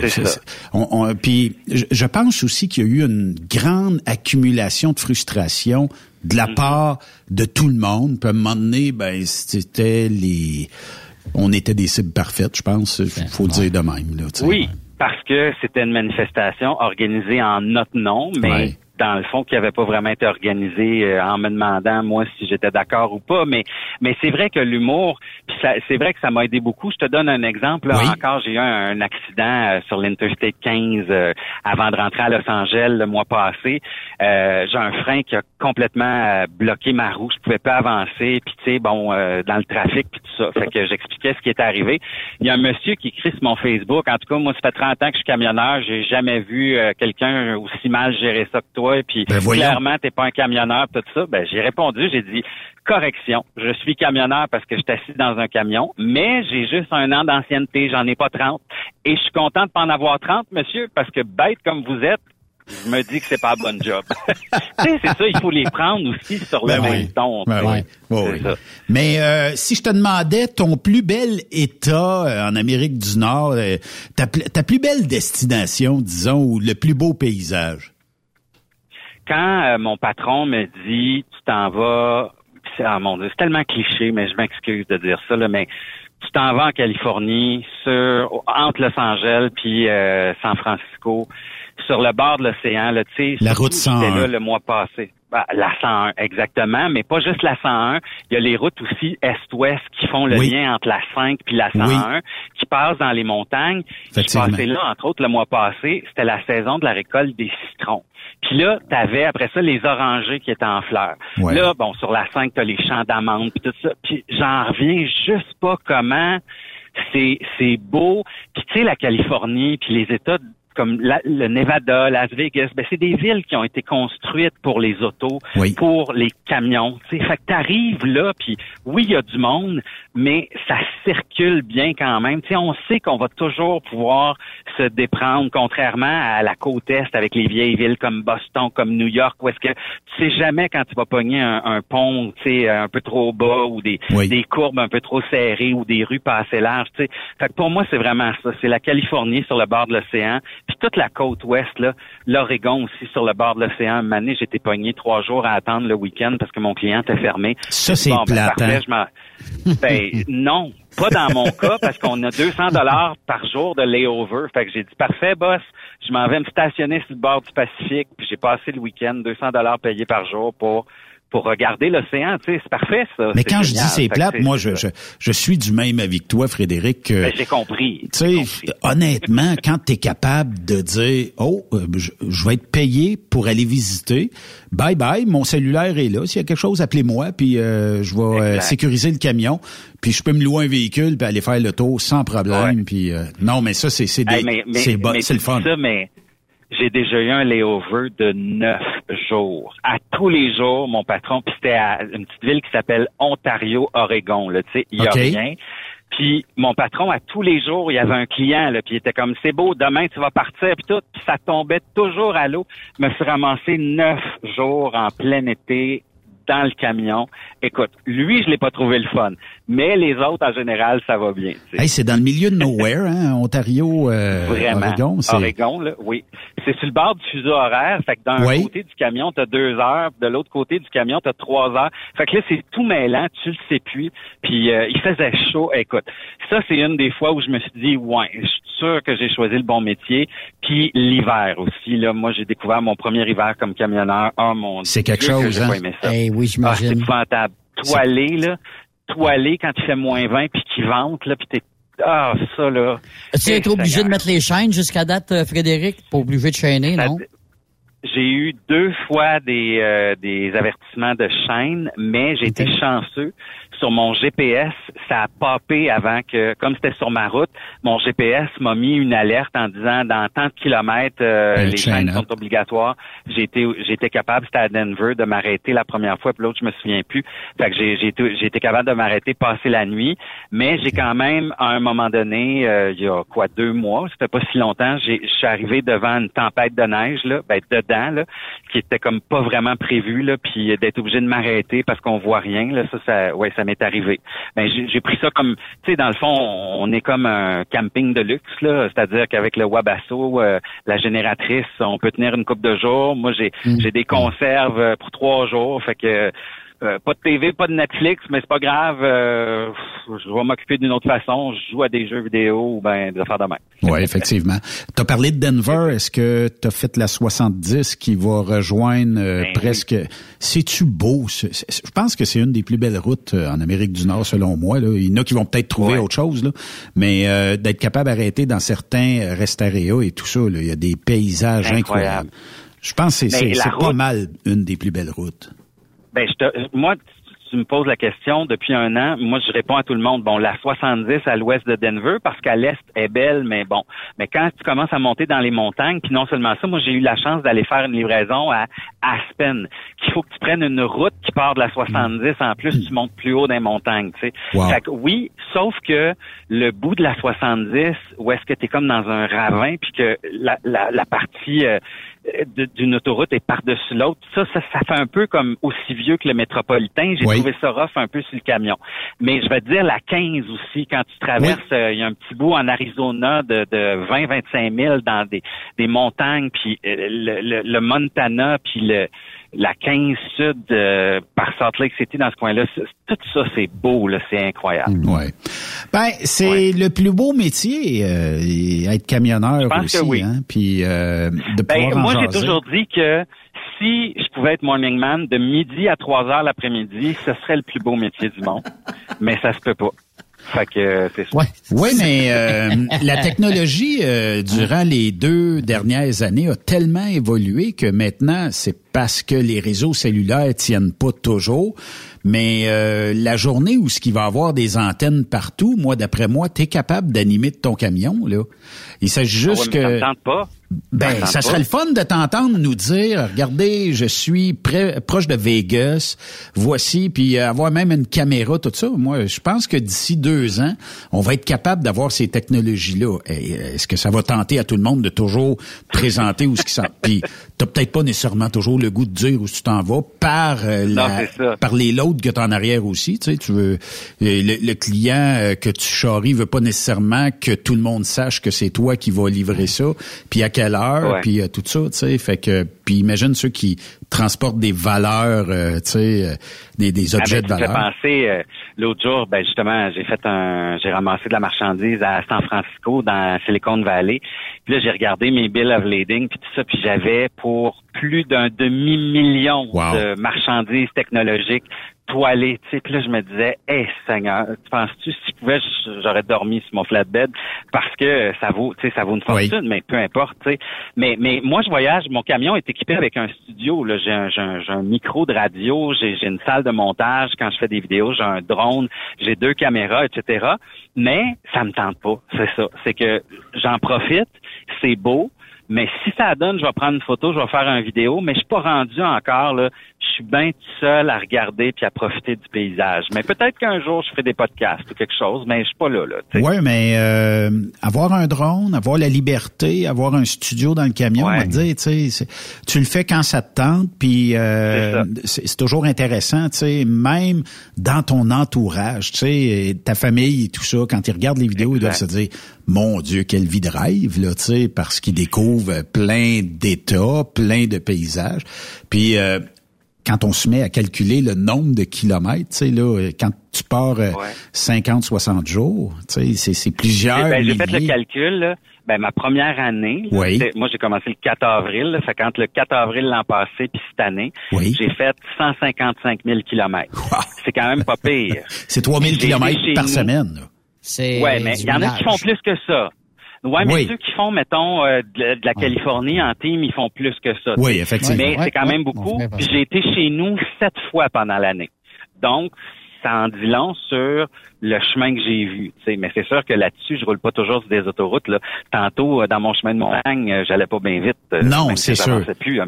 On- on- puis je, pense aussi qu'il y a eu une grande accumulation de frustration de Mm-hmm. la part de tout le monde. Puis à un moment donné, ben, c'était les... On était des cibles parfaites, je pense. Faut dire de même, là. Oui, parce que c'était une manifestation organisée en notre nom, mais. Dans le fond, qui n'avait pas vraiment été organisée euh, en me demandant moi si j'étais d'accord ou pas. Mais mais c'est vrai que l'humour, c'est vrai que ça m'a aidé beaucoup. Je te donne un exemple. là. Oui. Encore, j'ai eu un, un accident euh, sur l'Interstate 15 euh, avant de rentrer à Los Angeles le mois passé. Euh, j'ai un frein qui a complètement euh, bloqué ma roue. Je pouvais pas avancer. Puis tu sais, bon, euh, dans le trafic puis tout ça. Fait que j'expliquais ce qui était arrivé. Il y a un monsieur qui écrit sur mon Facebook. En tout cas, moi, ça fait 30 ans que je suis camionneur. J'ai jamais vu quelqu'un aussi mal gérer ça que toi. Puis Ben, clairement, t'es pas un camionneur, tout ça. Ben, j'ai répondu, j'ai dit correction. Je suis camionneur parce que je suis assis dans un camion, mais j'ai juste un an d'ancienneté, j'en ai pas 30. Et je suis content de pas en avoir 30, monsieur, parce que bête comme vous êtes, je me dis que c'est pas un bon job. tu sais, c'est ça, il faut les prendre aussi sur le Ben même oui. ton. Ben oui. Oui. Mais euh, si je te demandais ton plus bel État euh, en Amérique du Nord, euh, ta plus belle destination, disons, ou le plus beau paysage? Quand euh, mon patron me dit tu t'en vas c'est ah, mon Dieu, c'est tellement cliché, mais je m'excuse de dire ça, là, mais tu t'en vas en Californie, sur entre Los Angeles puis euh, San Francisco, sur le bord de l'océan, là, tu sais. La route j'étais 101. là le mois passé. Ben, la 101, exactement, mais pas juste la 101. Il y a les routes aussi est-ouest qui font le Oui. lien entre la 5 puis la 101, qui passent dans les montagnes. Effectivement. passé là, entre autres, le mois passé, c'était la saison de la récolte des citrons. Puis là, t'avais après ça les orangers qui étaient en fleurs. Ouais. Là, bon, sur la 5, t'as les champs d'amandes puis tout ça. Puis j'en reviens juste pas comment c'est c'est beau. Puis tu sais, la Californie, puis les États comme la- le Nevada, Las Vegas, ben c'est des villes qui ont été construites pour les autos, Oui. pour les camions. Tu sais, fait que t'arrives là, puis oui, il y a du monde, mais ça circule bien quand même. Tu sais, on sait qu'on va toujours pouvoir se déprendre, contrairement à la côte est avec les vieilles villes comme Boston, comme New York, où est-ce que tu sais jamais quand tu vas pogner un, un pont, tu sais, un peu trop bas ou des, Oui. des courbes un peu trop serrées ou des rues pas assez larges. Tu sais, fait que pour moi c'est vraiment ça. C'est la Californie sur le bord de l'océan. Puis toute la côte ouest, là, l'Oregon aussi sur le bord de l'océan. Année, j'étais pogné trois jours à attendre le week-end parce que mon client était fermé. Ça, c'est Bon, ben, plate, hein? je ben non, pas dans mon cas parce qu'on a 200 dollars par jour de layover. Fait que j'ai dit parfait boss, je m'en vais me stationner sur le bord du Pacifique, puis j'ai passé le week-end 200 dollars payés par jour pour pour regarder l'océan, tu sais, c'est parfait ça. Mais quand je dis c'est plate, moi, je, je, je suis du même avis que toi, Frédéric. Ben, j'ai compris. Tu sais, honnêtement, quand tu es capable de dire, oh, euh, je, je vais être payé pour aller visiter, bye bye, mon cellulaire est là. S'il y a quelque chose, appelez-moi, puis euh, je vais euh, sécuriser le camion, puis je peux me louer un véhicule, puis aller faire le tour sans problème. Puis euh, non, mais ça, c'est c'est Hey, bon, c'est le fun. dis Ça, mais j'ai déjà eu un layover de neuf jours. À tous les jours, mon patron, puis c'était à une petite ville qui s'appelle Ontario, Oregon. Là, tu sais, il y a rien. Puis mon patron, à tous les jours, il y avait un client, là, puis il était comme c'est beau, demain tu vas partir, puis tout, puis ça tombait toujours à l'eau. Je me suis ramassé neuf jours en plein été dans le camion. Écoute, lui, je l'ai pas trouvé le fun, mais les autres, en général, ça va bien. tu. Hey, c'est dans le milieu de nowhere, hein, Ontario, euh, Vraiment. Oregon. c'est- Oregon, là, oui. C'est sur le bord du fuseau horaire. Fait que d'un Oui. côté du camion, t'as deux heures. De l'autre côté du camion, t'as trois heures. Fait que là, c'est tout mêlant. Tu le sais plus. Puis euh, il faisait chaud. Écoute, ça, c'est une des fois où je me suis dit, ouais, je suis sûr que j'ai choisi le bon métier. Puis l'hiver aussi. Là, moi, j'ai découvert mon premier hiver comme camionneur. Oh mon C'est quelque Dieu que chose, j'ai hein? pas aimé ça. Eh oui, Ah, c'est j'imagine. épouvantable. Toilé, là. Toilé quand il fait moins 20 puis qu'il vente, là, puis t'es... Ah, ça, là... As-tu Eh, été obligé de mettre les chaînes jusqu'à date, euh, Frédéric? Pas obligé de chaîner, non? J'ai eu deux fois des, euh, des avertissements de chaîne, mais j'ai été chanceux. Sur mon GPS, ça a popé avant que, comme c'était sur ma route, mon GPS m'a mis une alerte en disant dans tant de kilomètres, euh, Ben, les chaîne, chaînes hein. sont obligatoires. J'ai été, j'ai été capable, c'était à Denver, de m'arrêter la première fois, puis l'autre, je me souviens plus. Fait que j'ai, j'ai, été, j'ai été capable de m'arrêter, passer la nuit. Mais j'ai quand même, à un moment donné, euh, il y a quoi, deux mois, c'était pas si longtemps, j'ai, je suis arrivé devant une tempête de neige, là, ben, dedans, là, qui était comme pas vraiment prévu, là, puis d'être obligé de m'arrêter parce qu'on voit rien, là, ça, ça, ouais, ça m'est arrivé. Ben, j'ai, pris ça comme, tu sais, dans le fond, on est comme un camping de luxe, là, c'est-à-dire qu'avec le Wabasso, euh, la génératrice, on peut tenir une coupe de jours. Moi, j'ai, j'ai des conserves euh, pour trois jours, fait que euh, pas de TV, pas de Netflix, mais c'est pas grave. euh, je vais m'occuper d'une autre façon. Je joue à des jeux vidéo ou ben des affaires de même. Oui, effectivement. Tu as parlé de Denver. Est-ce que tu as fait la 70 qui va rejoindre euh, Ben presque... C'est-tu beau? Je pense que c'est une des plus belles routes euh, en Amérique du Nord, selon moi. Là. Il y en a qui vont peut-être trouver Ouais. autre chose, là. mais euh, d'être capable d'arrêter dans certains restaréas et tout ça, là, il y a des paysages incroyables. Incroyable. Je pense que c'est pas route- mal une des plus belles routes. Ben, je te, moi, tu- me poses la question depuis un an. Moi, je réponds à tout le monde. Bon, la 70 à l'ouest de Denver, parce qu'à l'est est belle, mais bon. Mais quand tu commences à monter dans les montagnes, puis non seulement ça, moi, j'ai eu la chance d'aller faire une livraison à Aspen, qu'il faut que tu prennes une route qui part de la 70. En plus, tu montes plus haut dans les montagnes, tu sais. Wow. Fait que oui, sauf que le bout de la 70, où est-ce que tu es comme dans un ravin, puis que la, la, la partie euh, d'une autoroute est par-dessus l'autre, ça, ça, ça fait un peu comme aussi vieux que le métropolitain. J'ai Oui. trouvé ça rough un peu sur le camion. Mais je vais te dire la 15 aussi, quand tu traverses, euh, il y a un petit bout en Arizona de, de 20-25 000 dans des, des montagnes, puis euh, le, le, le Montana, puis le la 15 sud euh, par Salt Lake City dans ce coin-là, tout ça c'est beau, là, c'est incroyable. Ouais. Ben, c'est le plus beau métier, euh, être camionneur Je pense aussi, que oui. hein. Puis euh, de Ben, pouvoir moi, j'ai toujours dit que si je pouvais être morning man de midi à 3 heures l'après-midi, ce serait le plus beau métier du monde. Mais ça se peut pas. Fait que euh, c'est ça. Oui, mais euh, la technologie, euh, durant les deux dernières années, a tellement évolué que maintenant, c'est parce que les réseaux cellulaires tiennent pas toujours. Mais euh, la journée où ce qui va avoir des antennes partout, moi, d'après moi, tu es capable d'animer de ton camion. là. Il s'agit Ah ouais, juste mais ça que... me tente pas. Ben, tente ça serait le fun de t'entendre nous dire, regardez, je suis près, proche de Vegas, voici, puis avoir même une caméra, tout ça. Moi, je pense que d'ici deux ans, on va être capable d'avoir ces technologies-là. Euh, Est-ce que ça va tenter à tout le monde de toujours présenter où ce qui s'en... Puis t'as peut-être pas nécessairement toujours le goût de dire où tu t'en vas par euh, Non, la- par les loads que tu en arrière aussi. Tu sais, tu veux euh, le, le client que tu charries veut pas nécessairement que tout le monde sache que c'est toi qui vas livrer ça, puis à quelle heure, puis euh, tout ça. Tu sais, fait que puis imagine ceux qui transportent des valeurs, euh, tu sais, euh, des, des objets Ah, de ben, fais valeur. penser, euh, l'autre jour, ben justement, j'ai fait un, j'ai ramassé de la marchandise à San Francisco, dans Silicon Valley. Puis là, j'ai regardé mes bills of lading, puis tout ça, puis j'avais pour plus d'un demi-million de marchandises technologiques toilées, tu sais. Puis là, je me disais, hé, Seigneur, tu penses-tu, si je pouvais, j'aurais dormi sur mon flatbed parce que ça vaut, tu sais, ça vaut une fortune, mais peu importe, tu sais. Mais, mais moi, je voyage, mon camion est équipé avec un studio, là. J'ai un, un, un micro de radio, j'ai j'ai une salle de montage quand je fais des vidéos, j'ai un drone, j'ai deux caméras, etc. Mais ça me tente pas, c'est ça. C'est que j'en profite, c'est beau, mais si ça donne, je vais prendre une photo, je vais faire une vidéo, mais je suis pas rendu encore là. Je suis bien tout seul à regarder puis à profiter du paysage. Mais peut-être qu'un jour je ferai des podcasts ou quelque chose, mais je suis pas là là. Ouais, mais euh, avoir un drone, avoir la liberté, avoir un studio dans le camion, on va te dire, tu le fais quand ça te tente, puis euh, c'est toujours intéressant, tu sais, même dans ton entourage, tu sais, ta famille et tout ça, quand ils regardent les vidéos, ils doivent se dire, mon Dieu, quelle vie de rêve, là, tu sais, parce qu'ils découvrent plein d'états, plein de paysages, puis euh, quand on se met à calculer le nombre de kilomètres, tu sais, là, euh, quand tu pars euh, 50, 60 jours, tu sais, c'est- c'est plusieurs Ben, j'ai fait le calcul. Là. Ben, ma première année, là, Oui. moi j'ai commencé le 4 avril. là. fait quand le 4 avril l'an passé puis cette année, Oui. j'ai fait 155 000 kilomètres. C'est quand même pas pire. C'est 3000 J'ai été kilomètres chez par nous. semaine. là. C'est Ouais, mais il y en a qui font plus que ça. Ouais, mais Oui. ceux qui font, mettons, euh, de, de la Californie en team, ils font plus que ça. Oui, effectivement. Mais Ouais, c'est quand ouais, même beaucoup. Puis j'ai été chez nous sept fois pendant l'année. Donc, ça en dit long sur le chemin que j'ai vu. tu sais. Mais c'est sûr que là-dessus, je roule pas toujours sur des autoroutes. Là. Tantôt, euh, dans mon chemin de montagne, euh, j'allais pas bien vite. euh, Non, même si c'est sûr. plus à.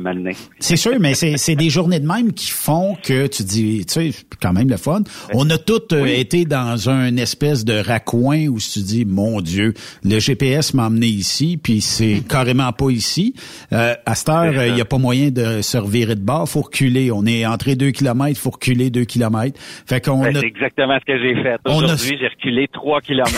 C'est sûr, mais c'est c'est des journées de même qui font que tu dis, tu sais, c'est quand même le fun. On a tous euh, été dans un espèce de raccoin où tu dis, mon Dieu, le GPS m'a emmené ici, puis c'est carrément pas ici. Euh, à cette heure, il n'y a pas moyen de se revirer de bord, faut reculer. On est entré deux kilomètres, faut reculer deux kilomètres. Fait qu'on Ben, a C'est exactement ce que j'ai fait. A- Aujourd'hui, j'ai reculé trois kilomètres.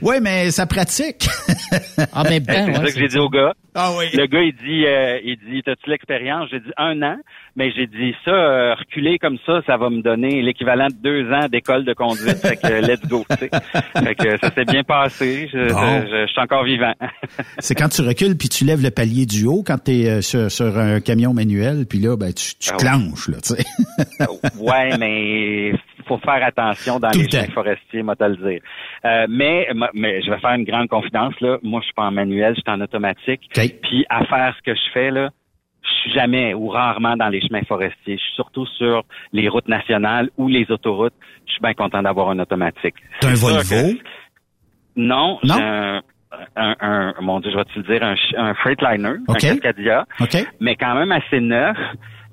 ouais, mais ça pratique. en même c'est ça que j'ai dit au gars. Ah oui. Le gars, il dit, euh, il dit, t'as-tu l'expérience? J'ai dit un an, mais j'ai dit ça, euh, reculer comme ça, ça va me donner l'équivalent de deux ans d'école de conduite. fait que let's go, tu sais. Fait que ça s'est bien passé. Je, Bon. je- je suis encore vivant. C'est quand tu recules puis tu lèves le palier du haut quand tu es sur, sur un camion manuel, puis là, ben, tu, tu Ah clenches, là, tu sais. ouais, mais faut faire attention dans Tout les chemins forestiers, moi te le dire. Euh, mais, mais je vais faire une grande confidence là. Moi, je suis pas en manuel, je suis en automatique. Puis à faire ce que je fais là, je suis jamais ou rarement dans les chemins forestiers. Je suis surtout sur les routes nationales ou les autoroutes. Je suis bien content d'avoir un automatique. T'as un Volvo? que- Non, Non? un, un, un- mon Dieu, je vais te le dire, un, Freightliner, OK. un Cascadia OK. mais quand même assez neuf.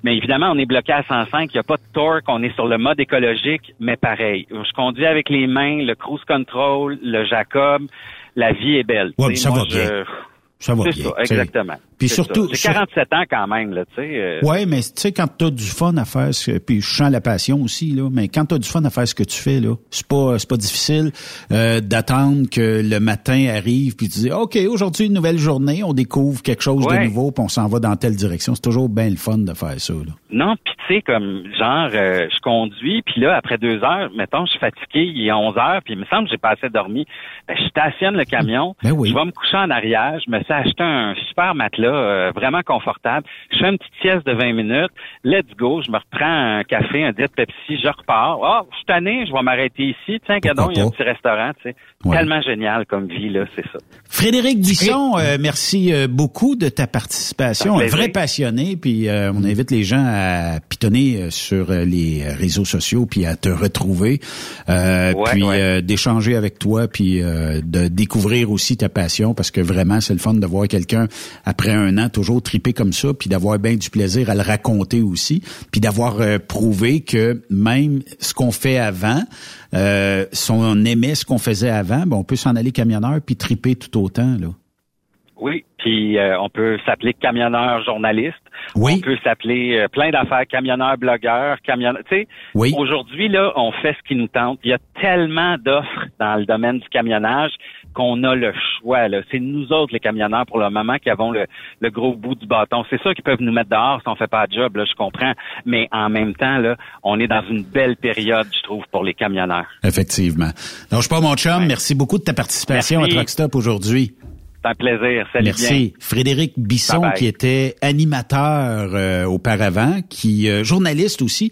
Mais évidemment, on est bloqué à 105, il n'y a pas de torque, on est sur le mode écologique, mais pareil. Je conduis avec les mains, le cruise control, le Jacob, la vie est belle. Ouais, mais ça moi, va bien. je- Ça va bien. ça, exactement. Puis surtout-. J'ai sur- 47 ans quand même, là, tu sais. euh, Ouais, mais tu sais, quand t'as du fun à faire, ce- puis je sens la passion aussi, là, mais quand t'as du fun à faire ce que tu fais, là, c'est pas, c'est pas difficile euh, d'attendre que le matin arrive, puis tu dis, OK, aujourd'hui, une nouvelle journée, on découvre quelque chose de nouveau, puis on s'en va dans telle direction. C'est toujours bien le fun de faire ça, là. Non, puis tu sais, comme, genre, euh, je conduis, puis là, après deux heures, mettons, je suis fatigué, il est 11 heures, puis il me semble que j'ai pas assez dormi. Ben, je stationne le camion, Ben oui. je vais me coucher en arrière, je me suis acheté un super matelas euh, vraiment confortable, je fais une petite sieste de 20 minutes, let's go, je me reprends un café, un diète Pepsi, je repars. Ah, je suis tanné, je vais m'arrêter ici, tiens, gadon, il y a un petit restaurant, tu sais. Ouais. Tellement génial comme vie, là, c'est ça. Frédéric Bisson, euh, merci euh, beaucoup de ta participation. Un vrai passionné, puis euh, on invite les gens à pitonner sur les réseaux sociaux, puis à te retrouver, euh, Ouais, puis ouais. d'échanger avec toi, puis de découvrir aussi ta passion, parce que vraiment, c'est le fun de voir quelqu'un, après un an, toujours triper comme ça, puis d'avoir bien du plaisir à le raconter aussi, puis d'avoir euh, prouvé que même ce qu'on fait avant, euh, si on aimait ce qu'on faisait avant, ben, on peut s'en aller camionneur puis triper tout autant, là. Oui, Puis euh, on peut s'appeler camionneur journaliste. Oui. On peut s'appeler euh, plein d'affaires, camionneur blogueur, camionneur. Tu sais, Oui. aujourd'hui là, on fait ce qui nous tente. Il y a tellement d'offres dans le domaine du camionnage qu'on a le choix. Là. C'est nous autres les camionneurs pour le moment qui avons le, le gros bout du bâton. C'est sûr qu'ils peuvent nous mettre dehors si on fait pas de job. Là, je comprends. Mais en même temps là, on est dans une belle période, je trouve, pour les camionneurs. Effectivement. Donc, je pas mon chum. Merci beaucoup de ta participation Merci. à Truck Stop aujourd'hui. C'est un plaisir. Salut Merci. bien. Frédéric Bisson, Bye bye. qui était animateur euh, auparavant, qui euh, journaliste aussi,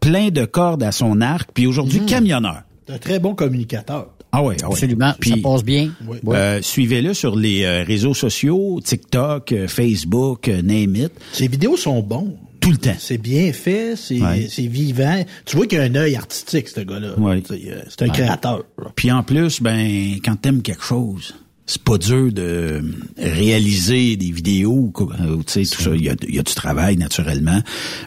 plein de cordes à son arc, puis aujourd'hui Mhm. camionneur. C'est un très bon communicateur. Ah ouais, ah ouais. Absolument. Puis, ça passe bien. Oui. euh, Suivez-le sur les euh, réseaux sociaux, TikTok, euh, Facebook, euh, name it. Ses vidéos sont bonnes. Tout le temps. C'est bien fait, c'est Ouais. c'est vivant. Tu vois qu'il a un œil artistique, ce gars-là. Ouais. C'est euh, c'est un Ouais. créateur. Puis en plus, ben, quand t'aimes quelque chose, c'est pas dur de réaliser des vidéos, tu sais, tout ça. Il y a, il y a du travail naturellement,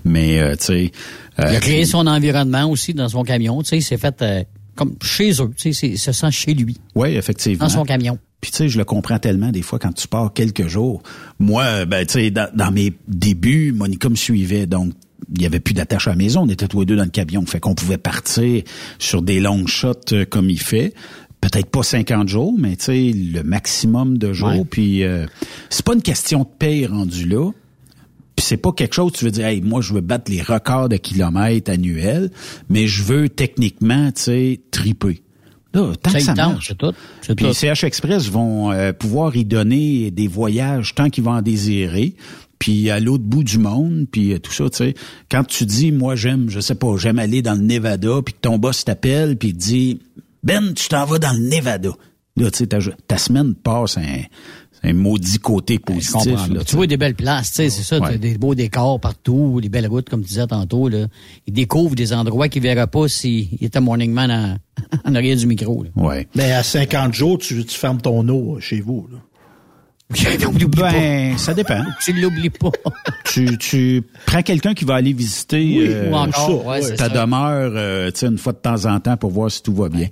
mais euh, tu sais. euh, Il a créé son environnement aussi dans son camion. Tu sais, il s'est fait euh, comme chez eux. Tu sais, il se sent chez lui, Oui, effectivement. dans son camion. Puis tu sais, je le comprends tellement des fois quand tu pars quelques jours. Moi, ben tu sais, dans, dans mes débuts, Monica me suivait, donc il y avait plus d'attache à la maison. On était tous les deux dans le camion, fait qu'on pouvait partir sur des longues shots euh, comme il fait. Peut-être pas 50 jours, mais tu sais, le maximum de jours. Ouais. Puis euh, c'est pas une question de paye rendu là. C'est pas quelque chose, tu veux dire, hey, moi, je veux battre les records de kilomètres annuels, mais je veux techniquement, tu sais, triper. Là, tant que ça marche. tout. Puis tout. CH Express vont euh, pouvoir y donner des voyages tant qu'ils vont en désirer. Puis à l'autre bout du monde, puis euh, tout ça, tu sais. Quand tu dis, moi j'aime, je sais pas, j'aime aller dans le Nevada, puis que ton boss t'appelle, puis te dit, Ben, tu t'en vas dans le Nevada. Là, tu sais, ta, ta semaine passe un, un maudit côté Je positif. là, tu vois des belles places, tu sais, c'est ça, Ouais. t'as des beaux décors partout, des belles routes, comme tu disais tantôt, là. Ils découvrent des endroits qu'ils verraient pas s'il était morning man en, en arrière du micro, là. Ouais. Mais à 50 jours, tu, tu fermes ton eau euh, chez vous. Là. Ben, ça dépend. pas. Tu l'oublies pas. tu, tu prends quelqu'un qui va aller visiter Oui, euh, ou encore, ouais, ta ça. demeure euh, tu sais, une fois de temps en temps pour voir si tout va bien.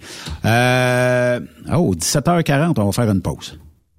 Euh, oh, 17h40, on va faire une pause.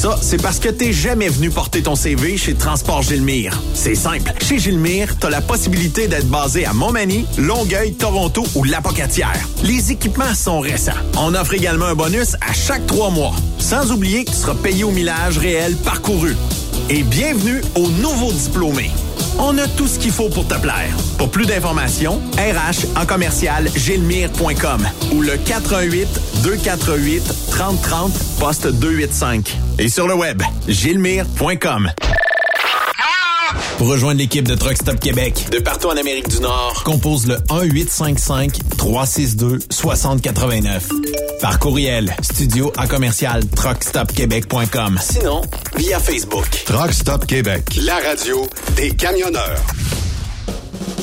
Ça, c'est parce que t'es jamais venu porter ton CV chez Transport Gilmire. C'est simple. Chez Gilmire, t'as la possibilité d'être basé à Montmagny, Longueuil, Toronto ou Lapocatière. Les équipements sont récents. On offre également un bonus à chaque trois mois. Sans oublier que tu seras payé au millage réel parcouru. Et bienvenue aux nouveaux diplômés. On a tout ce qu'il faut pour te plaire. Pour plus d'informations, RH en commercial gilmire.com ou le 418 248 3030 poste 285 et sur le web gilmire.com. Pour rejoindre l'équipe de Truck Stop Québec, de partout en Amérique du Nord, compose le 1-855-362-6089. Par courriel, studio à commercial truckstopquebec.com. Sinon, via Facebook. Truck Stop Québec, la radio des camionneurs.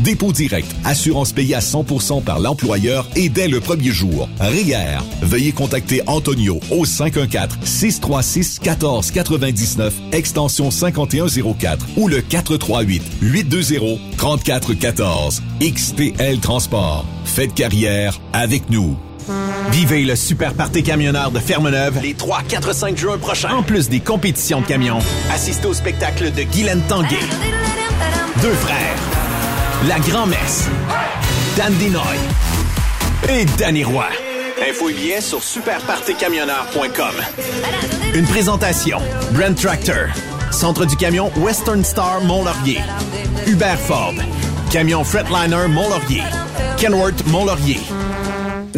Dépôt direct, assurance payée à 100% par l'employeur et dès le premier jour. RIER. Veuillez contacter Antonio au 514-636-1499, extension 5104 ou le 438-820-3414. XTL Transport. Faites carrière avec nous. Vivez le super party camionneur de Fermeneuve les 3, 4, 5 juin prochains. En plus des compétitions de camions, assistez au spectacle de Guylaine Tanguay. Deux frères. La Grand-Messe. Dan Dinoy. Et Danny Roy. Info et billets sur superpartycamionneur.com. Une présentation. Brand Tractor. Centre du camion Western Star Mont-Laurier. Hubert Ford. Camion Fretliner Mont-Laurier. Kenworth Mont-Laurier.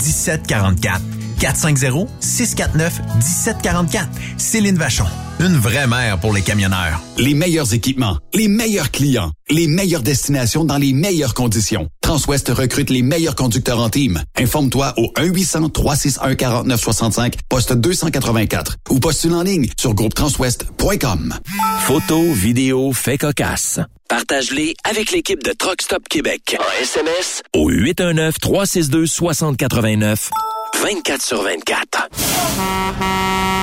1744. 450-649-1744. Céline Vachon. Une vraie mère pour les camionneurs. Les meilleurs équipements, les meilleurs clients, les meilleures destinations dans les meilleures conditions. Transwest recrute les meilleurs conducteurs en team. Informe-toi au 1-800-361-4965, poste 284 ou postule en ligne sur groupetranswest.com. Photos, vidéos, faits cocasse. Partage-les avec l'équipe de Truck Stop Québec. En SMS au 819-362-6089. 24 sur 24.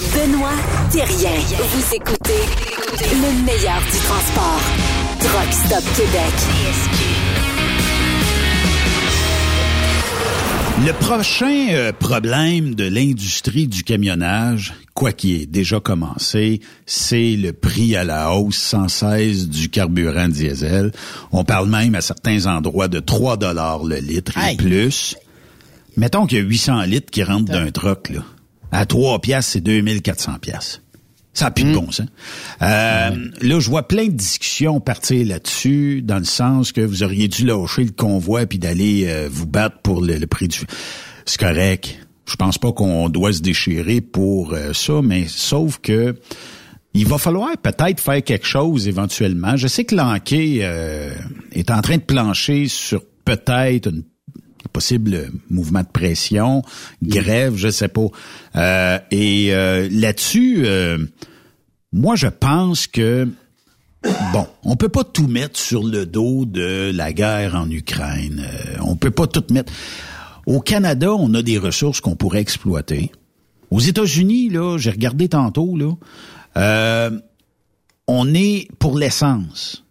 Benoît Thérien. Vous écoutez le meilleur du transport. Truck Stop Québec. Le prochain euh, problème de l'industrie du camionnage, quoi qu'il ait déjà commencé, c'est le prix à la hausse sans cesse du carburant diesel. On parle même à certains endroits de 3 dollars le litre et plus. Mettons qu'il y a 800 litres qui rentrent d'un truck, là. À 3 piastres, c'est 2400 piastres. Ça n'a plus de bon sens. Euh, Là, je vois plein de discussions partir là-dessus, dans le sens que vous auriez dû lâcher le convoi puis d'aller euh, vous battre pour le, le prix du... C'est correct. Je pense pas qu'on doit se déchirer pour euh, ça, mais sauf que il va falloir peut-être faire quelque chose éventuellement. Je sais que l'Anquet euh, est en train de plancher sur peut-être une possible mouvement de pression, grève, je sais pas. Euh, et euh, là-dessus, euh, moi, je pense que bon, on peut pas tout mettre sur le dos de la guerre en Ukraine. On peut pas tout mettre. Au Canada, on a des ressources qu'on pourrait exploiter. Aux États-Unis, là, j'ai regardé tantôt, là, on est pour l'essence.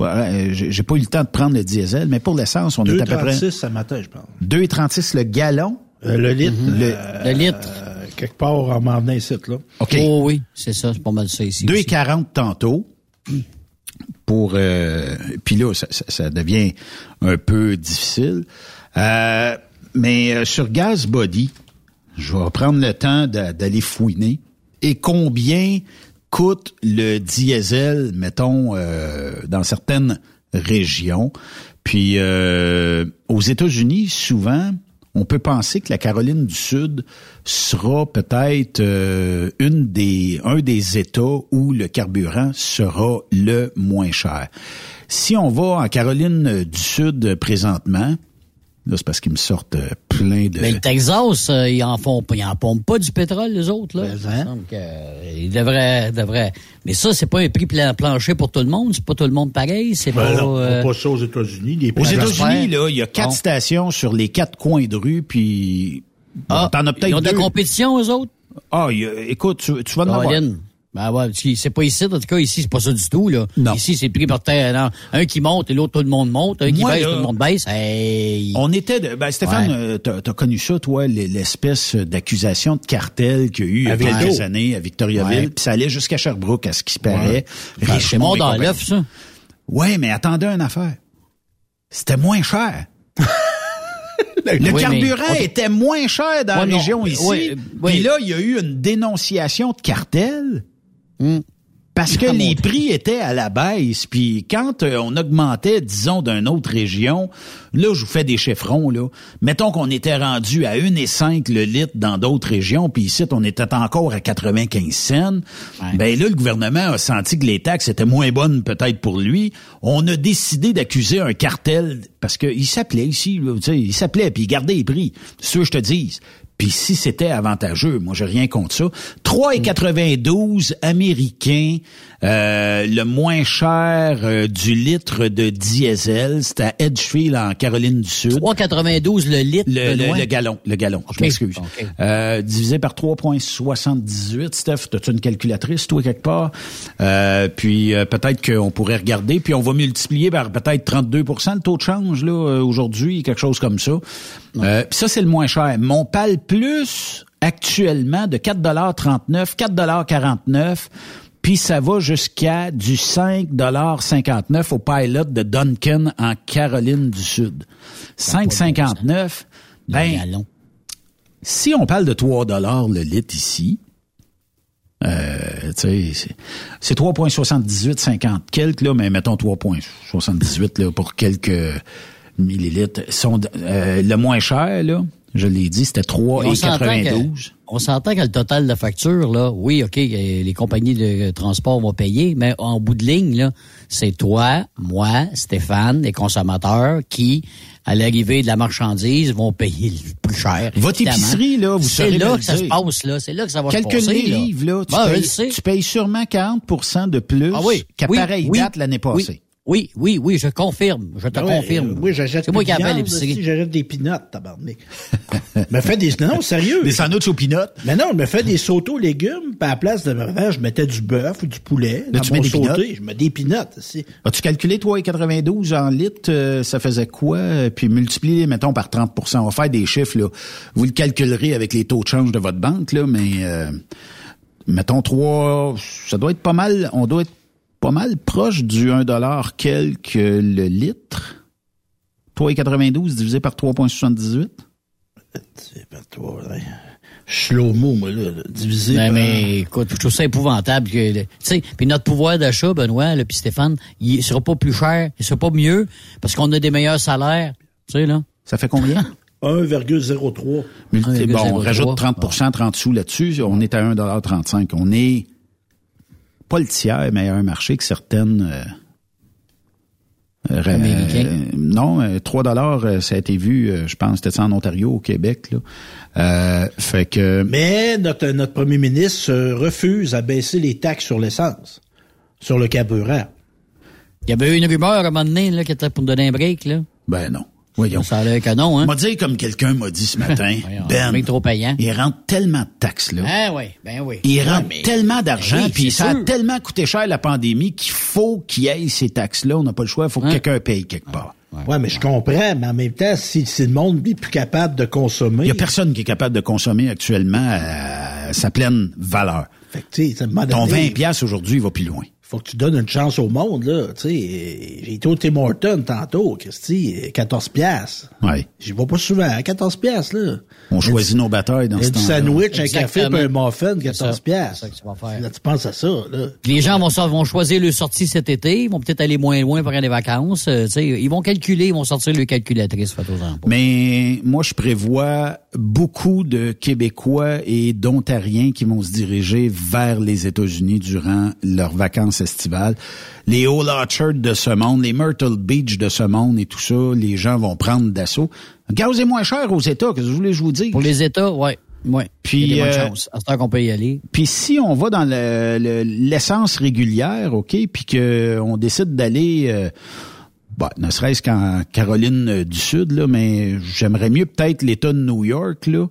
Euh, J'ai pas eu le temps de prendre le diesel, mais pour l'essence, on est à peu près 2,36 ce matin, je pense. 2,36 le gallon. Euh, le litre. Le- euh, Le litre. euh, quelque part en m'en venant ici, là. OK. Oh oui, c'est ça, c'est pas mal ça ici. aussi. 2,40 tantôt. Pour euh, puis là, ça, ça- ça devient un peu difficile. Euh, mais euh, sur Gas Body, je vais prendre le temps d'a- d'aller fouiner. Et combien coûte le diesel, mettons, euh, dans certaines régions? Puis euh, aux États-Unis, souvent, on peut penser que la Caroline du Sud sera peut-être euh, une des un des États où le carburant sera le moins cher. Si on va en Caroline du Sud présentement, là c'est parce qu'ils me sortent euh, plein de Mais le Texas, euh, ils en font ils en pompent pas du pétrole, les autres, là. Me semble que, euh, ils devraient, devraient. Mais ça, c'est pas un prix plan- plancher pour tout le monde. C'est pas tout le monde pareil. C'est Ben pas. non, euh, pas ça aux États-Unis. Les Aux prix- États-Unis, là, il y a quatre Bon. stations sur les quatre coins de rue, puis bon, Ah, t'en as peut-être ils ont de la deux. compétition, eux autres? Ah, il y a- écoute, tu, tu vas en avoir. Ben ouais, c'est pas ici, en tout cas, ici, c'est pas ça du tout, là. Ici, c'est pris par terre. non. Un qui monte et l'autre, tout le monde monte. Un qui Moi, baisse, là, tout le monde baisse. Hey. On était de, ben Stéphane, Ouais. euh, t'as as connu ça, toi, l'espèce d'accusation de cartel qu'il y a eu il y a quelques années à Victoriaville, puis ça allait jusqu'à Sherbrooke, à ce qui se paraît. Ben, c'est dans l'œuf, ça. Ouais, mais attendez une affaire. C'était moins cher. Le Oui, carburant était moins cher dans Ouais, la non, région ici. oui, oui. Puis là, il y a eu une dénonciation de cartel. Parce que Ah, les prix étaient à la baisse, puis quand euh, on augmentait, disons, d'une autre région, là, je vous fais des chiffrons, là. Mettons qu'on était rendu à 1,5 le litre dans d'autres régions, puis ici, on était encore à 95 cents. Ben là, le gouvernement a senti que les taxes étaient moins bonnes peut-être pour lui. On a décidé d'accuser un cartel, parce qu'il s'appelait ici, là, il s'appelait, puis il gardait les prix. C'est ce que je te dis. Puis si c'était avantageux, moi j'ai rien contre ça. 3,92 américains, euh, le moins cher euh, du litre de diesel, c'est à Edgefield en Caroline du Sud. 3,92 le litre. Le, le, le gallon, le gallon, je m'excuse. Euh, divisé par 3,78. Steph, as-tu une calculatrice, toi, quelque part? Euh, puis euh, peut-être qu'on pourrait regarder, puis on va multiplier par peut-être 32% le taux de change, là, aujourd'hui, quelque chose comme ça. Euh, puis ça, c'est le moins cher. Mon PAL Plus, actuellement, de 4,39 4,49 puis ça va jusqu'à du 5,59 au pilot de Duncan en Caroline du Sud. 5,59. Ben, si on parle de 3 dollars le litre ici, euh, c'est- c'est 3,78, 50 quelques, là, mais mettons 3,78 là, pour quelques millilitres. Sont, euh, le moins cher, là, Je l'ai dit, c'était Et on s'entend 3,92. que- On s'entend que le total de facture, là, oui, OK, euh, les compagnies de transport vont payer, mais en bout de ligne, là, c'est toi, moi, Stéphane, les consommateurs qui, à l'arrivée de la marchandise, vont payer le plus cher. Votre évidemment. épicerie, là, vous C'est là que ça se passe, là. C'est là que ça va se Calcule passer. là. livres, là. Tu, Ben, payes, tu payes sûrement 40% de plus Ah oui, qu'à oui, pareille oui, date l'année passée. Oui, oui, oui, je confirme. Je te Ah ouais, confirme. euh, oui, j'achète C'est moi qui appelle l'épicerie. J'achète des pinottes, tabarnak. me fait des, non, sérieux. Des sandwichs aux pinottes. Mais non, je me fais des sautos légumes, puis à la place de me faire, je mettais du bœuf ou du poulet. Là, dans tu mon mets des sauté. pinottes? Je mets des pinottes, si. As-tu calculé 3,92 en litres, euh, ça faisait quoi? Euh, Puis multiplié, mettons, par 30% On va faire des chiffres, là. Vous le calculerez avec les taux de change de votre banque, là, mais euh, mettons 3, ça doit être pas mal, on doit être pas mal proche du 1 dollar quelque le litre. 3,92 divisé par 3,78. C'est pas toi, là. Slow-mo, moi, là, là, divisé Mais, par... mais écoute, je trouve ça épouvantable que, tu sais, puis notre pouvoir d'achat, Benoît, là, puis Stéphane, il sera pas plus cher, il sera pas mieux, parce qu'on a des meilleurs salaires, tu sais, là. Ça fait combien? 1,03. Multi- bon, on 1,03. rajoute 30% 30 sous là-dessus, on est à 1,35 On est pas le tiers, un marché que certaines... euh, euh, Américains. euh, non, euh, 3 dollars, euh, ça a été vu, je pense, c'était ça en Ontario, au Québec. Là. Euh, fait que... Mais notre, notre premier ministre se refuse à baisser les taxes sur l'essence, sur le carburant. Il y avait eu une rumeur à un moment donné, là, qui était pour me donner un break, là. Ben non. Voyons. Ça a l'air que non, hein? M'a dit comme quelqu'un m'a dit ce matin, Ben, trop payant. il rentre tellement de taxes là. Ah oui, ben oui. Il Ouais, rentre mais- tellement d'argent, Ben oui, puis ça a tellement coûté cher la pandémie qu'il faut qu'il y ait ces taxes-là. On n'a pas le choix, il faut que Hein? quelqu'un paye quelque part. Ouais, mais je comprends, mais en même temps, si, si le monde n'est plus capable de consommer. Il y a personne qui est capable de consommer actuellement à sa pleine valeur. Fait que, tu sais, à un moment Ton donné, 20 pièces aujourd'hui il va plus loin. Faut que tu donnes une chance au monde, là. Tu sais, j'ai été au Tim Hortons tantôt, Christy, 14 piastres. Ouais. J'y vais pas souvent, à 14 piastres, là. On choisit nos batailles dans ce temps-là. sandwich, un café, puis un muffin, C'est 14 ça. C'est piastres. ça que tu vas faire. Là, tu penses à ça, là. Les gens vont, choisir leur sortie cet été, ils vont peut-être aller moins loin pendant les vacances. euh, tu sais, ils vont calculer, ils vont sortir leur calculatrice, faites-en pas. Mais moi, je prévois beaucoup de Québécois et d'Ontariens qui vont se diriger vers les États-Unis durant leurs vacances Les Old Orchard de ce monde, les Myrtle Beach de ce monde et tout ça, les gens vont prendre d'assaut. Gaz est moins cher aux États, que je voulais je vous dire? Pour les États, ouais, ouais. Puis, euh. À ce temps qu'on peut y aller. Puis si on va dans le- le- l'essence régulière, OK, puis qu'on décide d'aller, euh, bah, ne serait-ce qu'en Caroline du Sud, là, mais j'aimerais mieux peut-être l'État de New York, là.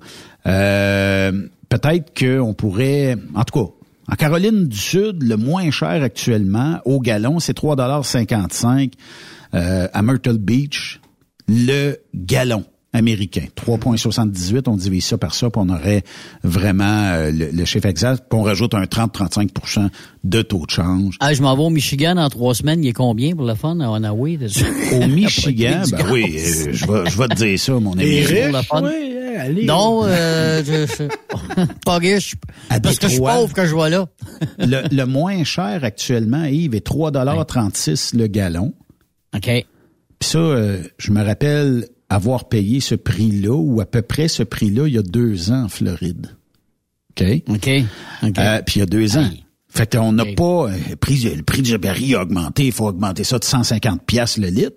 Euh, peut-être qu'on pourrait, en tout cas, en Caroline du Sud, le moins cher actuellement, au gallon, c'est 3,55 euh, à Myrtle Beach, le gallon américain. 3,78, on divise ça par ça, puis on aurait vraiment euh, le, le chiffre exact, puis on rajoute un 30-35% de taux de change. Ah, je m'en vais au Michigan en trois semaines. Il est combien pour le fun à Onaway? Au Michigan, ben oui, euh, je vais, je vais te dire ça, mon ami. Et pour le riche, fun. oui, hein, allez. Non, euh, je, je- pas riche. À Parce que je suis pauvre que je vois là. le, le moins cher actuellement, Yves, est 3,36 le gallon. OK. Puis ça, euh, je me rappelle avoir payé ce prix-là, ou à peu près ce prix-là, il y a deux ans en Floride. OK? OK. OK. Euh, puis il y a deux ans. Fait qu'on n'a pas euh, le prix, le prix du baril a augmenté, il faut augmenter ça de 150 pièces le litre.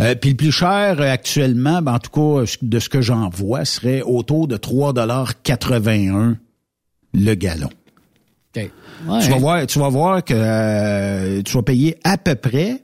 Euh, puis le plus cher euh, actuellement, ben, en tout cas euh, de ce que j'en vois, serait autour de 3,81 le gallon. Ouais. Tu vas voir, tu vas voir que euh, tu vas payer à peu près.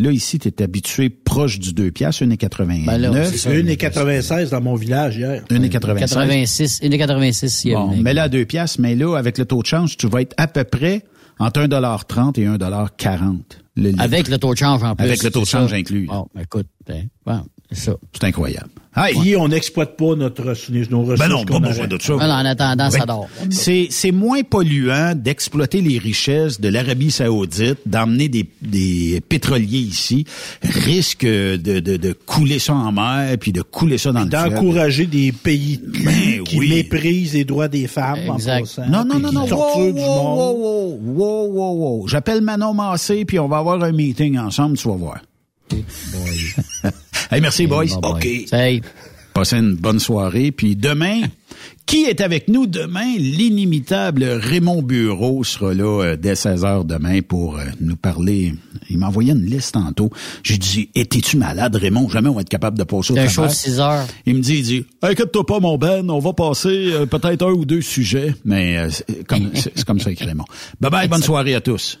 Là ici, tu es habitué proche du 2 piastres, 1,89. Ben là, c'est ça. 1,96 dans mon village hier. 1,96. 86. 1,86 il y a Bon, une- mets-la à 2 piastres, mais là, avec le taux de change, tu vas être à peu près entre 1,30 et 1,40 le litre. Avec le taux de change en plus. Avec le taux de c'est ça. change inclus. Bon, écoute, ben, bon, c'est ça. C'est incroyable. Hey, Puis on n'exploite pas notre, nos ressources. ben non, pas besoin de ça. Voilà, en attendant, ça dort. C'est, c'est moins polluant d'exploiter les richesses de l'Arabie saoudite, d'emmener des, des pétroliers ici, risque de, de, de couler ça en mer, puis de couler ça dans le fleuve. D'encourager des pays Ben qui oui. méprisent les droits des femmes Exact. en passant. Non, non, puis non, non, wow, wow, wow, wow, wow, wow, wow. J'appelle Manon Massé, puis on va avoir un meeting ensemble, tu vas voir. hey, merci, boys. Bye bye. OK. Salut. Passez une bonne soirée. Puis demain, qui est avec nous demain? L'inimitable Raymond Bureau sera là euh, dès 16 heures demain pour euh, nous parler. Il m'a envoyé une liste tantôt. J'ai dit, étais-tu malade, Raymond? Jamais on va être capable de passer au C'est un travers. show de 6 heures. Il me dit, il dit, inquiète-toi pas, mon Ben, on va passer euh, peut-être un ou deux sujets. Mais c'est comme, comme ça avec Raymond. Bye bye, bonne soirée à tous.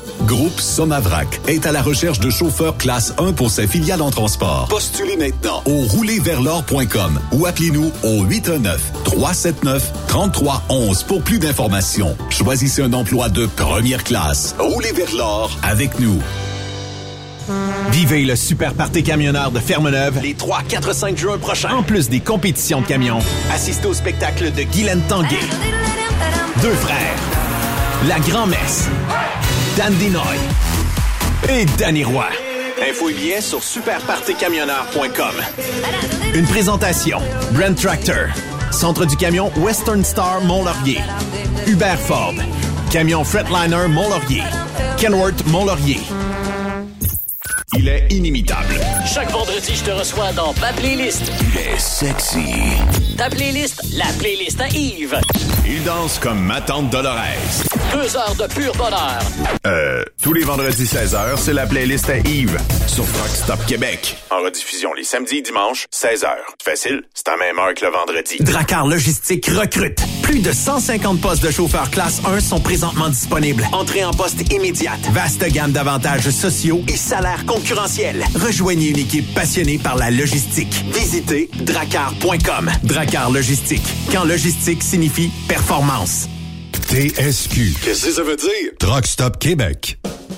Groupe Somavrac est à la recherche de chauffeurs classe 1 pour ses filiales en transport. Postulez maintenant au roulerversl'or.com ou appelez-nous au 819-379-3311 pour plus d'informations. Choisissez un emploi de première classe. Roulez vers l'or avec nous. Vivez le super party camionneur de Fermeneuve les 3, 4, 5 juin prochains. En plus des compétitions de camions, assistez au spectacle de Guylaine Tanguay. Deux frères. La grand-messe. Dan Dinoy. Et Danny Roy. Info et billets sur superpartycamionneur.com. Une présentation. Brent Tractor. Centre du camion Western Star Mont-Laurier. Hubert Ford. Camion Fretliner Mont-Laurier. Kenworth Mont-Laurier. Il est inimitable. Chaque vendredi, je te reçois dans ma playlist. Il est sexy. Ta playlist, la playlist à Yves. Il danse comme ma tante Dolores. Deux heures de pur bonheur. Euh, tous les vendredis 16h, c'est la playlist à Yves sur Rock Stop Québec. En rediffusion les samedis et dimanches, 16h. Facile, c'est à même heure que le vendredi. Dracar Logistique recrute. Plus de 150 postes de chauffeurs classe 1 sont présentement disponibles. Entrée en poste immédiate. Vaste gamme d'avantages sociaux et salaires concurrentiels. Rejoignez une équipe passionnée par la logistique. Visitez dracar.com. Dracar Logistique. Quand logistique signifie performance. TSQ. Qu'est-ce que ça veut dire? Truck Stop Québec.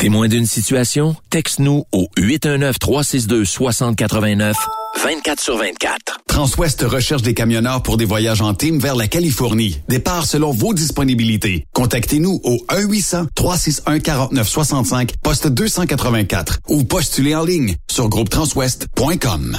Témoin d'une situation? Texte-nous au 819-362-6089, 24 sur 24. Transwest recherche des camionneurs pour des voyages en team vers la Californie. Départ selon vos disponibilités. Contactez-nous au 1-800-361-4965, poste 284 ou postulez en ligne sur groupetranswest.com.